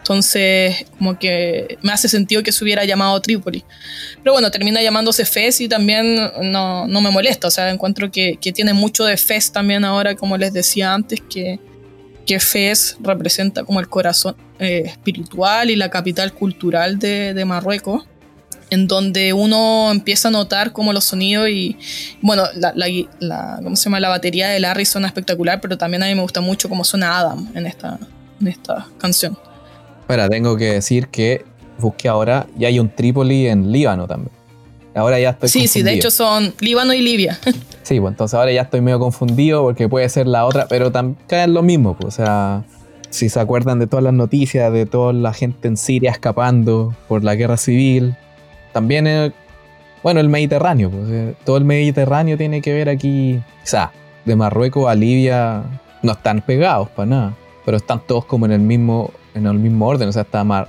Entonces, como que me hace sentido que se hubiera llamado Trípoli. Pero bueno, termina llamándose Fez y también no, no me molesta. O sea, encuentro que, que, tiene mucho de Fez también ahora, como les decía antes, que, que Fez representa como el corazón eh, espiritual y la capital cultural de, Marruecos, en donde uno empieza a notar como los sonidos y, bueno, la, la, ¿cómo se llama? la batería de Larry suena espectacular, pero también a mí me gusta mucho cómo suena Adam en esta, en esta canción. Espera, tengo que decir que busqué ahora y hay un Trípoli en Líbano también. Ahora ya estoy. Sí, sí, de hecho son Líbano y Libia. sí, pues entonces ahora ya estoy medio confundido porque puede ser la otra, pero también caen lo mismo, pues, o sea, si se acuerdan de todas las noticias de toda la gente en Siria escapando por la guerra civil, también, bueno, el Mediterráneo, pues, todo el Mediterráneo tiene que ver aquí, o sea, de Marruecos a Libia no están pegados para nada, pero están todos como en el mismo, en el mismo orden, o sea, está Mar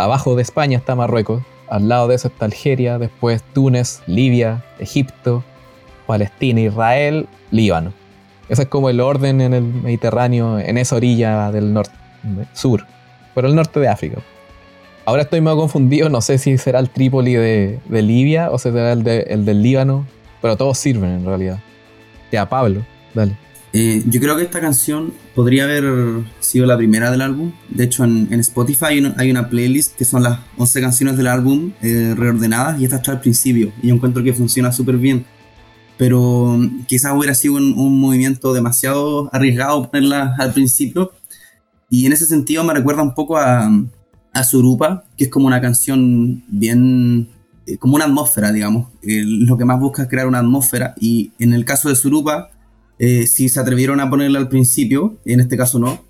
abajo de España está Marruecos, al lado de eso está Algeria, después Túnez, Libia, Egipto, Palestina, Israel, Líbano. Ese es como el orden en el Mediterráneo, en esa orilla del norte, sur, pero el norte de África. Ahora estoy medio confundido, no sé si será el Trípoli de, Libia o será el, el del Líbano, pero todos sirven en realidad. Ya, Pablo, dale. Eh, yo creo que esta canción podría haber sido la primera del álbum. De hecho, en, Spotify hay una, playlist que son las 11 canciones del álbum eh, reordenadas y esta está al principio. Y yo encuentro que funciona súper bien. Pero mm, quizás hubiera sido un, movimiento demasiado arriesgado ponerla al principio. Y en ese sentido me recuerda un poco a, a Surupa, que es como una canción bien eh, como una atmósfera, digamos. lo que más busca es crear una atmósfera. Y en el caso de Surupa, eh, si se atrevieron a ponerla al principio, en este caso no,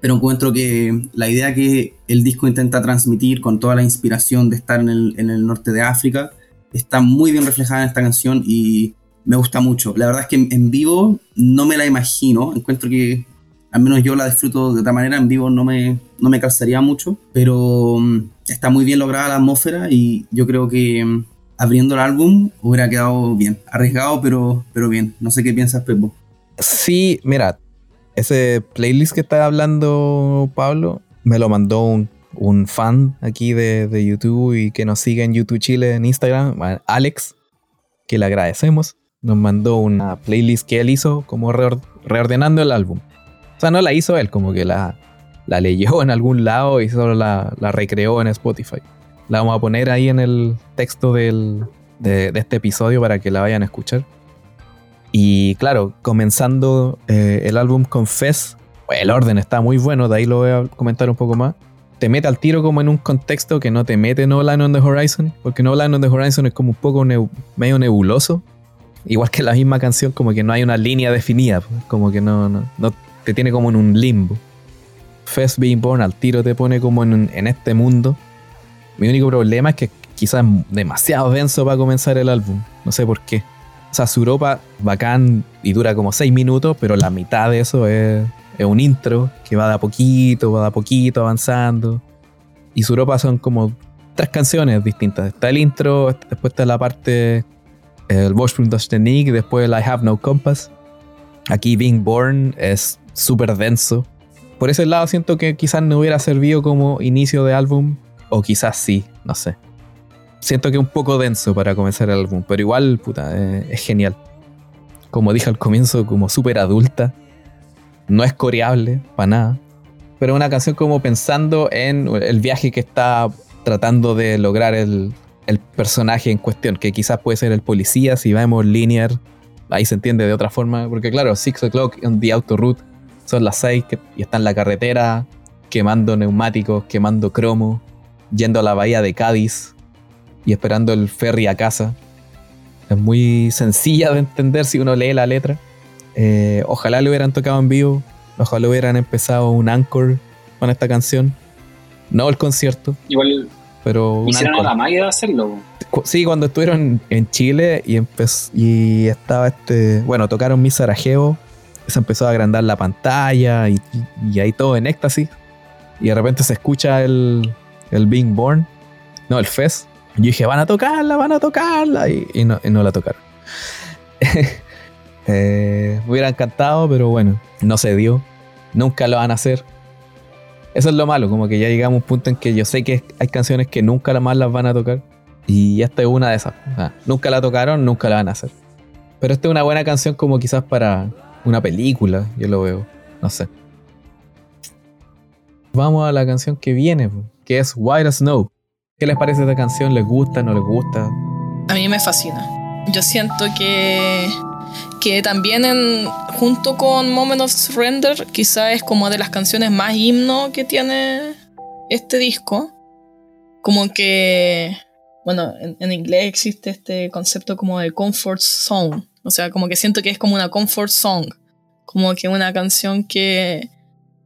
pero encuentro que la idea que el disco intenta transmitir con toda la inspiración de estar en el, norte de África está muy bien reflejada en esta canción y me gusta mucho. La verdad es que en, vivo no me la imagino, encuentro que al menos yo la disfruto de otra manera, en vivo no me, no me calzaría mucho, pero mm, está muy bien lograda la atmósfera y yo creo que mm, abriendo el álbum hubiera quedado bien, arriesgado pero, pero bien. No sé qué piensas, Pepo. Sí, mira, ese playlist que está hablando Pablo me lo mandó un, fan aquí de, YouTube y que nos sigue en YouTube Chile, en Instagram, Alex, que le agradecemos. nos mandó una playlist que él hizo como reordenando el álbum. O sea, no la hizo él, como que la, la leyó en algún lado y solo la, recreó en Spotify. La vamos a poner ahí en el texto del, de, este episodio para que la vayan a escuchar. Y claro, comenzando eh, el álbum con Fez, el orden está muy bueno, de ahí lo voy a comentar un poco más. Te mete al tiro como en un contexto que no te mete No Line on the Horizon, porque No Line on the Horizon es como un poco medio nebuloso. Igual que la misma canción, como que no hay una línea definida, pues, como que no, no, te tiene como en un limbo. Fest Being Born al tiro te pone como en, en este mundo. Mi único problema es que quizás es demasiado denso para comenzar el álbum. No sé por qué. O sea, su bacán y dura como 6 minutos, pero la mitad de eso es, un intro que va de a poquito, va de a poquito avanzando. Y su ropa son como tres canciones distintas. Está el intro, después está la parte, el Vorsprung das Technik, después el I Have No Compass. Aquí Being Born es súper denso. Por ese lado siento que quizás no hubiera servido como inicio de álbum, o quizás sí, no sé. Siento que es un poco denso para comenzar el álbum, pero igual, puta, eh, es genial. Como dije al comienzo, como súper adulta. No es coreable, para nada. Pero una canción como pensando en el viaje que está tratando de lograr el, el personaje en cuestión, que quizás puede ser el policía, si vemos linear, ahí se entiende de otra forma, porque claro, Six O'Clock on the Route son las 6 y está en la carretera, quemando neumáticos, quemando cromo, yendo a la bahía de Cádiz, y esperando el ferry a casa. Es muy sencilla de entender si uno lee la letra. Eh, ojalá lo hubieran tocado en vivo. Ojalá hubieran empezado un anchor con esta canción. No el concierto. Igual. Pero hicieron la magia de hacerlo. Sí, cuando estuvieron en Chile y y estaba este. Bueno, tocaron mi Sarajevo. Se empezó a agrandar la pantalla y, y ahí todo en éxtasis. Y de repente se escucha el, el Being Born. No, el Fest. Yo dije, van a tocarla, van a tocarla. Y, no, la tocaron. eh, me hubiera encantado, pero bueno, no se dio. Nunca lo van a hacer. Eso es lo malo, como que ya llegamos a un punto en que yo sé que hay canciones que nunca más las van a tocar. Y esta es una de esas. nunca la tocaron, nunca la van a hacer. Pero esta es una buena canción como quizás para una película, yo lo veo. No sé. Vamos a la canción que viene, que es White Snow. ¿Qué les parece esta canción? ¿Les gusta? ¿No les gusta? A mí me fascina. Yo siento que, que también en, junto con Moment of Surrender, quizá es como de las canciones más himno que tiene este disco. Como que, bueno, en, en inglés existe este concepto como de comfort song. O sea, como que siento que es como una comfort song. Como que una canción que,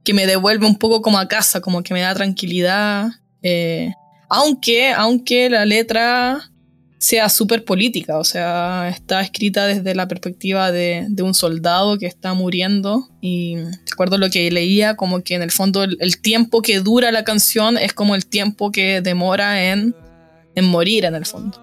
que me devuelve un poco como a casa, como que me da tranquilidad. Eh, aunque, aunque la letra sea súper política, o sea, está escrita desde la perspectiva de, un soldado que está muriendo y recuerdo lo que leía, como que en el fondo el, tiempo que dura la canción es como el tiempo que demora en, en morir en el fondo.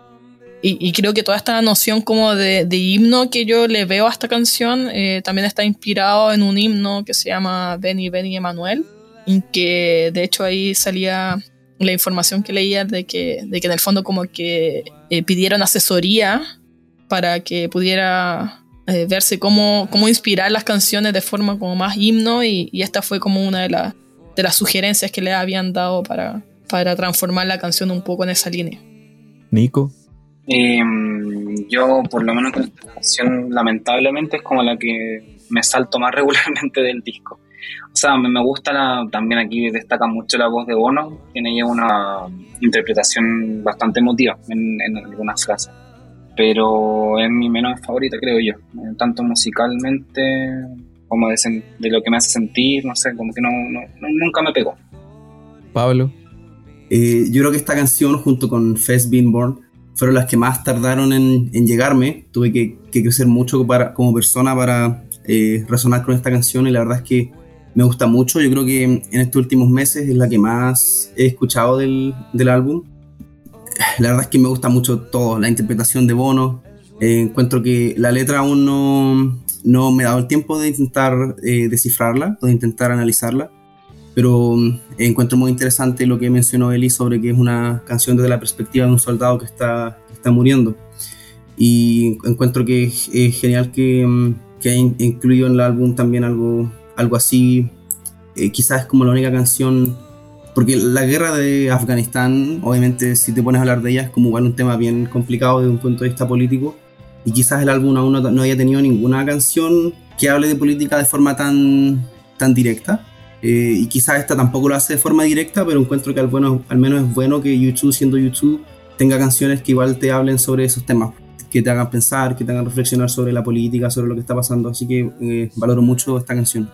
Y, creo que toda esta noción como de, himno que yo le veo a esta canción eh, también está inspirado en un himno que se llama Benny Benny Emanuel, en que de hecho ahí salía la información que leía de que, de que en el fondo como que eh, pidieron asesoría para que pudiera eh, verse cómo, cómo, inspirar las canciones de forma como más himno y, esta fue como una de, de las sugerencias que le habían dado para, para transformar la canción un poco en esa línea. Nico. Em, yo por lo menos con esta canción lamentablemente es como la que me salto más regularmente del disco. O sea, me gusta la, también aquí destaca mucho la voz de Bono, tiene una interpretación bastante emotiva en, en algunas frases, pero es mi menos favorita, creo yo, eh, tanto musicalmente como de, de, lo que me hace sentir, no sé, como que no, nunca me pegó. Pablo. Eh, yo creo que esta canción junto con Fest Being Born fueron las que más tardaron en, en llegarme. Tuve que, que, crecer mucho para, como persona para eh, resonar con esta canción y la verdad es que me gusta mucho. Yo creo que en estos últimos meses es la que más he escuchado del, del álbum. La verdad es que me gusta mucho todo, la interpretación de Bono. Eh, encuentro que la letra aún no, no me he dado el tiempo de intentar eh, descifrarla o de intentar analizarla, pero eh, encuentro muy interesante lo que mencionó Eli sobre que es una canción desde la perspectiva de un soldado que está, está muriendo. Y encuentro que es, genial que, mm, que haya incluido en el álbum también algo, algo así. Eh, quizás es como la única canción. Porque la guerra de Afganistán, obviamente, si te pones a hablar de ella, es como un tema bien complicado desde un punto de vista político. Y quizás el álbum aún no, haya tenido ninguna canción que hable de política de forma tan, tan directa. Eh, y quizás esta tampoco lo hace de forma directa, pero encuentro que al, bueno, al menos es bueno que YouTube, siendo YouTube, tenga canciones que igual te hablen sobre esos temas que te hagan pensar, que te hagan reflexionar sobre la política, sobre lo que está pasando. Así que eh, valoro mucho esta canción.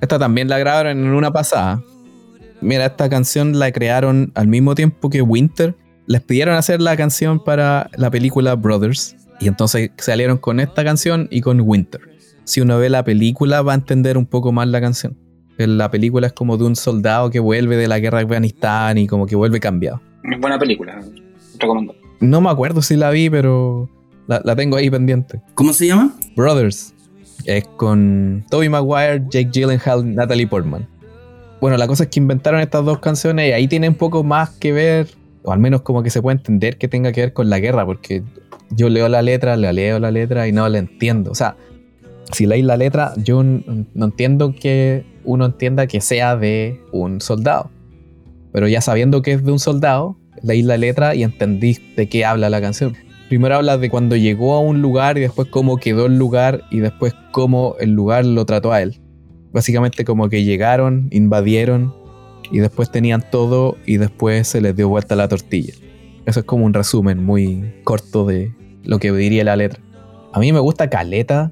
Esta también la grabaron en una pasada. Mira, esta canción la crearon al mismo tiempo que Winter. Les pidieron hacer la canción para la película Brothers. Y entonces salieron con esta canción y con Winter. Si uno ve la película va a entender un poco más la canción. La película es como de un soldado que vuelve de la guerra de Afganistán y como que vuelve cambiado. Es buena película, recomiendo. No me acuerdo si la vi, pero la, tengo ahí pendiente. ¿Cómo se llama? Brothers. Es con Tobey Maguire, Jake Gyllenhaal, Natalie Portman. Bueno, la cosa es que inventaron estas dos canciones y ahí tiene un poco más que ver, o al menos como que se puede entender que tenga que ver con la guerra, porque yo leo la letra, la leo la letra y no la entiendo. O sea, si leéis la letra, yo no entiendo que uno entienda que sea de un soldado. Pero ya sabiendo que es de un soldado, leí la letra y entendí de qué habla la canción. Primero habla de cuando llegó a un lugar y después cómo quedó el lugar y después cómo el lugar lo trató a él. Básicamente como que llegaron, invadieron y después tenían todo y después se les dio vuelta la tortilla. Eso es como un resumen muy corto de lo que diría la letra. A mí me gusta Caleta,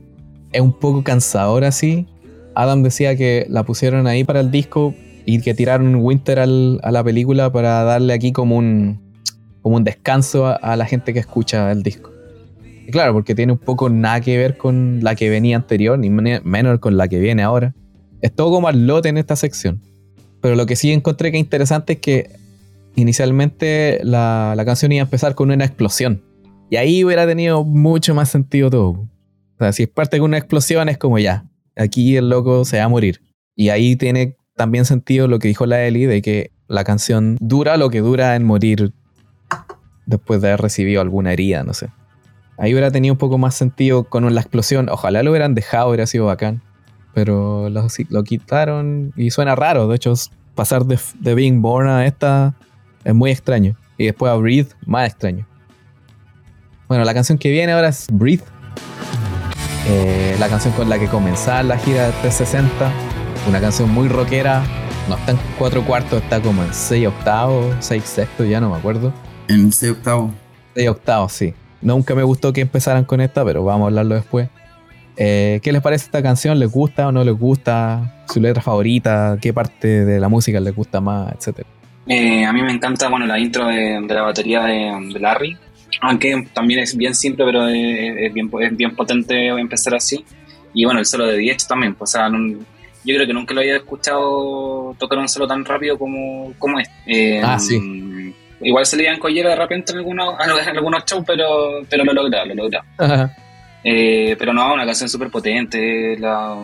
es un poco cansadora así. Adam decía que la pusieron ahí para el disco y que tiraron Winter a la película para darle aquí como un, como un descanso a, la gente que escucha el disco. Claro, porque tiene un poco nada que ver con la que venía anterior, ni menos con la que viene ahora. Es todo como al lote en esta sección. Pero lo que sí encontré que interesante es que inicialmente la, la canción iba a empezar con una explosión. Y ahí hubiera tenido mucho más sentido todo. O sea, si es parte de una explosión, es como ya, aquí el loco se va a morir. Y ahí tiene también sentido lo que dijo la Eli de que la canción dura lo que dura en morir después de haber recibido alguna herida, no sé. Ahí hubiera tenido un poco más sentido con la explosión. Ojalá lo hubieran dejado, hubiera sido bacán. Pero lo, lo quitaron y suena raro. De hecho, pasar de, Being Born a esta es muy extraño. Y después a Breathe, más extraño. Bueno, la canción que viene ahora es Breathe. Eh, la canción con la que comenzaba la gira de 360 una canción muy rockera. No está en cuatro cuartos, está como en seis octavos, seis sextos, ya no me acuerdo. En seis octavos. Seis octavos, sí. Nunca me gustó que empezaran con esta, pero vamos a hablarlo después. Eh, ¿Qué les parece esta canción? ¿Les gusta o no les gusta? ¿Su letra favorita? ¿Qué parte de la música les gusta más? Etcétera. Eh, a mí me encanta bueno, la intro de, la batería de, Larry, aunque también es bien simple, pero es, bien, es bien potente empezar así. Y bueno, el solo de Diez también, pues, o sea, yo creo que nunca lo había escuchado tocar un solo tan rápido como, como es. Eh, ah, sí. Igual se le iban collera de repente en algunos, en algunos shows, pero, pero lo logra, lo logra. Eh, pero no, una canción súper potente. La,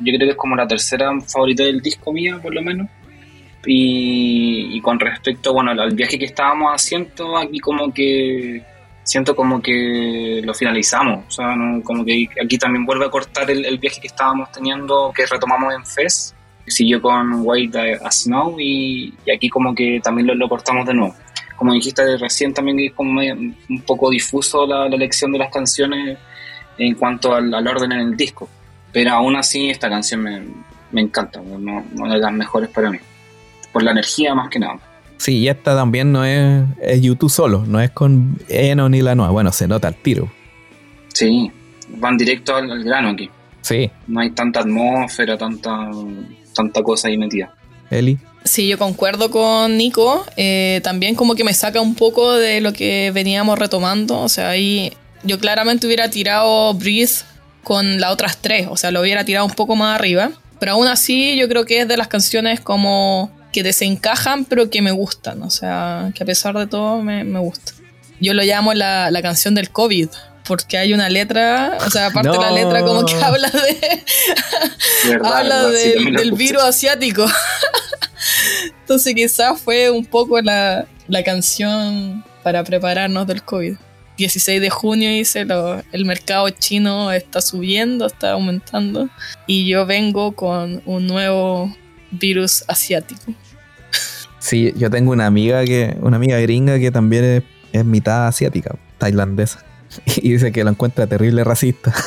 yo creo que es como la tercera favorita del disco mía, por lo menos. Y, y con respecto bueno, al viaje que estábamos haciendo, aquí como que siento como que lo finalizamos. O sea, como que aquí también vuelve a cortar el, viaje que estábamos teniendo, que retomamos en FES. Siguió con White a Snow y, aquí como que también lo, cortamos de nuevo. Como dijiste recién, también es como un poco difuso la, elección de las canciones en cuanto al, orden en el disco. Pero aún así esta canción me, me encanta, una de las mejores para mí. Por la energía más que nada. Sí, y esta también no es, YouTube solo, no es con Eno ni la nueva. Bueno, se nota el tiro. Sí, van directo al, grano aquí. Sí. No hay tanta atmósfera, tanta, tanta cosa ahí metida. Eli. Sí, yo concuerdo con Nico. Eh, también como que me saca un poco de lo que veníamos retomando. O sea, ahí yo claramente hubiera tirado Breeze con las otras tres. O sea, lo hubiera tirado un poco más arriba. Pero aún así yo creo que es de las canciones como que desencajan, pero que me gustan. O sea, que a pesar de todo me, me gusta. Yo lo llamo la, la, canción del COVID, porque hay una letra, o sea, aparte de la letra, como que habla de. habla del virus asiático. Entonces, quizás fue un poco la, la canción para prepararnos del COVID. 16 de junio dice, lo- el mercado chino está subiendo, está aumentando. Y yo vengo con un nuevo virus asiático. Sí, yo tengo una amiga que, una amiga gringa que también es, es mitad asiática, tailandesa. Y dice que lo encuentra terrible racista.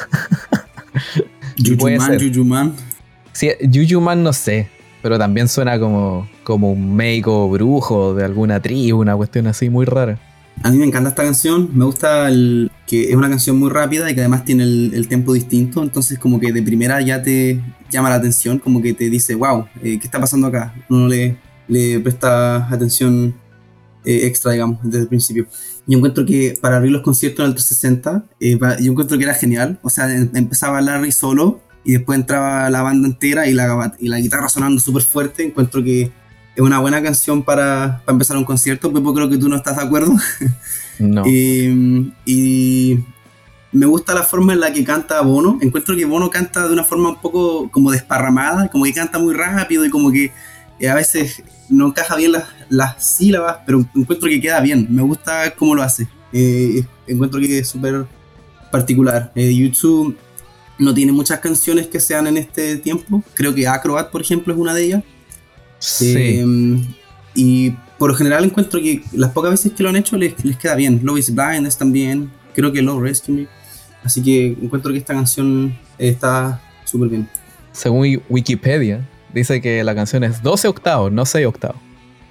Y puede Yujuman, ser. Yujuman. Sí, Yujuman no sé, pero también suena como, como un médico brujo de alguna tribu, una cuestión así muy rara. A mí me encanta esta canción, me gusta el, que es una canción muy rápida y que además tiene el, el tempo distinto, entonces como que de primera ya te llama la atención, como que te dice, wow, eh, ¿qué está pasando acá? Uno le, le presta atención eh, extra, digamos, desde el principio. Yo encuentro que para abrir los conciertos en el 360, eh, yo encuentro que era genial, o sea, em- empezaba Larry solo y después entraba la banda entera y la, y la guitarra sonando súper fuerte, encuentro que es una buena canción para, para empezar un concierto, Pepo creo que tú no estás de acuerdo. No. Eh, y me gusta la forma en la que canta Bono. Encuentro que Bono canta de una forma un poco como desparramada, como que canta muy rápido y como que a veces no encaja bien las, las sílabas, pero encuentro que queda bien. Me gusta cómo lo hace. Eh, encuentro que es súper particular. Eh, YouTube no tiene muchas canciones que sean en este tiempo. Creo que Acrobat, por ejemplo, es una de ellas. Sí. Eh, y por lo general encuentro que las pocas veces que lo han hecho les, les queda bien. Love is Blind es también. Creo que Love Rescue Me. Así que encuentro que esta canción eh, está súper bien. Según Wi- Wikipedia, dice que la canción es 12 octavos, no 6 octavos.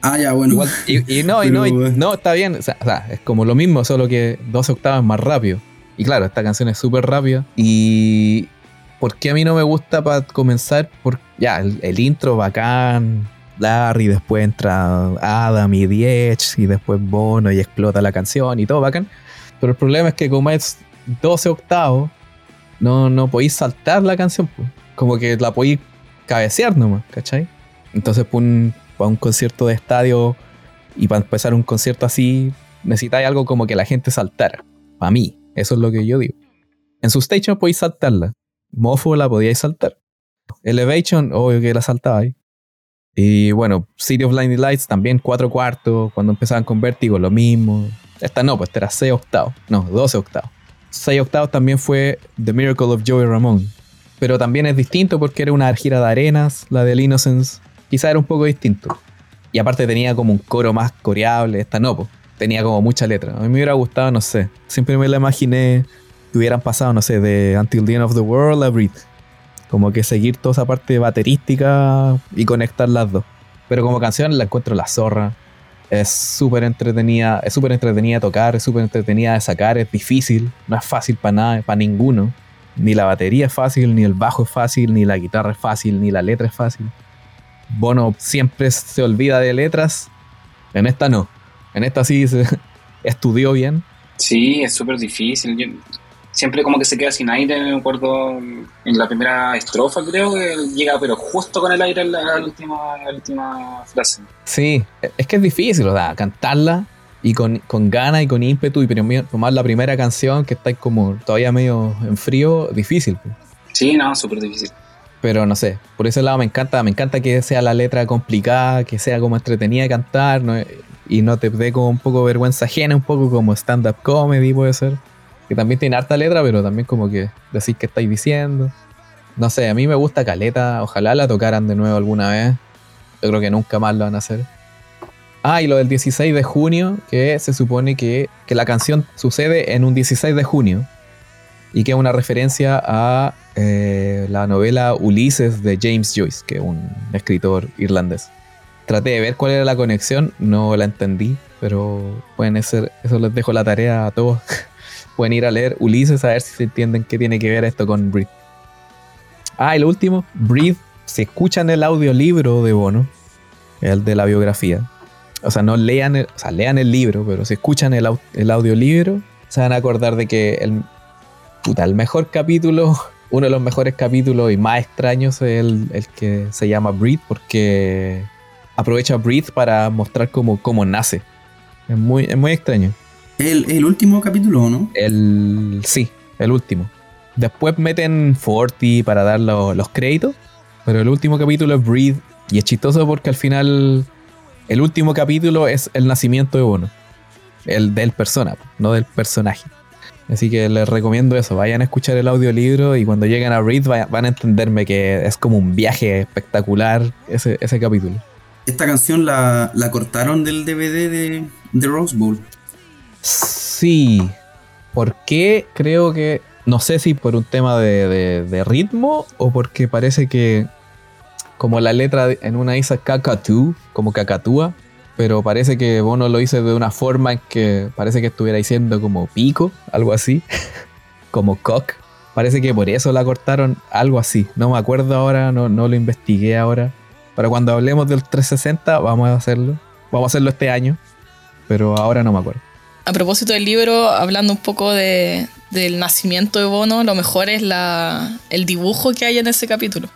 Ah, ya, bueno. Igual- y, y no, y no, y- no, está bien. O sea, o sea, es como lo mismo, solo que 12 octavos es más rápido. Y claro, esta canción es súper rápida. Y. ¿Por qué a mí no me gusta para comenzar? Por, ya, el, el intro bacán. Larry, después entra Adam y Edge, y después Bono y explota la canción y todo bacán. Pero el problema es que como es 12 octavos, no, no podéis saltar la canción. pues. Como que la podéis cabecear nomás, ¿cachai? Entonces, para un, concierto de estadio y para empezar un concierto así, necesitáis algo como que la gente saltara. Para mí, eso es lo que yo digo. En su station podéis saltarla. Mofo la podíais saltar. Elevation, obvio que la saltabais. Y bueno, City of Blinding Lights también cuatro cuartos. Cuando empezaban con Vértigo, lo mismo. Esta no, pues esta era 6 octavos. No, 12 octavos. 6 octavos también fue The Miracle of Joey Ramón. Pero también es distinto porque era una gira de arenas, la del Innocence. Quizá era un poco distinto. Y aparte tenía como un coro más coreable. Esta no. Tenía como mucha letra. A mí me hubiera gustado, no sé. Siempre me la imaginé que hubieran pasado, no sé, de Until the End of the World a Breathe. Como que seguir toda esa parte baterística y conectar las dos. Pero como canción la encuentro la zorra. Es súper entretenida, es súper entretenida tocar, es súper entretenida de sacar, es difícil, no es fácil para nada, para ninguno. Ni la batería es fácil, ni el bajo es fácil, ni la guitarra es fácil, ni la letra es fácil. Bono siempre se olvida de letras, en esta no. En esta sí se estudió bien. Sí, es súper difícil. Yo- siempre como que se queda sin aire, me acuerdo en la primera estrofa creo que llega pero justo con el aire en la, en la última, en la última frase. Sí, es que es difícil, o sea, cantarla y con, con ganas y con ímpetu y primero tomar la primera canción que está como todavía medio en frío, difícil. Sí, no, súper difícil. Pero no sé, por ese lado me encanta, me encanta que sea la letra complicada, que sea como entretenida de cantar ¿no? y no te dé como un poco vergüenza ajena, un poco como stand-up comedy puede ser. Que también tiene harta letra, pero también como que decís que estáis diciendo. No sé, a mí me gusta Caleta, ojalá la tocaran de nuevo alguna vez. Yo creo que nunca más lo van a hacer. Ah, y lo del 16 de junio, que se supone que, que la canción sucede en un 16 de junio y que es una referencia a eh, la novela Ulises de James Joyce, que es un escritor irlandés. Traté de ver cuál era la conexión, no la entendí, pero pueden ser, eso les dejo la tarea a todos. pueden ir a leer Ulises a ver si se entienden qué tiene que ver esto con Breathe. Ah, y lo último, Breathe, si escuchan el audiolibro de Bono, el de la biografía, o sea, no lean el, o sea, lean el libro, pero si escuchan el, au- el audiolibro, se van a acordar de que el, puta, el mejor capítulo, uno de los mejores capítulos y más extraños es el, el que se llama Breathe, porque aprovecha Breathe para mostrar cómo, cómo nace. Es muy, es muy extraño. El, el último capítulo, ¿o ¿no? El, sí, el último. Después meten Forty para dar lo- los créditos, pero el último capítulo es Breathe y es chistoso porque al final el último capítulo es el nacimiento de Bono. el del persona, no del personaje. Así que les recomiendo eso, vayan a escuchar el audiolibro y cuando lleguen a Read van a entenderme que es como un viaje espectacular ese, ese capítulo. Esta canción la, la cortaron del DVD de, de Rose Bowl. Sí. ¿Por qué? Creo que. No sé si por un tema de, de, ritmo o porque parece que. Como la letra en una dice cacatú, como cacatúa, pero parece que Bono lo hizo de una forma en que parece que estuviera diciendo como pico, algo así, como cock. Parece que por eso la cortaron, algo así. No me acuerdo ahora, no, no lo investigué ahora. Pero cuando hablemos del 360 vamos a hacerlo. Vamos a hacerlo este año, pero ahora no me acuerdo a propósito del libro, hablando un poco de, del nacimiento de Bono, lo mejor es la, el dibujo que hay en ese capítulo.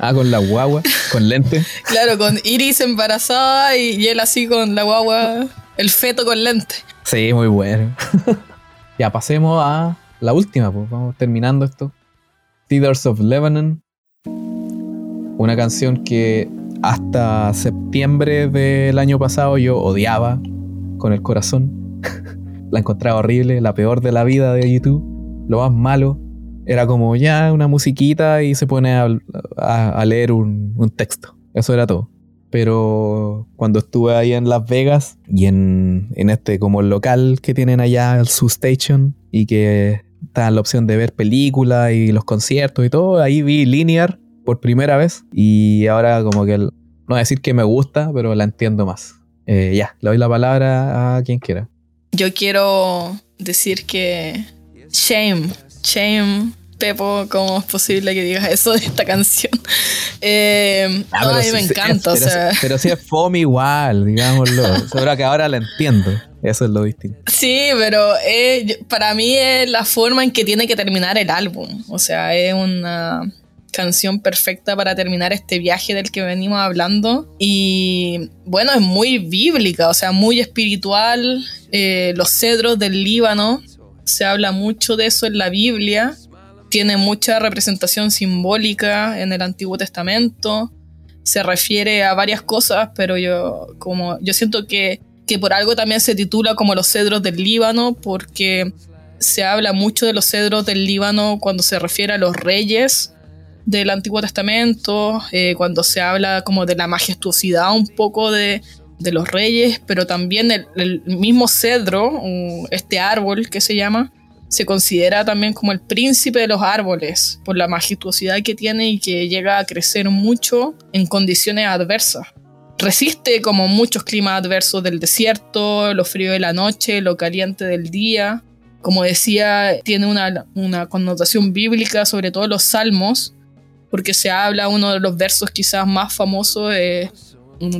Ah, con la guagua, con lente. claro, con Iris embarazada y, él así con la guagua, el feto con lente. Sí, muy bueno. ya pasemos a la última, pues vamos terminando esto. Theaters of Lebanon. Una canción que hasta septiembre del año pasado yo odiaba con el corazón la encontraba horrible, la peor de la vida de YouTube, lo más malo. Era como ya una musiquita y se pone a, leer un, texto. Eso era todo. Pero cuando estuve ahí en Las Vegas y en, este como local que tienen allá, el Su Station, y que está la opción de ver películas y los conciertos y todo, ahí vi Linear por primera vez y ahora como que, no voy a decir que me gusta, pero la entiendo más. Eh, ya, le doy la palabra a quien quiera yo quiero decir que shame, shame, Pepo, ¿cómo es posible que digas eso de esta canción? Eh, ah, a mí me encanta, pero, o sea. Pero si es fome igual, digámoslo. Solo que ahora la entiendo. Eso es lo distinto. Sí, pero para mí es la forma en que tiene que terminar el álbum. O sea, es una canción perfecta para terminar este viaje del que venimos hablando. Y bueno, es muy bíblica, o sea, muy espiritual. Eh, los cedros del Líbano, se habla mucho de eso en la Biblia. Tiene mucha representación simbólica en el Antiguo Testamento. Se refiere a varias cosas, pero yo, como, yo siento que, que por algo también se titula como los cedros del Líbano, porque se habla mucho de los cedros del Líbano cuando se refiere a los reyes del Antiguo Testamento, eh, cuando se habla como de la majestuosidad un poco de, los reyes, pero también el, mismo cedro, este árbol que se llama, se considera también como el príncipe de los árboles por la majestuosidad que tiene y que llega a crecer mucho en condiciones adversas. Resiste como muchos climas adversos del desierto, lo frío de la noche, lo caliente del día. Como decía, tiene una, una connotación bíblica, sobre todo los salmos, porque se habla, uno de los versos quizás más famosos es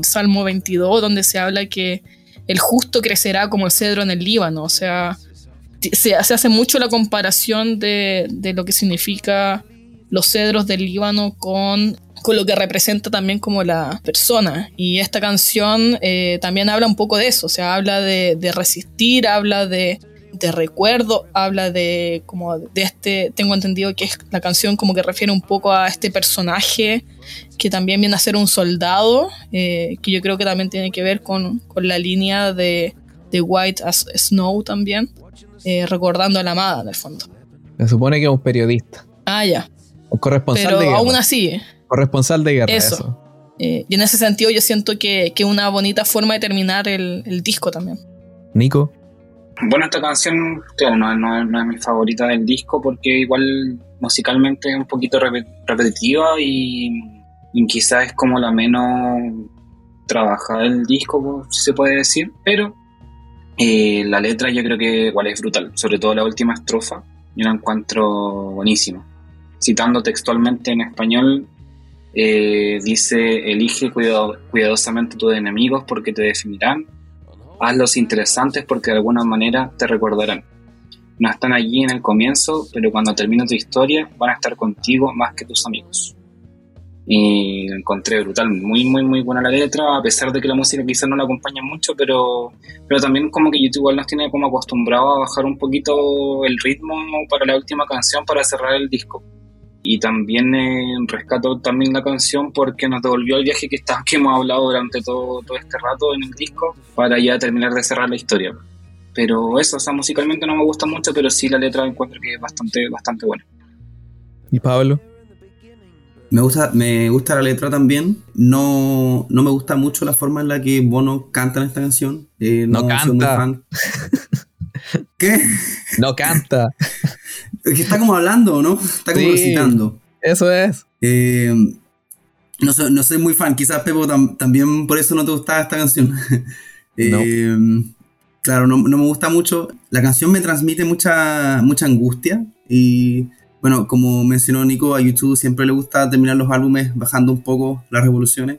Salmo 22, donde se habla que el justo crecerá como el cedro en el Líbano, o sea, se, hace mucho la comparación de, lo que significa los cedros del Líbano con, con lo que representa también como la persona. Y esta canción eh, también habla un poco de eso, o sea, habla de resistir, habla de, de recuerdo, habla de como de este, tengo entendido que es la canción como que refiere un poco a este personaje que también viene a ser un soldado, eh, que yo creo que también tiene que ver con, la línea de, de, White as Snow también, eh, recordando a la amada en el fondo. Se supone que es un periodista. Ah, ya. Un corresponsal Pero de guerra. aún así. Corresponsal de guerra. Eso. Eh, y en ese sentido yo siento que es una bonita forma de terminar el, el disco también. Nico. Bueno, esta canción, claro, no, es mi favorita del disco porque igual musicalmente es un poquito repetitiva y, quizás es como la menos trabajada del disco, si se puede decir, pero eh, la letra yo creo que igual es brutal, sobre todo la última estrofa, yo la encuentro buenísima. Citando textualmente en español, eh, dice, elige cuidadosamente tus enemigos porque te definirán hazlos interesantes porque de alguna manera te recordarán. No están allí en el comienzo, pero cuando termine tu historia van a estar contigo más que tus amigos. Y lo encontré brutal, muy, muy, muy buena la letra, a pesar de que la música quizás no la acompaña mucho, pero, pero también como que YouTube igual nos tiene como acostumbrado a bajar un poquito el ritmo para la última canción para cerrar el disco y también eh, rescato también la canción porque nos devolvió el viaje que, está, que hemos hablado durante todo, todo este rato en el disco para ya terminar de cerrar la historia. Pero eso, o sea, musicalmente no me gusta mucho, pero sí la letra encuentro que es bastante, bastante buena. ¿Y Pablo? Me gusta, me gusta la letra también. No, no me gusta mucho la forma en la que Bono canta en esta canción. Eh, no, canta. ¿Qué? No canta. que está como hablando, ¿no? Está como recitando. Eso es. Eh, no, soy, no, soy, muy fan. Quizás Pepo también por eso no te gustaba esta canción. eh, Claro, no, no, me gusta mucho. La canción me transmite mucha, mucha angustia y bueno, como mencionó Nico, a YouTube siempre le gusta terminar los álbumes bajando un poco las revoluciones.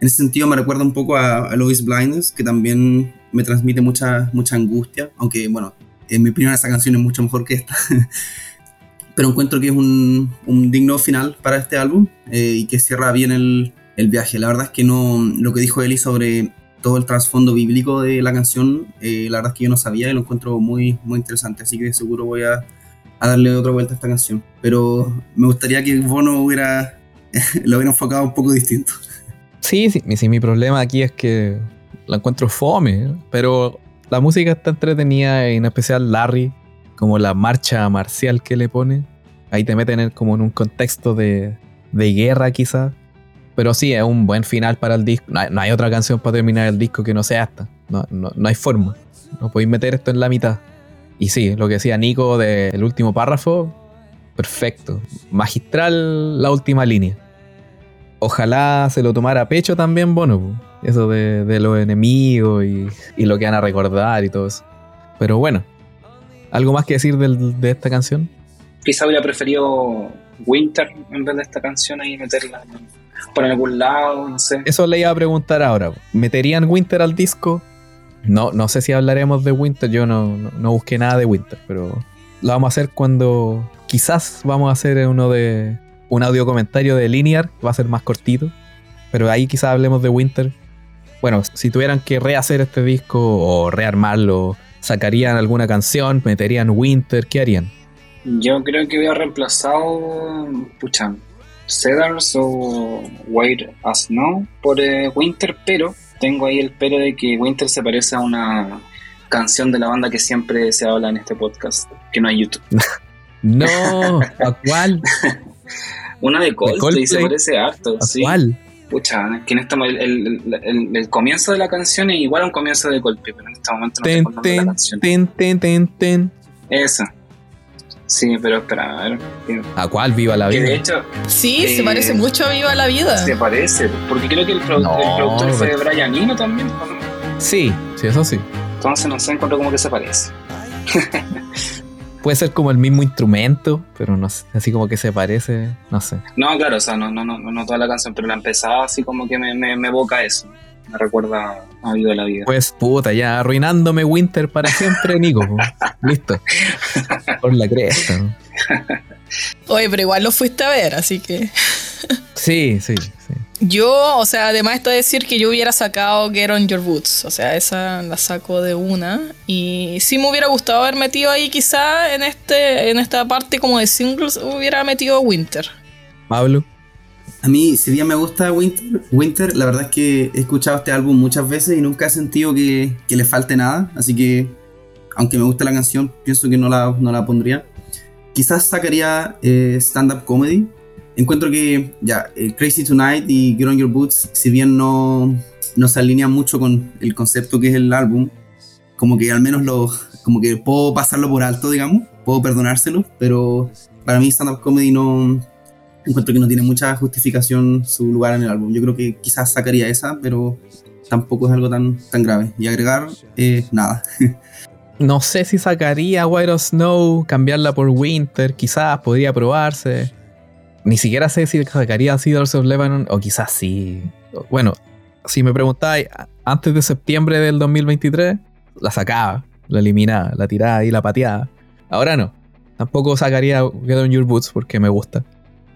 En ese sentido me recuerda un poco a, a Lois Blindness, que también me transmite mucha, mucha angustia, aunque bueno, en mi opinión esa canción es mucho mejor que esta. Pero encuentro que es un, un digno final para este álbum eh, y que cierra bien el, el, viaje. La verdad es que no, lo que dijo Eli sobre todo el trasfondo bíblico de la canción, eh, la verdad es que yo no sabía y lo encuentro muy, muy interesante, así que seguro voy a a darle otra vuelta a esta canción. Pero me gustaría que Bono hubiera lo hubiera enfocado un poco distinto. Sí, sí, sí, mi problema aquí es que la encuentro fome, pero la música está entretenida, en especial Larry, como la marcha marcial que le pone. Ahí te meten como en un contexto de, de guerra quizás. Pero sí, es un buen final para el disco. No hay, no hay, otra canción para terminar el disco que no sea esta. No, no, no hay forma. No podéis meter esto en la mitad. Y sí, lo que decía Nico del último párrafo, perfecto. Magistral la última línea. Ojalá se lo tomara a pecho también, bueno, eso de, de los enemigos y, y, lo que van a recordar y todo eso. Pero bueno, ¿algo más que decir del, de esta canción? Quizá hubiera preferido Winter en vez de esta canción ahí meterla por algún lado, no sé. Eso le iba a preguntar ahora. ¿Meterían Winter al disco? No, no sé si hablaremos de Winter, yo no, no, no, busqué nada de Winter, pero lo vamos a hacer cuando quizás vamos a hacer uno de un audio comentario de Linear, va a ser más cortito, pero ahí quizás hablemos de Winter. Bueno, si tuvieran que rehacer este disco o rearmarlo, sacarían alguna canción, meterían Winter, ¿qué harían? Yo creo que hubiera reemplazado, pucha, Cedars o Wait as Snow por eh, Winter, pero tengo ahí el pero de que Winter se parece a una canción de la banda que siempre se habla en este podcast, que no hay YouTube. no, ¿a cuál? una de Coldplay, Coldplay, se parece harto. ¿A ¿sí? cuál? Pucha, que en este el, el, el, el, comienzo de la canción es igual a un comienzo de Coldplay, pero en este momento no ten, tengo ten, la canción. Ten, ten, ten, ten. Esa. Sí, pero espera, a ver. ¿A cuál? Viva la vida. Que de hecho. Sí, eh, se parece mucho a Viva la vida. Se parece, porque creo que el, produ no, el productor fue pero... Brian Eno también. ¿no? Sí, sí, eso sí. Entonces no sé, encuentro como que se parece. Puede ser como el mismo instrumento, pero no sé, así como que se parece, no sé. No, claro, o sea, no, no, no, no toda la canción, pero la empezada así como que me, me, me evoca eso me recuerda a Viva la Vida. Pues puta, ya arruinándome Winter para siempre, Nico. Listo. Por la cresta. ¿no? Oye, pero igual lo fuiste a ver, así que. sí, sí, sí. Yo, o sea, además está decir que yo hubiera sacado Get on Your Boots. O sea, esa la saco de una. Y sí me hubiera gustado haber metido ahí, quizá en este en esta parte como de singles, hubiera metido Winter. Pablo. A mí, si bien me gusta Winter, Winter, la verdad es que he escuchado este álbum muchas veces y nunca he sentido que, que le falte nada. Así que, aunque me guste la canción, pienso que no la, no la pondría. Quizás sacaría eh, stand-up comedy. Encuentro que, ya, eh, Crazy Tonight y Get On Your Boots, si bien no, no se alinean mucho con el concepto que es el álbum, como que al menos lo, como que puedo pasarlo por alto, digamos, puedo perdonárselo, pero para mí stand-up comedy no, encuentro que no tiene mucha justificación su lugar en el álbum. Yo creo que quizás sacaría esa, pero tampoco es algo tan, tan grave. Y agregar, eh, nada. no sé si sacaría White of Snow, cambiarla por Winter, quizás podría probarse. Ni siquiera sé si sacaría Seedars of Lebanon, o quizás sí. Bueno, si me preguntáis, antes de septiembre del 2023, la sacaba, la eliminaba, la tiraba y la pateaba. Ahora no. Tampoco sacaría Get On Your Boots porque me gusta.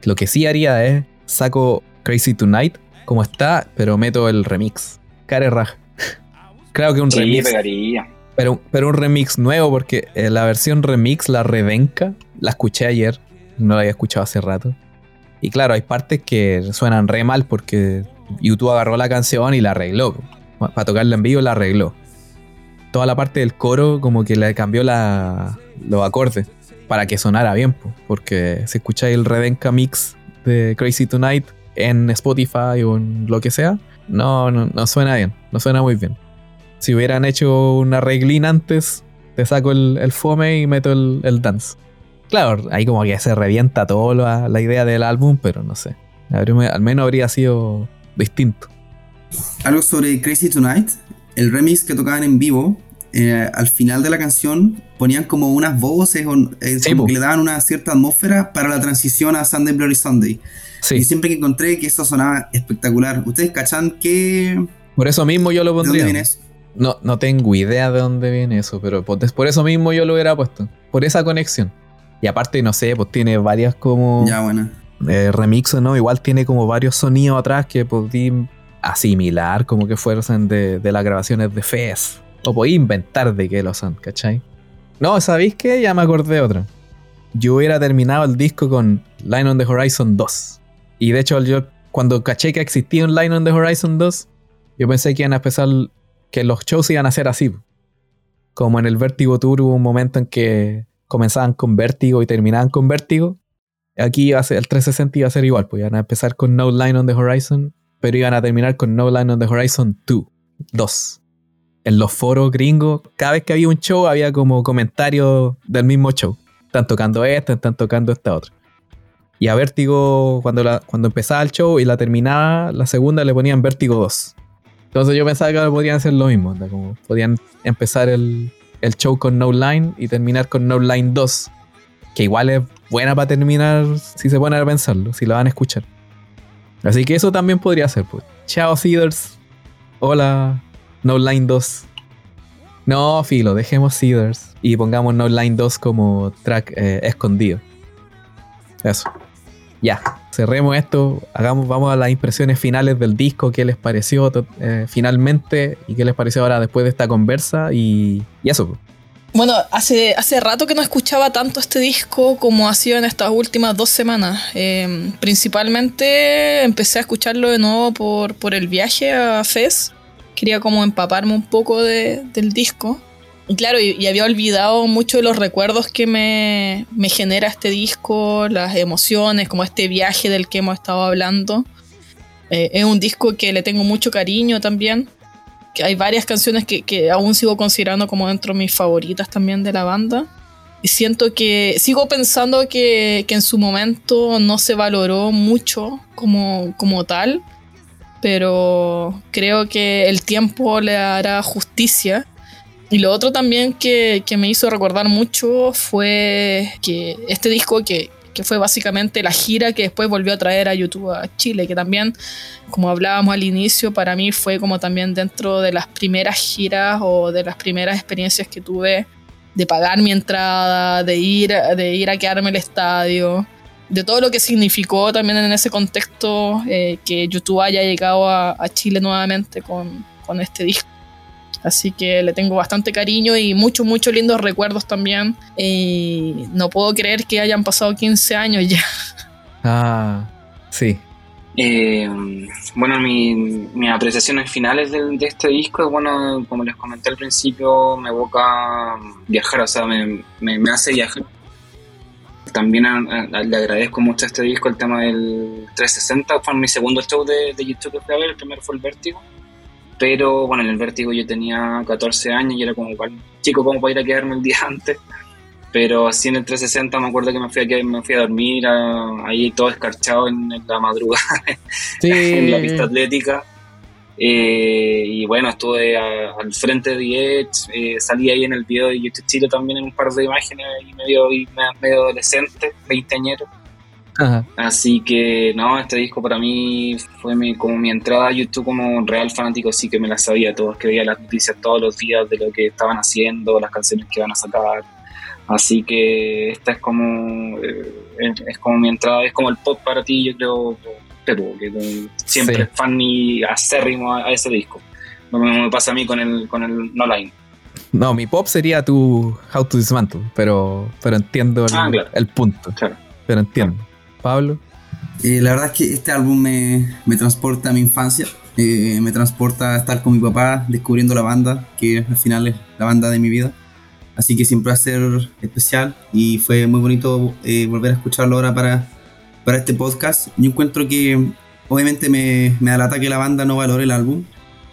Lo que sí haría es saco Crazy Tonight como está, pero meto el remix. Care Raj. claro que un sí, remix. Pegaría. Pero, pero un remix nuevo, porque eh, la versión remix, la redenca, la escuché ayer. No la había escuchado hace rato. Y claro, hay partes que suenan re mal porque YouTube agarró la canción y la arregló. Para tocarla en vivo la arregló. toda la parte del coro como que le cambió la, los acordes para que sonara bien, po, porque si escucháis el Redenka Mix de Crazy Tonight en Spotify o en lo que sea, no, no, no suena bien, no suena muy bien. Si hubieran hecho una reglín antes, te saco el, fome y meto el dance. Claro, ahí como que se revienta toda la, la idea del álbum, pero no sé. Al menos habría sido distinto. Algo sobre Crazy Tonight, el remix que tocaban en vivo, eh, al final de la canción ponían como unas voces, o, eh, Sí, como que le daban una cierta atmósfera para la transición a Sunday Bloody Sunday. Y Sí, siempre que encontré que eso sonaba espectacular. ¿Ustedes cachan qué, por eso mismo yo lo de dónde pondría. viene eso? No, no tengo idea de dónde viene eso, pero por, por eso mismo yo lo hubiera puesto. Por esa conexión. Y aparte, no sé, pues tiene varias como Ya, bueno. eh, remixes, ¿no? Igual tiene como varios sonidos atrás que podí asimilar como que fueran de, de las grabaciones de Fez. O podí inventar de qué lo son, ¿cachai? No, ¿sabéis qué? Ya me acordé de otra. Yo hubiera terminado el disco con Line on the Horizon 2. Y de hecho, yo cuando caché que existía un Line on the Horizon 2, yo pensé que iban a empezar, que los shows iban a ser así. Como en el Vertigo Tour hubo un momento en que comenzaban con Vértigo y terminaban con Vértigo. Aquí iba a ser, el 360 iba a ser igual, pues iban a empezar con No Line on the Horizon, pero iban a terminar con No Line on the Horizon 2. 2. En los foros gringos, cada vez que había un show había como comentarios del mismo show. Están tocando esta, están tocando esta otra. Y a Vértigo, cuando, la, cuando empezaba el show y la terminaba, la segunda le ponían Vértigo 2. Entonces yo pensaba que ahora podrían hacer lo mismo, como podían empezar el, el show con No Line y terminar con No Line 2. Que igual es buena para terminar si se ponen a pensarlo, si la van a escuchar. Así que eso también podría ser, pues. Chao, Seeders. Hola, No Line 2. No, filo, dejemos Seeders y pongamos No Line 2 como track eh, escondido. Eso. Ya, cerremos esto. Hagamos, vamos a las impresiones finales del disco. ¿Qué les pareció eh, finalmente? ¿Y qué les pareció ahora después de esta conversa? Y, y eso. Bueno, hace, hace rato que no escuchaba tanto este disco como ha sido en estas últimas dos semanas. Eh, principalmente empecé a escucharlo de nuevo por, por el viaje a Fez. Quería como empaparme un poco de- del disco. Claro, y, había olvidado mucho de los recuerdos que me, genera este disco, las emociones, como este viaje del que hemos estado hablando. Eh, es un disco que le tengo mucho cariño también que hay varias canciones que, que aún sigo considerando como dentro de mis favoritas también de la banda. Y siento que sigo pensando que, que en su momento no se valoró mucho como, como tal, pero creo que el tiempo le hará justicia. Y lo otro también que, que me hizo recordar mucho fue que este disco que, que fue básicamente la gira que después volvió a traer a YouTube a Chile, que también como hablábamos al inicio, para mí fue como también dentro de las primeras giras o de las primeras experiencias que tuve de pagar mi entrada, de ir, de ir a quedarme el estadio, de todo lo que significó también en ese contexto eh, que YouTube haya llegado a, a Chile nuevamente con, con este disco. Así que le tengo bastante cariño y muchos, muchos lindos recuerdos también. Y no puedo creer que hayan pasado 15 años ya. Ah, sí. Eh, bueno, mi, mis apreciaciones finales del- de, este disco es, bueno, como les comenté al principio, me evoca viajar, o sea, me, me- me hace viajar. También a- a- le agradezco mucho a este disco el tema del 360, fue mi segundo show de, de YouTube que fui a ver, el primero fue el Vértigo. Pero bueno, en el Vértigo yo tenía 14 años y era como chico como para ir a quedarme el día antes. Pero así en el 360 me acuerdo que me fui a, me fui a dormir a- ahí todo escarchado en, en la madrugada Sí. en la pista atlética. Eh, y bueno, estuve a- al frente de Edge, eh, salí ahí en el video de YouTube Chile también en un par de imágenes y medio, y medio adolescente, veinteañero. Ajá. Así que no, este disco para mí fue mi- como mi entrada a YouTube como real fanático, sí que me la sabía todos, que veía las noticias todos los días de lo que estaban haciendo, las canciones que iban a sacar. Así que esta es como eh, es, es como mi entrada, es como el pop para ti, yo creo, Pepo, que siempre Sí. es fan y acérrimo a, a ese disco. Lo mismo me pasa a mí con el, con el No Line. No, mi pop sería tu How to Dismantle, pero, pero entiendo el, Ah, claro. el punto. Claro. Pero entiendo. Pablo. La verdad es que este álbum me, me transporta a mi infancia. eh, me transporta a estar con mi papá descubriendo la banda, que al final es la banda de mi vida. Así que siempre va a ser especial y fue muy bonito eh, volver a escucharlo ahora para, para este podcast. Yo encuentro que obviamente me, me alata que la banda no valore el álbum.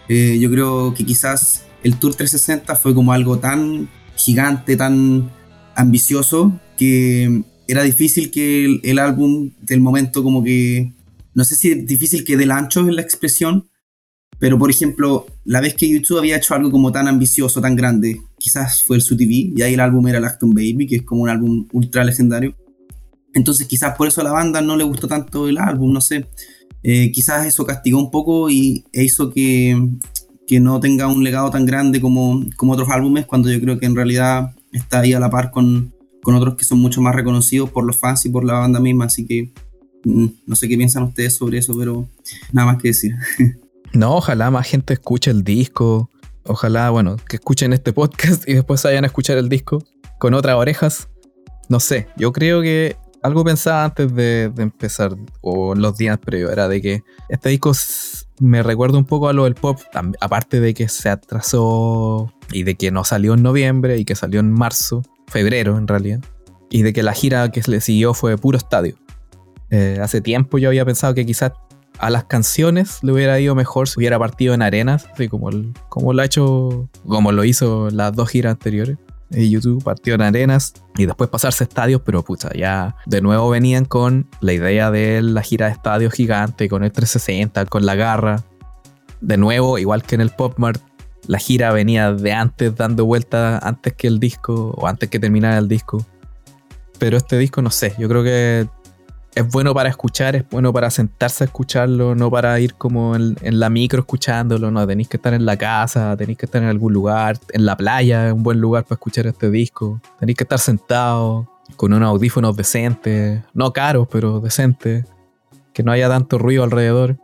Eh, yo creo que quizás el Tour 360 fue como algo tan gigante, tan ambicioso, que era difícil que el, el álbum del momento como que, no sé si es difícil que del ancho en la expresión, pero, por ejemplo, la vez que YouTube había hecho algo como tan ambicioso, tan grande, quizás fue el Su TV, y ahí el álbum era Lacton Baby, que es como un álbum ultra legendario. Entonces, quizás por eso a la banda no le gustó tanto el álbum, no sé. Eh, quizás eso castigó un poco y hizo que, que no tenga un legado tan grande como, como otros álbumes, cuando yo creo que en realidad está ahí a la par con, con otros que son mucho más reconocidos por los fans y por la banda misma. Así que mm, no sé qué piensan ustedes sobre eso, pero nada más que decir. No, ojalá más gente escuche el disco. Ojalá, bueno, que escuchen este podcast y después vayan a escuchar el disco con otras orejas. No sé, yo creo que algo pensaba antes de, empezar, o los días previos, era de que este disco me recuerda un poco a lo del pop, aparte de que se atrasó y de que no salió en noviembre y que salió en marzo, febrero en realidad, y de que la gira que le siguió fue puro estadio. Eh, hace tiempo yo había pensado que quizás a las canciones le hubiera ido mejor si hubiera partido en arenas, así como, como lo ha hecho, como lo hizo las dos giras anteriores. Y YouTube partió en arenas y después pasarse a estadios, pero pucha, ya de nuevo venían con la idea de la gira de estadios gigante, con el 360, con la garra. De nuevo, igual que en el Pop Mart, la gira venía de antes, dando vueltas antes que el disco o antes que terminara el disco. Pero este disco, no sé, yo creo que es bueno para escuchar, es bueno para sentarse a escucharlo, no para ir como en, la micro escuchándolo, no, tenéis que estar en la casa, tenéis que estar en algún lugar, en la playa es un buen lugar para escuchar este disco, tenéis que estar sentado con unos audífonos decentes, no caros, pero decentes, que no haya tanto ruido alrededor.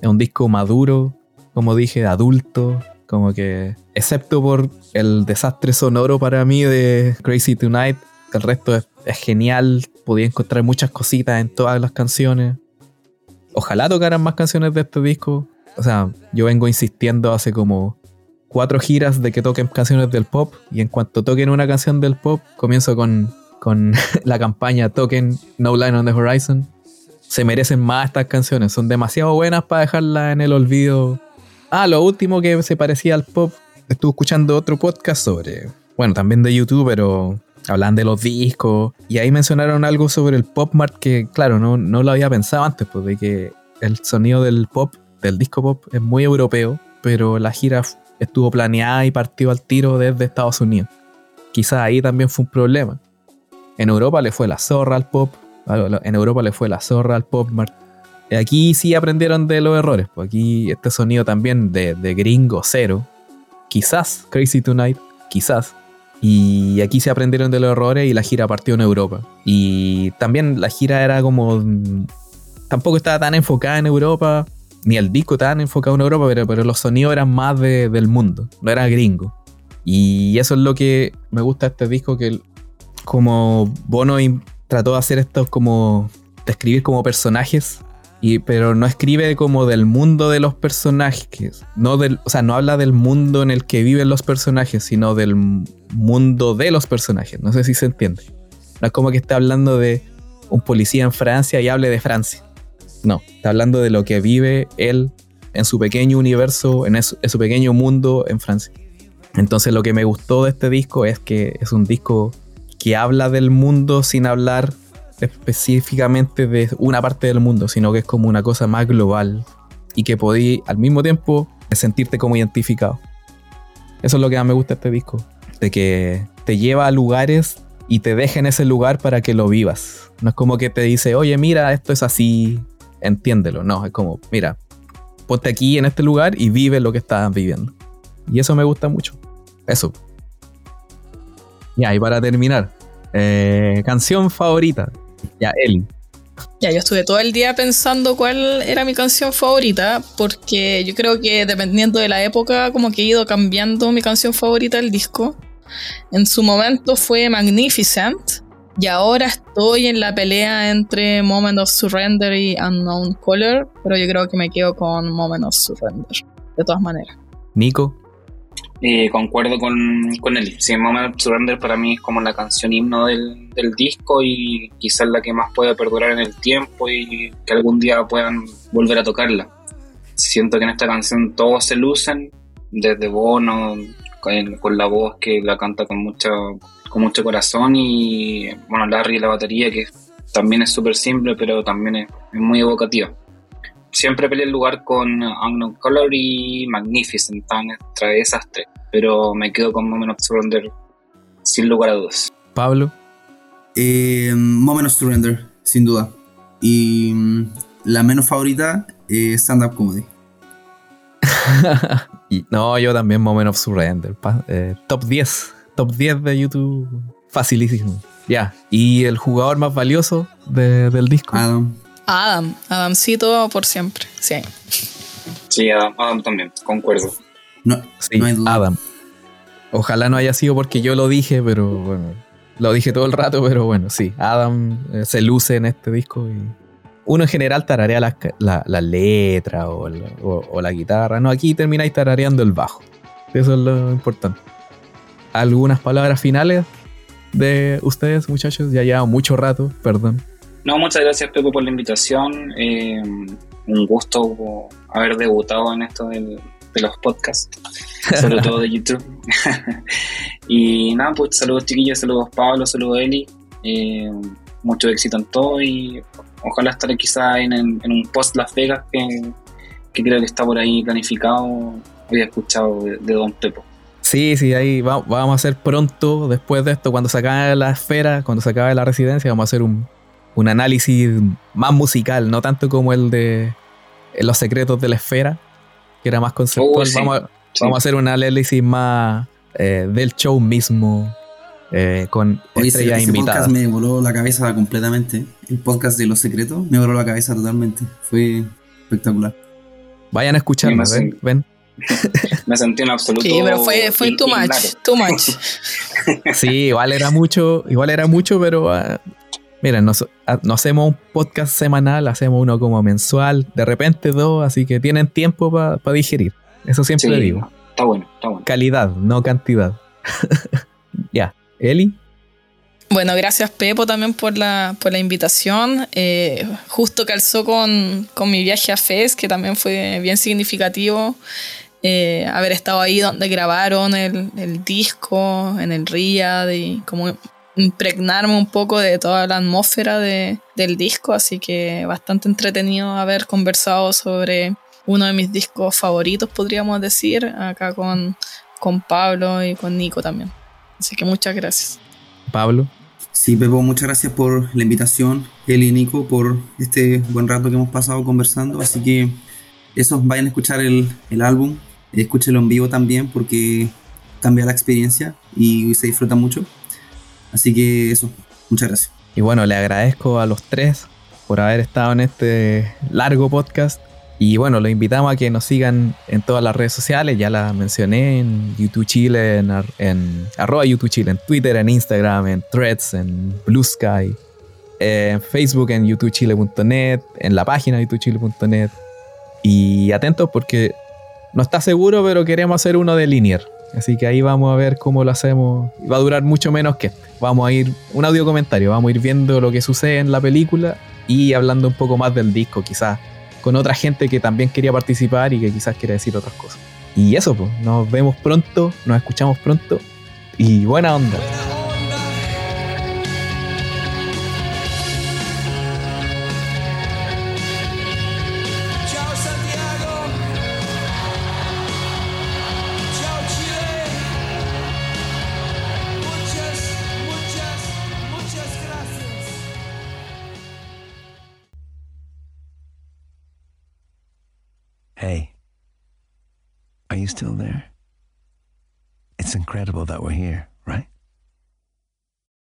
Es un disco maduro, como dije, adulto, como que, excepto por el desastre sonoro para mí de Crazy Tonight, el resto es, genial. Podía encontrar muchas cositas en todas las canciones. Ojalá tocaran más canciones de este disco. O sea, yo vengo insistiendo hace como cuatro giras de que toquen canciones del pop. Y en cuanto toquen una canción del pop, comienzo con, con la campaña Token No Line on the Horizon. Se merecen más estas canciones. Son demasiado buenas para dejarlas en el olvido. Ah, lo último que se parecía al pop. Estuve escuchando otro podcast sobre. Bueno, también de YouTube, pero hablan de los discos y ahí mencionaron algo sobre el pop mart que, claro, no, no lo había pensado antes, pues de que el sonido del pop, del disco pop, es muy europeo, pero la gira estuvo planeada y partió al tiro desde Estados Unidos. Quizás ahí también fue un problema. En Europa le fue la zorra al pop, en Europa le fue la zorra al pop mart. Aquí sí aprendieron de los errores, pues aquí este sonido también de, de gringo cero. Quizás Crazy Tonight, quizás y aquí se aprendieron de los errores y la gira partió en Europa. Y también la gira era como. Tampoco estaba tan enfocada en Europa, ni el disco tan enfocado en Europa, pero, pero los sonidos eran más del mundo, no era gringo. Y eso es lo que me gusta de este disco, que como Bono trató de hacer esto como. describir como personajes pero no escribe como del mundo de los personajes. No del, o sea, no habla del mundo en el que viven los personajes, sino del mundo de los personajes. No sé si se entiende. No es como que está hablando de un policía en Francia y hable de Francia. No, está hablando de lo que vive él en su pequeño universo, en su pequeño mundo en Francia. Entonces lo que me gustó de este disco es que es un disco que habla del mundo sin hablar específicamente de una parte del mundo, sino que es como una cosa más global y que podí al mismo tiempo sentirte como identificado. Eso es lo que más me gusta de este disco, de que te lleva a lugares y te deja en ese lugar para que lo vivas. No es como que te dice, oye, mira, esto es así, entiéndelo. No, es como, mira, ponte aquí en este lugar y vive lo que estás viviendo. Y eso me gusta mucho. Eso. Ya, y para terminar, eh, canción favorita. Ya, Eli. Ya, yo estuve todo el día pensando cuál era mi canción favorita, porque yo creo que dependiendo de la época, como que he ido cambiando mi canción favorita del disco. En su momento fue Magnificent, Y ahora estoy en la pelea entre Moment of Surrender y Unknown Color, pero yo creo que me quedo con Moment of Surrender, de todas maneras. Nico. Eh, concuerdo con, con él. Sí, Surrender para mí es como la canción himno del, del disco y quizás la que más pueda perdurar en el tiempo y que algún día puedan volver a tocarla. Siento que en esta canción todos se lucen, desde Bono, con, la voz que la canta con mucha con mucho corazón y bueno, Larry la batería que también es súper simple pero también es, es muy evocativa. Siempre peleé el lugar con Unknown Color y Magnificent, están entre esas tres, pero me quedo con Moment of Surrender sin lugar a dudas. Pablo. Eh, Moment of Surrender, sin duda. Y mm, la menos favorita, eh, Stand Up Comedy. y, no, yo también Moment of Surrender. pa- eh, top 10. Top 10 de YouTube. Facilísimo. Ya. ¿Y el jugador más valioso de- del disco? Adam. Adam, Adamcito por siempre, sí. Sí, Adam, Adam también, concuerdo. No, Sí, no hay duda. Adam. Ojalá no haya sido porque yo lo dije, pero bueno, lo dije todo el rato, pero bueno, sí, Adam eh, se luce en este disco y uno en general tararea las la, la letra o la, o- o la guitarra. No, aquí termináis tarareando el bajo. Eso es lo importante. ¿Algunas palabras finales de ustedes, muchachos? Ya lleva mucho rato, perdón. No, muchas gracias Pepe por la invitación. Eh, un gusto haber debutado en esto de los podcasts, sobre todo de YouTube. y nada, pues saludos chiquillos, saludos Pablo, saludos Eli. Eh, mucho éxito en todo y ojalá estar quizá en, en- un post Las Vegas que, creo que está por ahí planificado. Había escuchado de, Don Pepo. Sí, sí, ahí va- vamos a hacer pronto, después de esto, cuando se acabe la esfera, cuando se acabe la residencia, vamos a hacer un, un análisis más musical, no tanto como el de Los secretos de la esfera, que era más conceptual. Oh, sí. vamos, a, Sí. vamos a hacer un análisis más eh, del show mismo, eh, con Oye, ese, estrellas ese invitadas. podcast me voló la cabeza completamente. El podcast de los secretos me voló la cabeza totalmente. Fue espectacular. Vayan a escucharlo, Sí, ven, ven. Me sentí en absoluto. Sí, pero fue, fue too much, too much. Sí, igual era mucho, igual era mucho, pero ah, mira, nos, ah, no hacemos un podcast semanal, hacemos uno como mensual, de repente dos, así que tienen tiempo para digerir. Eso siempre Sí, digo. Está bueno, está bueno. Calidad, no cantidad. ya. Eli, Bueno, gracias Pepo también por la, por la invitación. Eh, justo calzó con, con mi viaje a FES, que también fue bien significativo. eh, haber estado ahí donde grabaron el, el disco, en el RIAD, y como impregnarme un poco de toda la atmósfera de- del disco. Así que bastante entretenido haber conversado sobre uno de mis discos favoritos, podríamos decir, acá con, con Pablo y con Nico también. Así que muchas gracias. Pablo. Sí, Pepo, muchas gracias por la invitación. Eli y Nico, por este buen rato que hemos pasado conversando. Así que eso, vayan a escuchar el, el álbum. Escúchenlo en vivo también porque cambia la experiencia y se disfruta mucho. Así que eso, muchas gracias. Y bueno, le agradezco a los tres por haber estado en este largo podcast. Y bueno, los invitamos a que nos sigan en todas las redes sociales. Ya las mencioné en YouTube Chile, en, ar- en arroba YouTube Chile, en Twitter, en Instagram, en Threads, en Blue Sky, en Facebook, en youtubechile.net, en la página youtubechile.net. Y atentos porque no está seguro, pero queremos hacer uno de Linear. Así que ahí vamos a ver cómo lo hacemos. Va a durar mucho menos que este. Vamos a ir, un audio comentario, vamos a ir viendo lo que sucede en la película y hablando un poco más del disco, quizás con otra gente que también quería participar y que quizás quiere decir otras cosas. Y eso, pues, nos vemos pronto, nos escuchamos pronto y buena onda. You still there? It's incredible that we're here, right?